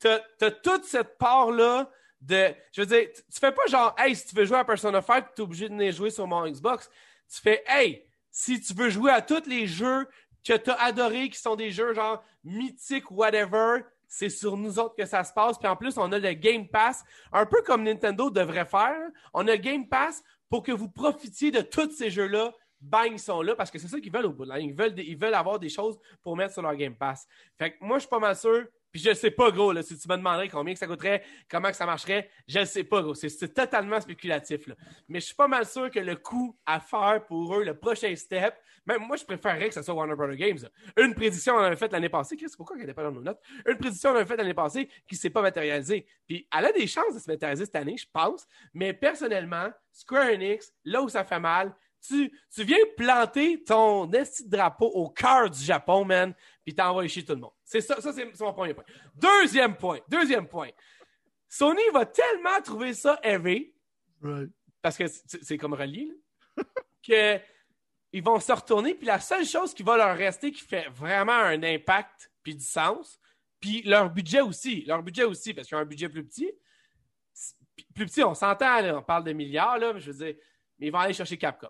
tu hein? t'as as toute cette part-là de. Je veux dire, tu fais pas genre, hey, si tu veux jouer à Persona 5, tu es obligé de venir jouer sur mon Xbox. Tu fais, hey, si tu veux jouer à tous les jeux que tu as adorés, qui sont des jeux genre mythiques, whatever, c'est sur nous autres que ça se passe. Puis en plus, on a le Game Pass, un peu comme Nintendo devrait faire. On a le Game Pass pour que vous profitiez de tous ces jeux-là. Bang, ils sont là parce que c'est ça qu'ils veulent au bout de la Ils veulent, ils veulent avoir des choses pour mettre sur leur Game Pass. Fait que moi, je suis pas mal sûr. Puis je sais pas, gros, là, si tu me demanderais combien que ça coûterait, comment que ça marcherait, je ne sais pas, gros. C'est totalement spéculatif. Là. Mais je suis pas mal sûr que le coût à faire pour eux, le prochain step, même moi, je préférerais que ce soit Warner Bros. Games. Une prédiction on avait faite l'année passée. Chris, pourquoi elle n'est pas dans nos notes? Une prédiction on avait faite l'année passée qui ne s'est pas matérialisée. Puis elle a des chances de se matérialiser cette année, je pense. Mais personnellement, Square Enix, là où ça fait mal, tu, tu viens planter ton esti de drapeau au cœur du Japon, man puis t'envoies chez tout le monde. C'est ça, ça c'est mon premier point. Deuxième point, deuxième point. Sony va tellement trouver ça heavy, parce que c'est comme relié, que ils vont se retourner, puis la seule chose qui va leur rester qui fait vraiment un impact puis du sens, puis leur budget aussi, leur budget aussi, parce qu'ils ont un budget plus petit. Plus petit, on s'entend, on parle de milliards, là, mais je veux dire, mais ils vont aller chercher Capcom.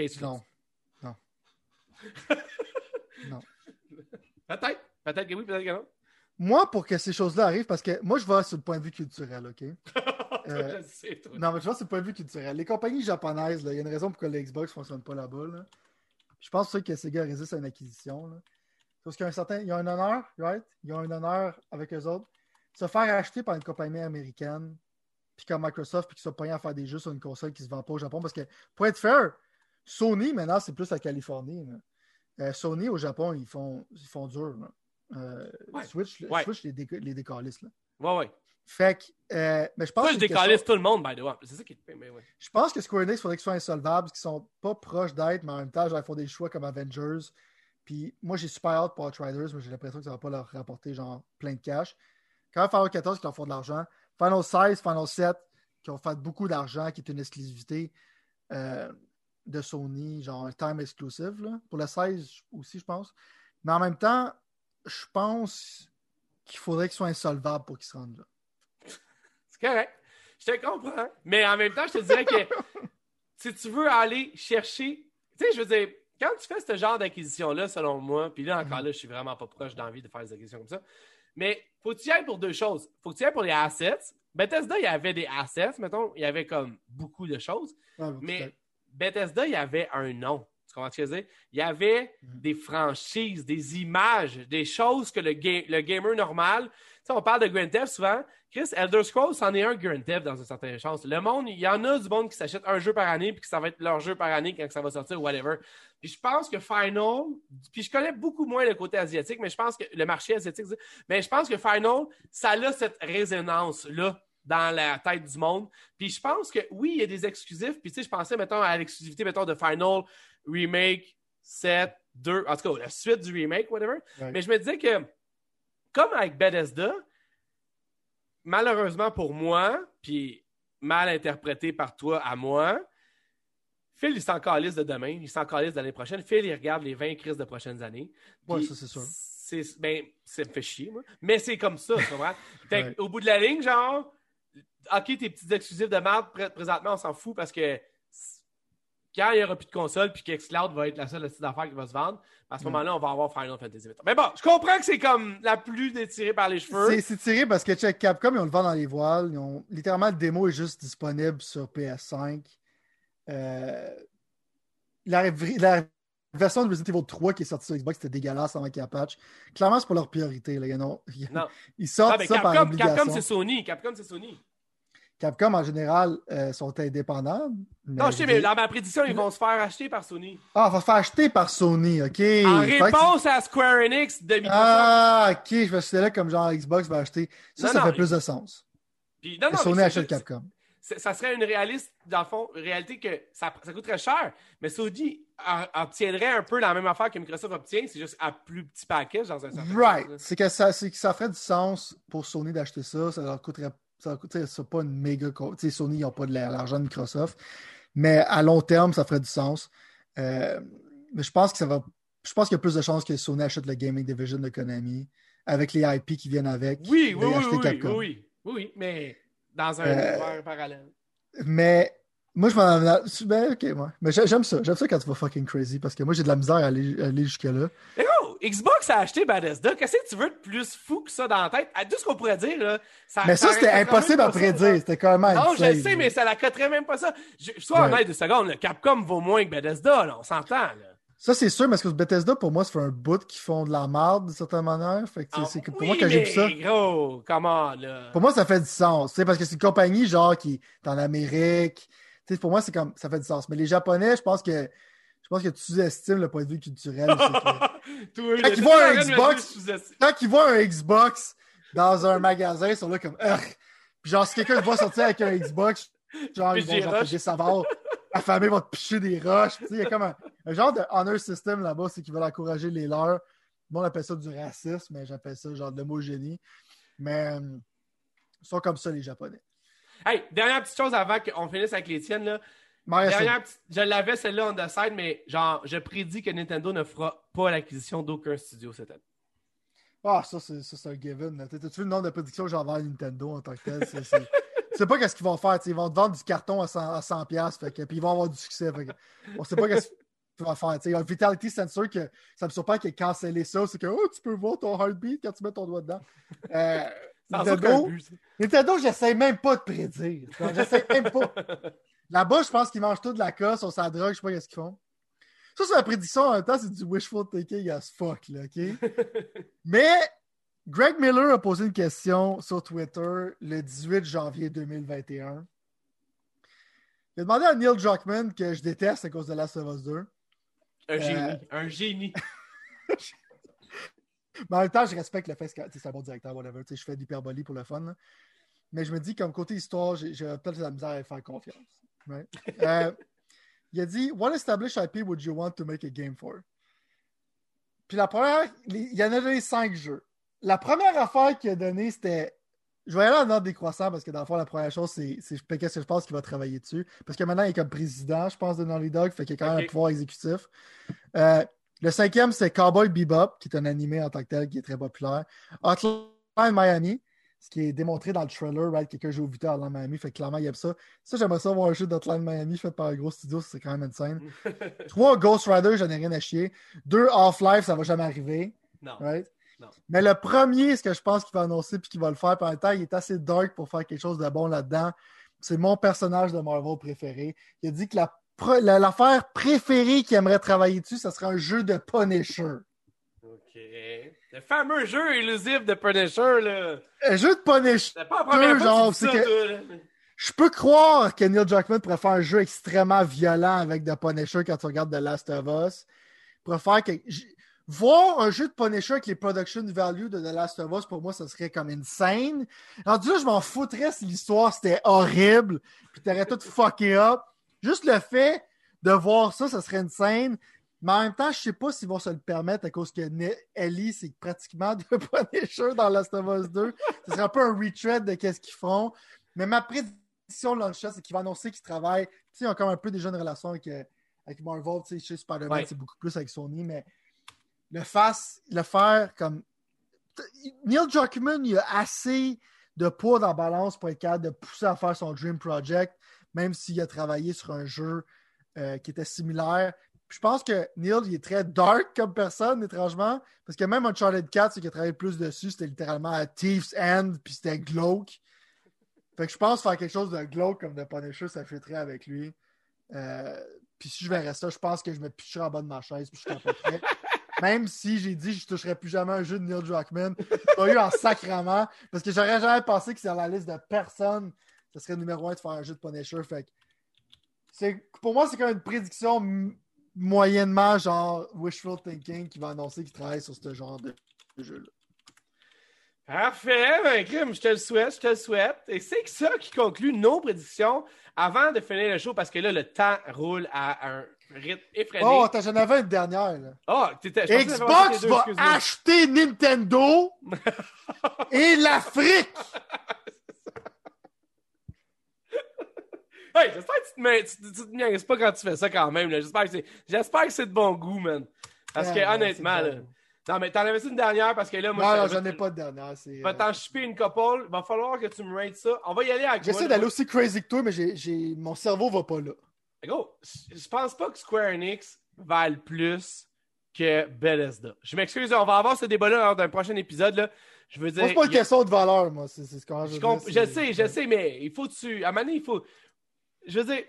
Qu'est-ce non. non. Peut-être. Peut-être que oui, peut-être que non. Moi, pour que ces choses-là arrivent, parce que moi, je vois sur le point de vue culturel, OK? Euh, non, mais je vois sur le point de vue culturel. Les compagnies japonaises, il y a une raison pourquoi les Xbox ne fonctionne pas là-bas. Je pense que Sega résiste à une acquisition. Parce qu'il y a un certain. Il y a un honneur, right? Il y a un honneur avec eux autres. Se faire acheter par une compagnie américaine, puis comme Microsoft, puis qu'ils sont pas à faire des jeux sur une console qui ne se vend pas au Japon. Parce que, pour être fair, Sony, maintenant, c'est plus la Californie. Euh, Sony au Japon, ils font, ils font dur. Euh, Switch, Switch, les, déc les décalistes. Ouais, ouais. Fait que, euh, mais je pense Switch décalisse tout le monde, by the way. C'est ça qui est. Mais ouais. Je pense que Square Enix, il faudrait qu'ils soient insolvables, qu'ils sont pas proches d'être, mais en même temps, ils font des choix comme Avengers. Puis moi, j'ai super hâte pour Outriders, mais j'ai l'impression que ça va pas leur rapporter genre plein de cash. Quand Final 14, qui leur font de l'argent, Final 16, Final 7, qui ont fait beaucoup d'argent, qui est une exclusivité. Euh, de Sony, genre un time exclusive, là. pour le 16 aussi, je pense. Mais en même temps, je pense qu'il faudrait qu'ils soient insolvables pour qu'ils se rendent là. C'est correct. Je te comprends. Mais en même temps, je te dirais que si tu veux aller chercher, tu sais, je veux dire, quand tu fais ce genre d'acquisition-là, selon moi, puis là encore mhm. là, je suis vraiment pas proche d'envie de faire des acquisitions comme ça, mais faut que tu y ailles pour deux choses. Faut que tu y ailles pour les assets. Bethesda, il y avait des assets, mettons, il y avait comme beaucoup de choses. mais Bethesda, il y avait un nom. Tu comprends ce que je veux dire? Il y avait Mhm. des franchises, des images, des choses que le, ga- le gamer normal. Tu sais, on parle de Grand Theft souvent. Chris, Elder Scrolls, c'en est un Grand Theft dans une certaine chance. Le monde, il y en a du monde qui s'achète un jeu par année, puis que ça va être leur jeu par année quand ça va sortir, whatever. Puis je pense que Final, puis je connais beaucoup moins le côté asiatique, mais je pense que le marché asiatique, mais je pense que Final, ça a cette résonance-là dans la tête du monde. Puis je pense que oui, il y a des exclusifs. Puis tu sais, je pensais, mettons, à l'exclusivité, mettons, de Final, Remake, 7, 2, en tout cas, la suite du remake, whatever. Ouais. Mais je me disais que, comme avec Bethesda, malheureusement pour moi, puis mal interprété par toi à moi, Phil, il s'en calisse de demain, il s'en calisse de l'année prochaine. Phil, il regarde les 20 crises de prochaines années. Ouais, Puis ça, c'est sûr. c'est- ben, ça me fait chier, moi. Mais c'est comme ça, tu comprends? Ouais. Au bout de la ligne, genre, OK, tes petits exclusifs de merde, pré- présentement, on s'en fout parce que quand il n'y aura plus de console puis qu'Xcloud va être la seule petite affaire qui va se vendre, à ce Ouais. moment-là, on va avoir Final Fantasy VIII. Mais bon, je comprends que c'est comme la plus détirée par les cheveux. C'est- tiré parce que check Capcom, ils ont le vent dans les voiles. Ils ont, littéralement, le démo est juste disponible sur PS5. Euh, la, la version de Resident Evil 3 qui est sortie sur Xbox, c'était dégueulasse avant qu'il y ait un patch. Clairement, c'est pas leur priorité. Là. Ils, ont- Non. ils sortent Ah, mais ça par obligation. Capcom, c'est Sony. Capcom, c'est Sony. Capcom, en général, euh, sont indépendants. non, je sais, mais dans ma prédiction, ils vont se faire acheter par Sony. Ah, on va se faire acheter par Sony, OK. En que- réponse à Square Enix de Microsoft. Ah, OK, je me suis dit là comme genre Xbox va acheter. Ça, Non, ça non, fait mais- plus de sens. Puis, non, non, Sony achète Capcom. Ça serait une réaliste, dans le fond, réalité que ça, ça coûterait cher. Mais Sony a- obtiendrait un peu la même affaire que Microsoft obtient, c'est juste à plus petit package dans un certain Right. C'est que ça, que ça ferait du sens pour Sony d'acheter ça. Ça leur coûterait. Ça coûterait pas une méga. Sony, ils n'ont pas de la- l'argent de Microsoft. Mais à long terme, ça ferait du sens. Euh, mais je pense que ça va. Je pense qu'il y a plus de chances que Sony achète le Gaming Division de Konami avec les IP qui viennent avec. Oui, oui, oui, oui, oui, oui, mais dans un Euh, univers parallèle. Mais moi, je m'en. Ben, ok, moi. Mais j'ai- j'aime ça. J'aime ça quand tu vas fucking crazy parce que moi, j'ai de la misère à aller, aller jusque-là. Mais oh, Xbox a acheté Bethesda. Qu'est-ce que tu veux de plus fou que ça dans la tête? À tout ce qu'on pourrait dire, là. Ça, Mais ça, c'était impossible à prédire. C'était quand même. Non, je le sais, mais ça la coterait même pas ça. Je, sois Ouais. honnête deux secondes, Capcom vaut moins que Bethesda, là, on s'entend. Là. Ça, c'est sûr, parce que Bethesda, pour moi, fait un bout qu'ils font de la merde, d'une certaine manière. Fait que, Ah, c'est que pour oui, moi, quand j'ai vu ça, mais gros, comment, là? pour moi, ça fait du sens. tu sais, parce que c'est une compagnie, genre, qui est en Amérique. Tu sais, pour moi, c'est comme, ça fait du sens. Mais les Japonais, je pense que, je pense que tu sous-estimes le point de vue culturel. c'est que- Quand ils voient un Xbox- quand ils voient un Xbox dans un magasin, ils sont là comme. Puis genre, si quelqu'un te voit sortir avec un Xbox, genre, ils vont des genre roches. Désavoir. Affamés vont te picher des roches. Il y a comme un, un genre de honor system là-bas, c'est qu'ils veulent encourager les leurs. Moi, on appelle ça du racisme, mais j'appelle ça genre de l'homogénie. Mais euh, ils sont comme ça, les Japonais. Hey, dernière petite chose avant qu'on finisse avec les tiennes, là. Dernière petite- Je l'avais celle-là on the side, mais genre, je prédis que Nintendo ne fera pas l'acquisition d'aucun studio cette année. Ah, ça, c'est ça, c'est un given. T'as-tu vu le nombre de prédictions que j'ai envers Nintendo en tant que tel? Sais pas qu'est-ce qu'ils vont faire. Ils vont te vendre du carton à 100, à 100 piastres, fait que- puis ils vont avoir du succès. Fait que, on sait pas qu'est-ce qu'ils vont faire. tu sais. Il y a un Vitality Sensor que ça me surprend qu'il ait cancellé ça. C'est que oh, tu peux voir ton heartbeat quand tu mets ton doigt dedans. Euh, Nintendo. Nintendo j'essaie même pas de prédire. J'essaie même pas. Là-bas, je pense qu'ils mangent tout de la cosse, on s'en drogue, je sais pas qu'est-ce qu'ils font. Ça, c'est la prédiction en même temps, c'est du wishful thinking as fuck, là, OK? Mais Greg Miller a posé une question sur Twitter le 18 janvier 2021. Il a demandé à Neil Druckmann, que je déteste à cause de Last of Us 2. Un génie. Un génie. Mais en même temps, je respecte le fait que c'est un bon directeur, whatever. Je fais de l'hyperbolie pour le fun. là. Mais je me dis, comme côté histoire, j'ai peut-être de la misère à faire confiance. Right? Euh, il a dit What established IP would you want to make a game for? Puis la première, il y en a donné cinq jeux. La première affaire qu'il a donnée, c'était. Je vais aller en ordre décroissant parce que dans le fond, la première chose, c'est qu'est-ce que je pense qu'il va travailler dessus. Parce que maintenant, il est comme président, je pense, de Naughty Dog, fait qu'il y a quand même un pouvoir exécutif. Euh, le cinquième, c'est Cowboy Bebop, qui est un animé en tant que tel, qui est très populaire. Hotline Miami, ce qui est démontré dans le trailer, right? Quelqu'un joue au Vita Hotline Miami, fait que clairement, il aime ça. Ça, j'aimerais ça voir un jeu d'Hotline Miami fait par un gros studio, c'est quand même insane. Trois, Ghost Rider, j'en ai rien à chier. Deux, Half-Life, ça va jamais arriver, non. right? Non. Mais le premier, ce que je pense qu'il va annoncer puis qu'il va le faire, par même temps, il est assez dark pour faire quelque chose de bon là-dedans. C'est mon personnage de Marvel préféré. Il a dit que la l'affaire préférée qu'il aimerait travailler dessus, ça serait un jeu de Punisher. OK. Le fameux jeu élusif de Punisher, là. Un jeu de Punisher. C'est pas la première fois genre, que tu dis c'est ça, que- toi, là. Je peux croire que Neil Druckmann pourrait faire un jeu extrêmement violent avec The Punisher quand tu regardes The Last of Us. Il pourrait faire que... Voir un jeu de Punisher avec les production value de The Last of Us, pour moi, ça serait comme insane. Rendu là, je m'en foutrais si l'histoire c'était horrible, puis t'aurais tout fucké up. Juste le fait de voir ça, ça serait insane. Mais en même temps, je sais pas s'ils vont se le permettre à cause que Ellie, c'est pratiquement de Punisher dans Last of Us 2. Ce serait un peu un retread de qu'est-ce qu'ils font. Mais ma prédiction de c'est qu'il va annoncer qu'il travaille. Tu sais, ils ont comme un peu déjà une relation avec, euh, avec Marvel. Tu sais, chez Spider-Man, Ouais. c'est beaucoup plus avec Sony, mais le, le faire comme. Neil Druckmann, il a assez de poids dans la balance pour être capable de pousser à faire son Dream Project, même s'il a travaillé sur un jeu euh, qui était similaire. Puis je pense que Neil, il est très dark comme personne, étrangement, parce que même Uncharted 4, ce qui a travaillé plus dessus, c'était littéralement à Thief's End, puis c'était glauque. Fait que je pense faire quelque chose de glauque comme de Punisher, ça fitterait avec lui. Euh, puis si je verrais ça, je pense que je me picherais en bas de ma chaise, puis je capoterais. Même si j'ai dit que je toucherais plus jamais un jeu de Neil Druckmann, pas eu en sacrament, parce que j'aurais jamais pensé que dans la liste de personnes, ce serait numéro un de faire un jeu de Punisher. Fait pour moi, c'est comme une prédiction moyennement genre wishful thinking qui va annoncer qu'il travaille sur ce genre de, jeu-là. Parfait, ben, Kim, je te le souhaite, je te le souhaite. Et c'est ça qui conclut nos prédictions avant de finir le show parce que là, le temps roule à un rythme effréné. Oh, j'en avais une dernière. Là. Oh, passé Xbox va acheter Nintendo et l'Afrique. Hey, j'espère que tu te, mets, tu, tu- tu te niaises pas quand tu fais ça quand même. là. J'espère que c'est, j'espère que c'est de bon goût, man. Parce que honnêtement, là. Non, mais t'en avais une dernière? Parce que là, moi, Non, non, je- j'en ai pas de dernière. c'est, Je vais euh, t'en chipper une couple. Va falloir que tu me rates ça. On va y aller avec J'essaie d'aller aussi crazy que toi, mais j'ai- mon cerveau va pas là. Gros, je pense pas que Square Enix valent plus que Bethesda. Je m'excuse, on va avoir ce débat-là lors d'un prochain épisode. Là. Je veux dire. C'est pas une a- question de valeur, moi. C'est, ce que je, je, comp- je sais, je sais, mais il faut tu. À un moment donné, il faut. Je veux dire.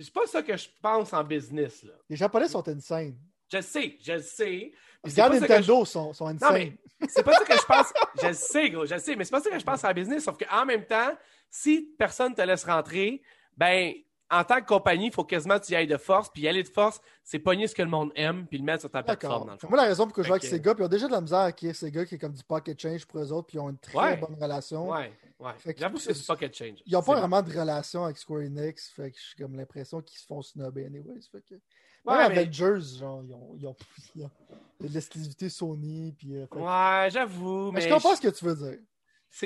C'est pas ça que je pense en business. Là. Les Japonais sont insane. Je sais, je sais. que je- Nintendo, sont, sont Non, insane. mais c'est pas ça que je pense. Je sais, gros, je le sais, mais c'est pas ça que je pense en business. Sauf qu'en même temps, si personne te laisse rentrer, ben, en tant que compagnie, il faut quasiment que tu y ailles de force. Puis y aller de force, c'est pogner ce que le monde aime, puis le mettre sur ta plateforme, dans le fond. Moi, la raison pour que je joue avec Fait que- Sega, puis ils ont déjà de la misère à acquérir Sega, qui est comme du pocket change pour eux autres, puis ils ont une très Ouais. bonne relation. Ouais, ouais. J'avoue que c'est pocket change. Ils n'ont pas vraiment de relation avec Square Enix, fait que j'ai comme l'impression qu'ils se font snobber anyways. Fait que... Ouais, mais- Avengers, genre, ils ont, ils ont, ils ont de l'exclusivité Sony, puis... euh, fait Ouais, j'avoue, Mais mais. je comprends ce que tu veux dire.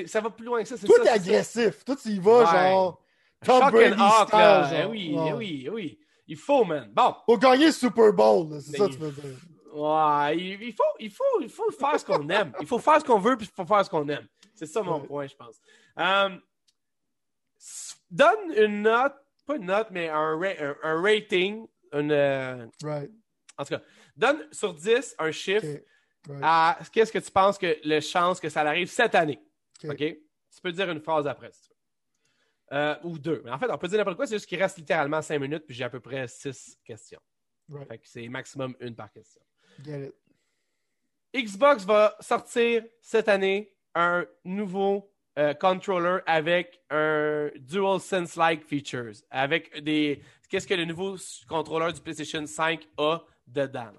Ça va plus loin que ça. c'est ça. agressif. Toi, tu y vas, genre... Tom Shock Brady and là. Eh oui, Ouais. eh oui, eh oui. Il faut, man. Bon. Faut gagner Super Bowl, là, c'est Mais ça que tu veux dire. Ouais, il, faut, il, faut, il faut faire ce qu'on aime. Il faut faire ce qu'on veut, puis il faut faire ce qu'on aime. C'est ça mon Ouais. point, je pense. Euh, donne une note, pas une note, mais un, ra- un, un rating, une, euh, Right. en tout cas, donne sur 10 un chiffre. Right. à qu'est-ce que tu penses que le chance que ça arrive cette année. OK. OK? Tu peux dire une phrase après, si tu veux. Euh, ou deux. Mais en fait, on peut dire n'importe quoi, c'est juste qu'il reste littéralement 5 minutes, puis j'ai à peu près 6 questions. Right. Fait que c'est maximum une par question. Get it. Xbox va sortir cette année un nouveau euh, controller avec un DualSense-like features. Avec des. Qu'est-ce que le nouveau contrôleur du PlayStation 5 a dedans?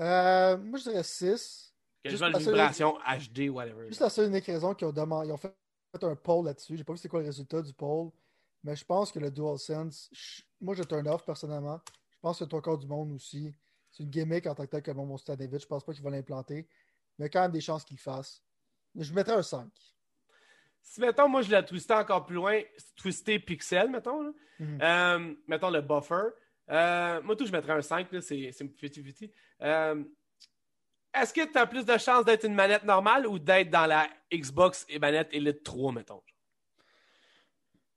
Euh, moi, je dirais 6. Quasiment la une vibration HD, whatever. Juste la seule unique raison qu'ils ont, ils ont fait un poll là-dessus. J'ai pas vu c'est quoi le résultat du poll, mais je pense que le DualSense, je- moi je turn off personnellement. Je pense que trois quarts du monde aussi. C'est une gimmick en tant que tel comme mon vite. Je pense pas qu'il va l'implanter. Mais quand même des chances qu'il le fasse. Je mettrais un 5. Si, mettons, moi, je l'ai twisté encore plus loin, twisté pixel, mettons, là. Mhm. Euh, mettons le buffer. Euh, moi, tout, je mettrais un 5, là, c'est 50-50. Euh, Est-ce que tu as plus de chances d'être une manette normale ou d'être dans la Xbox et manette Elite 3, mettons?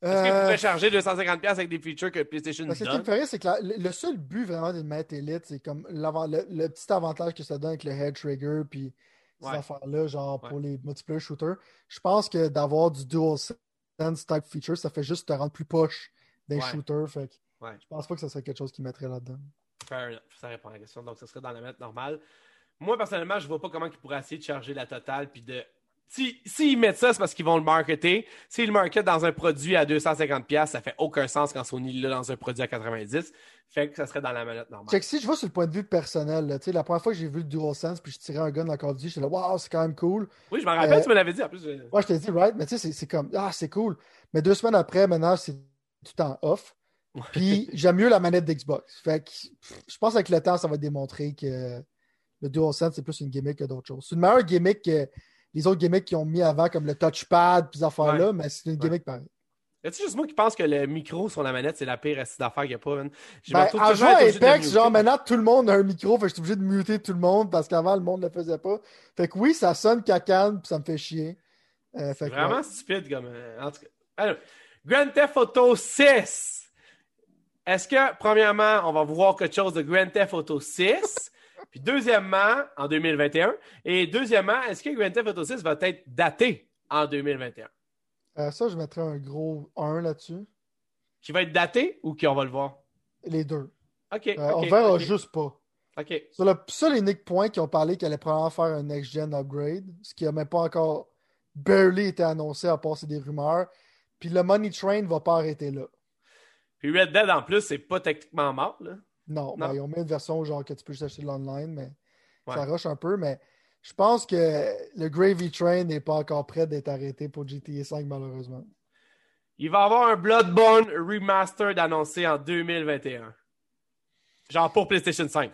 Est-ce que tu Euh, pourrais charger 250$ avec des features que PlayStation Parce que ce qui donne? me ferait, c'est que la- le seul but vraiment d'une manette élite, c'est comme le, le petit avantage que ça donne avec le head trigger puis ces Ouais. affaires-là, genre pour les multiplayer shooters. Je pense que d'avoir du dual sense type feature, ça fait juste te rendre plus poche d'un Ouais. shooter. Fait que Ouais. Je pense pas que ce serait quelque chose qu'ils mettraient là-dedans. Fair enough. Ça répond à la question. Donc, ce serait dans la manette normale. Moi, personnellement, je vois pas comment ils pourraient essayer de charger la totale. Puis de. S'ils si, mettent ça, c'est parce qu'ils vont le marketer. S'ils le marketent dans un produit à 250$, ça fait aucun sens quand Sony l'a dans un produit à 90$. Fait que ça serait dans la manette normale. Check, si je vois sur le point de vue personnel, là, la première fois que j'ai vu le DualSense puis je tirais un gun dans Call of Duty, j'étais là, waouh, c'est quand même cool. Oui, je m'en rappelle, euh, tu me l'avais dit en plus. Je... Ouais, je t'ai dit, right, mais tu sais, c'est comme, ah, c'est cool. Mais deux semaines après, maintenant, c'est tout en off. Puis j'aime mieux la manette d'Xbox. Fait que je pense qu'avec le temps, ça va démontrer que le DualSense, c'est plus une gimmick que d'autres choses. C'est une meilleure gimmick que les autres gimmicks qu'ils ont mis avant, comme le touchpad puis ces affaires-là, mais c'est une gimmick pareille. Y a-tu juste moi qui pense que le micro sur la manette, c'est la pire d'affaires qu'il n'y a pas, man? Ben, en jouant à Apex, genre maintenant tout le monde a un micro, fait que je suis obligé de muter tout le monde parce qu'avant le monde ne le faisait pas. Fait que oui, ça sonne cacane puis ça me fait chier. Euh, vraiment stupide comme. Euh, en tout cas. Alors, Grand Theft Auto 6. Est-ce que, premièrement, on va voir quelque chose de Grand Theft Auto 6? Puis deuxièmement, en 2021. Et deuxièmement, est-ce que Grand Theft Auto 6 va être daté en 2021? Euh, ça, je mettrais un gros 1 là-dessus. Qui va être daté ou qui on va le voir? Les deux. OK. Euh, on verra juste pas. OK. Sur le seul unique point qu'ils ont parlé qu'elle allait probablement faire un next-gen upgrade, ce qui n'a même pas encore barely été annoncé à part c'est des rumeurs. Puis le Money Train ne va pas arrêter là. Puis Red Dead en plus, c'est pas techniquement mort, là. Non, ben, ils ont mis une version genre que tu peux juste acheter l'online, mais ça rush un peu. Mais je pense que le Gravy Train n'est pas encore prêt d'être arrêté pour GTA 5, malheureusement. Il va y avoir un Bloodborne Remastered annoncé en 2021. Genre pour PlayStation 5.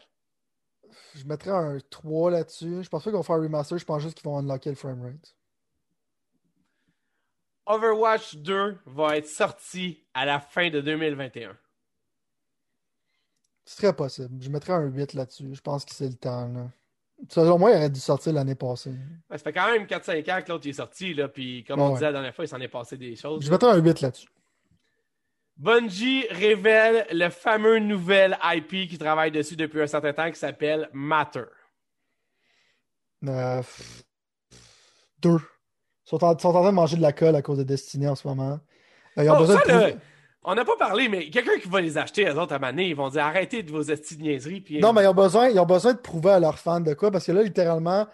Je mettrais un 3 là-dessus. Je pense pas qu'ils vont faire un remaster, je pense juste qu'ils vont unlocker le framerate. Overwatch 2 va être sorti à la fin de 2021. C'est très possible. Je mettrais un 8 là-dessus. Je pense que c'est le temps. Là. Selon moi, il aurait dû sortir l'année passée. ça fait quand même 4-5 ans que l'autre est sorti. Là, puis comme on disait la dernière fois, il s'en est passé des choses. Je mettrais un 8 là-dessus. Bungie révèle le fameux nouvel IP qui travaille dessus depuis un certain temps qui s'appelle Matter. Euh, deux. Ils sont, en, train de manger de la colle à cause de Destiny en ce moment. Euh, ils ont oh, besoin de on n'a pas parlé, mais quelqu'un qui va les acheter, eux autres, à Mané, ils vont dire arrêtez de vos estis de niaiseries. Puis... Non, mais ils ont, besoin, ils ont besoin de prouver à leurs fans de quoi, parce que là, littéralement,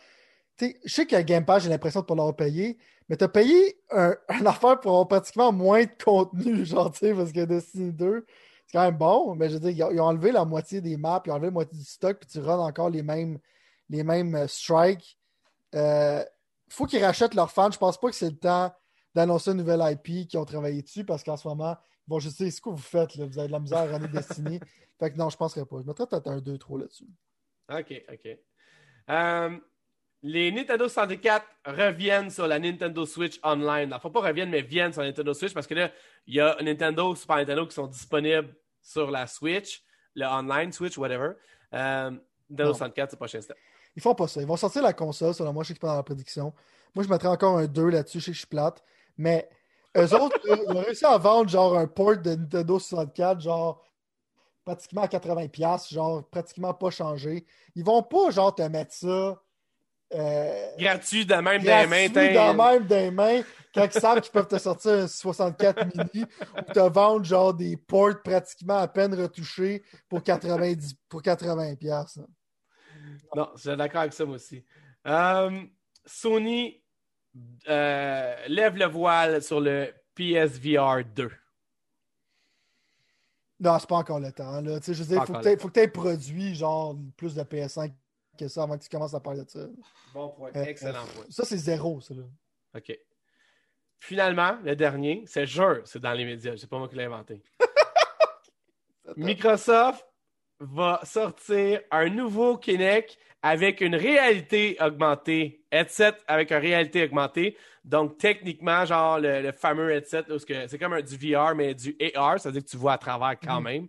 je sais qu'à Game Pass, j'ai l'impression de ne pas leur payer, mais tu as payé un, affaire pour avoir pratiquement moins de contenu, genre, tu sais, parce que Destiny 2, c'est quand même bon, mais je veux dire, ils ont, enlevé la moitié des maps, ils ont enlevé la moitié du stock, puis tu runs encore les mêmes, les mêmes euh, strikes. Il euh, faut qu'ils rachètent leurs fans. Je pense pas que c'est le temps d'annoncer une nouvelle IP qui ont travaillé dessus, parce qu'en ce moment, Bon, je sais ce que vous faites, là. vous avez de la misère à Destiny. fait que non, je ne penserais pas. Je mettrais peut-être un 2-3 là-dessus. OK, OK. Euh, les Nintendo 64 reviennent sur la Nintendo Switch Online. Enfin, pas reviennent, mais viennent sur la Nintendo Switch parce que là, il y a Nintendo, Super Nintendo qui sont disponibles sur la Switch, le online Switch, whatever. Euh, Nintendo 64, c'est pas cher step. Ils font pas ça. Ils vont sortir la console, selon moi, je sais que pas dans la prédiction. Moi, je mettrais encore un 2 là-dessus, je sais que je suis plate. Mais eux autres, ils ont réussi à vendre genre un port de Nintendo 64, genre pratiquement à 80$, genre pratiquement pas changé. Ils vont pas genre te mettre ça. Euh, gratuit de même des mains. de même des mains quand ils savent qu'ils peuvent te sortir un 64 mini ou te vendre genre des ports pratiquement à peine retouchés pour 90 pour 80 Non, je suis d'accord avec ça moi aussi. Euh, Sony euh, lève le voile sur le PSVR 2. Non, c'est pas encore le temps. Là. Je veux dire, il faut que tu aies produit genre plus de PS5 que ça avant que tu commences à parler de ça. Bon point. Euh, Excellent point. Ça, c'est zéro, ça. Là. OK. Finalement, le dernier, c'est jeu, c'est dans les médias. C'est pas moi qui l'ai inventé. Microsoft va sortir un nouveau Kinect avec une réalité augmentée, headset avec une réalité augmentée. Donc, techniquement, genre le, fameux headset, c'est comme un, du VR, mais du AR, c'est-à-dire que tu vois à travers quand mhm. même.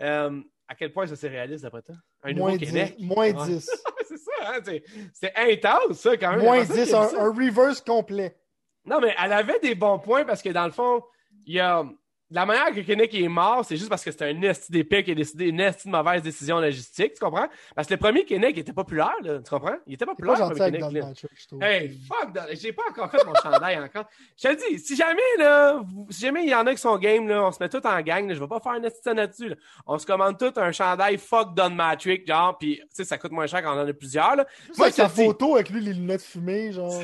Euh, à quel point ça c'est réaliste d'après toi? Un moins nouveau 10, Moins 10. c'est ça, hein? C'est intense, ça, quand même. Moins 10, un, reverse complet. Non, mais elle avait des bons points parce que dans le fond, il y a la manière que Kinnick est mort, c'est juste parce que c'était un esti d'épée qui a décidé une esti de mauvaise décision logistique, tu comprends? Parce que le premier Kinnick était populaire, là, tu comprends? Il était populaire, pas le premier Kinnick, je. Hey, fuck, j'ai pas encore fait mon chandail encore. Je te dis, si jamais, là, si jamais il y en a qui sont game, là, on se met tous en gang, là, je vais pas faire un esti de là-dessus, là. On se commande tout un chandail fuck Don Matrix, genre, pis, tu sais, ça coûte moins cher quand on en a plusieurs, là. Juste Moi, avec sa photo avec lui, les lunettes fumées, genre.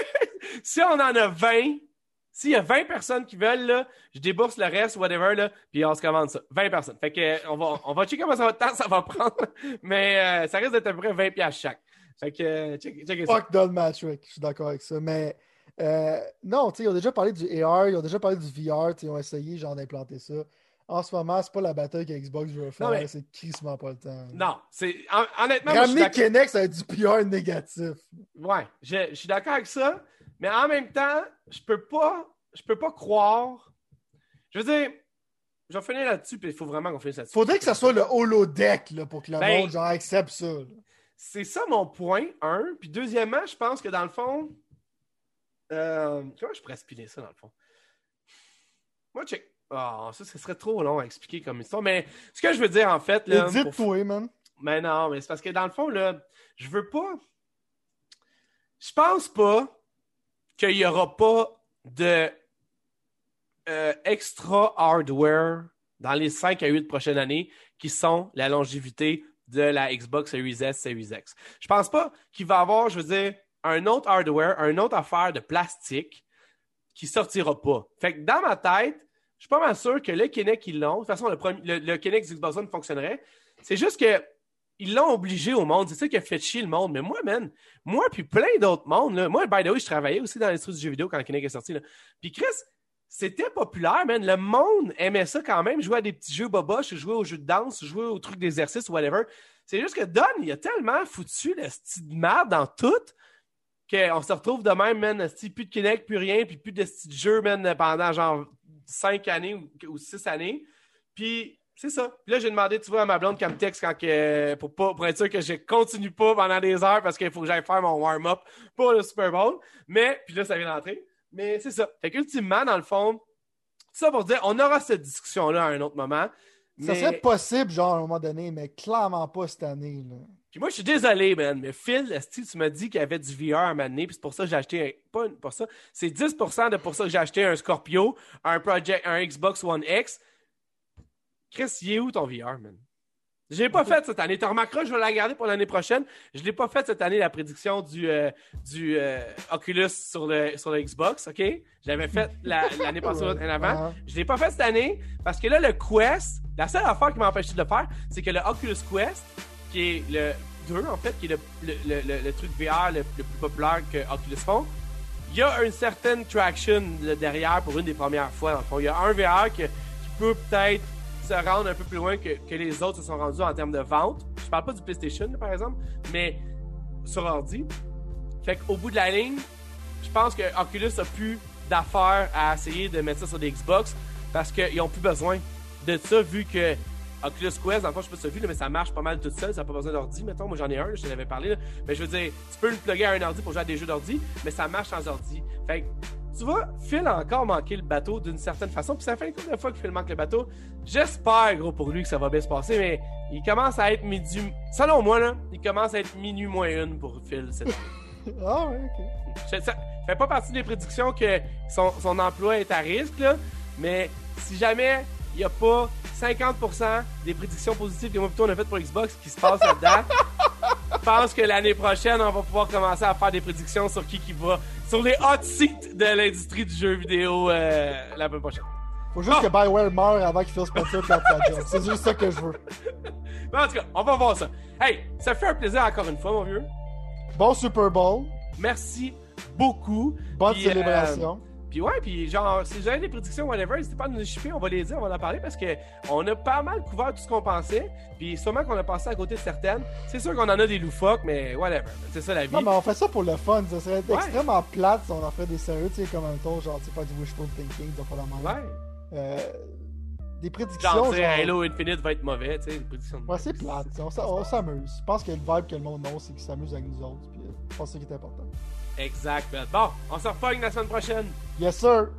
si on en a 20, s'il y a 20 personnes qui veulent, là, je débourse le reste, whatever, là, puis on se commande ça. 20 personnes. Fait que, on va, on va checker comment ça va temps ça va prendre, mais euh, ça risque d'être à peu près 20 piastres chaque. Fait que, euh, check, checkez ça. Fuck Don Matrix, je suis d'accord avec ça. Mais euh, non, tu sais, ils ont déjà parlé du AR, ils ont déjà parlé du VR, ils ont essayé genre d'implanter ça. En ce moment, c'est pas la bataille que Xbox veut faire, mais- c'est crissement pas le temps. Non, c'est, hon- honnêtement, moi, je suis Ramener Kinect, ça être du PR négatif. Ouais, je, je suis d'accord avec ça, mais en même temps, je peux pas, je peux pas croire. Je veux dire, je vais finir là-dessus, puis il faut vraiment qu'on finisse là-dessus. Faudrait que ça soit le holodeck là, pour que le Ben- monde genre, accepte ça. C'est ça mon point, un. Puis deuxièmement, je pense que dans le fond. Euh, comment je pourrais expliquer ça dans le fond? Moi, check. Ah, ça, ce serait trop long à expliquer comme histoire. Mais ce que je veux dire, en fait. Là, pour- Édite-toi, man. Mais non, mais c'est parce que dans le fond, là, je veux pas. Je pense pas qu'il y aura pas de euh, extra hardware dans les 5 à 8 prochaines années qui sont la longévité de la Xbox Series S, Series X. Je pense pas qu'il va y avoir, je veux dire, un autre hardware, un autre affaire de plastique qui sortira pas. Fait que dans ma tête, je suis pas mal sûr que le Kinect, ils l'ont. De toute façon, le, premier- le Kinect Xbox One fonctionnerait. C'est juste que ils l'ont obligé au monde. C'est ça qui a fait chier le monde. Mais moi, man, moi puis plein d'autres mondes, là, moi, by the way, je travaillais aussi dans l'industrie du jeu vidéo quand Kinect est sorti. Puis Chris, c'était populaire, man. Le monde aimait ça quand même, jouer à des petits jeux boboches, jouer aux jeux de danse, jouer aux trucs d'exercice, whatever. C'est juste que Don, il a tellement foutu le style de merde dans tout qu'on se retrouve de même, man, plus de Kinect, plus rien, puis plus de style de jeu, man, pendant genre 5 années ou, ou 6 années. Puis c'est ça. Puis là, j'ai demandé, tu vois, à ma blonde qu'elle me texte quand que, pour, pas, pour être sûr que je continue pas pendant des heures parce qu'il faut que j'aille faire mon warm-up pour le Super Bowl. Mais, puis là, ça vient d'entrer. Mais c'est ça. Fait qu'ultimement, dans le fond, ça pour dire, on aura cette discussion-là à un autre moment. Ça serait possible, genre, à un moment donné, mais clairement pas cette année. Là. Puis moi, je suis désolé, man, mais Phil, esti, tu m'as dit qu'il y avait du VR à donné, puis c'est pour ça que j'ai acheté un... Pas une- pour ça, c'est 10% de pour ça que j'ai acheté un Scorpio, un Project, un Xbox One X. Chris, il est où ton VR, man? Je l'ai pas fait cette année. Tu remarqueras, je vais la garder pour l'année prochaine. Je l'ai pas fait cette année, la prédiction du, euh, du euh, Oculus sur le, sur le Xbox, OK? Je l'avais fait la- l'année passée en avant. Ouais. Je l'ai pas fait cette année parce que là, le Quest, la seule affaire qui m'a empêché de le faire, c'est que le Oculus Quest, qui est le 2 en fait, qui est le, le, le- truc VR le, plus populaire que Oculus font, il y a une certaine traction derrière pour une des premières fois. Dans le fond. Il y a un VR que- qui peut peut-être se rendre un peu plus loin que, que les autres se sont rendus en termes de vente. Je parle pas du PlayStation, par exemple, mais sur ordi. Fait qu'au bout de la ligne, je pense que Oculus a plus d'affaires à essayer de mettre ça sur des Xbox parce qu'ils ont plus besoin de ça vu que Oculus Quest, dans le fond, je sais pas si tu as vu, là, mais ça marche pas mal tout seul, ça n'a pas besoin d'ordi, mettons. Moi, j'en ai un, là, je t'en avais parlé, là. Mais je veux dire, tu peux le plugger à un ordi pour jouer à des jeux d'ordi, mais ça marche sans ordi. Fait que, tu vois, Phil a encore manqué le bateau d'une certaine façon, puis ça fait une couple de fois que Phil manque le bateau. J'espère, gros, pour lui que ça va bien se passer, mais il commence à être midi. Selon moi, là, il commence à être minuit moins une pour Phil cette année. Ah ouais, ok. Je- Ça fait pas partie des prédictions que son, son emploi est à risque, là, mais si jamais il n'y a pas 50% des prédictions positives que moi plutôt on a faites pour Xbox qui se passent là-dedans, je pense que l'année prochaine, on va pouvoir commencer à faire des prédictions sur qui qui va sur les hot seats de l'industrie du jeu vidéo euh, la prochaine. Faut juste que Bioware meure avant qu'il Phil Spencer perde sa job. C'est juste ça que je veux. Mais en tout cas, on va voir ça. Hey, ça fait un plaisir encore une fois, mon vieux. Bon Super Bowl. Merci beaucoup. Bonne Puis, euh, célébration. Puis ouais, puis genre, si avez des prédictions, whatever, n'hésitez pas à nous chipper, on va les dire, on va en parler parce que on a pas mal couvert tout ce qu'on pensait. Puis sûrement qu'on a passé à côté de certaines. C'est sûr qu'on en a des loufoques, mais whatever. C'est ça la vie. Non, mais on fait ça pour le fun. Ça serait Ouais. extrêmement plate si on en fait des sérieux, tu sais, comme un ton, genre, tu sais, faire du wishful thinking, de pas la même. Ouais. Euh, des prédictions. Genre, Genre, Halo Infinite va être mauvais, tu sais, les prédictions. de- Ouais, c'est plate. tu On s'a- on s'amuse. Je pense que le vibe que le monde a, c'est qu'il s'amuse avec nous autres. Puis, je pense que c'est ce qui est important. Exact. Bon, on se repogne la semaine prochaine. Yes, sir.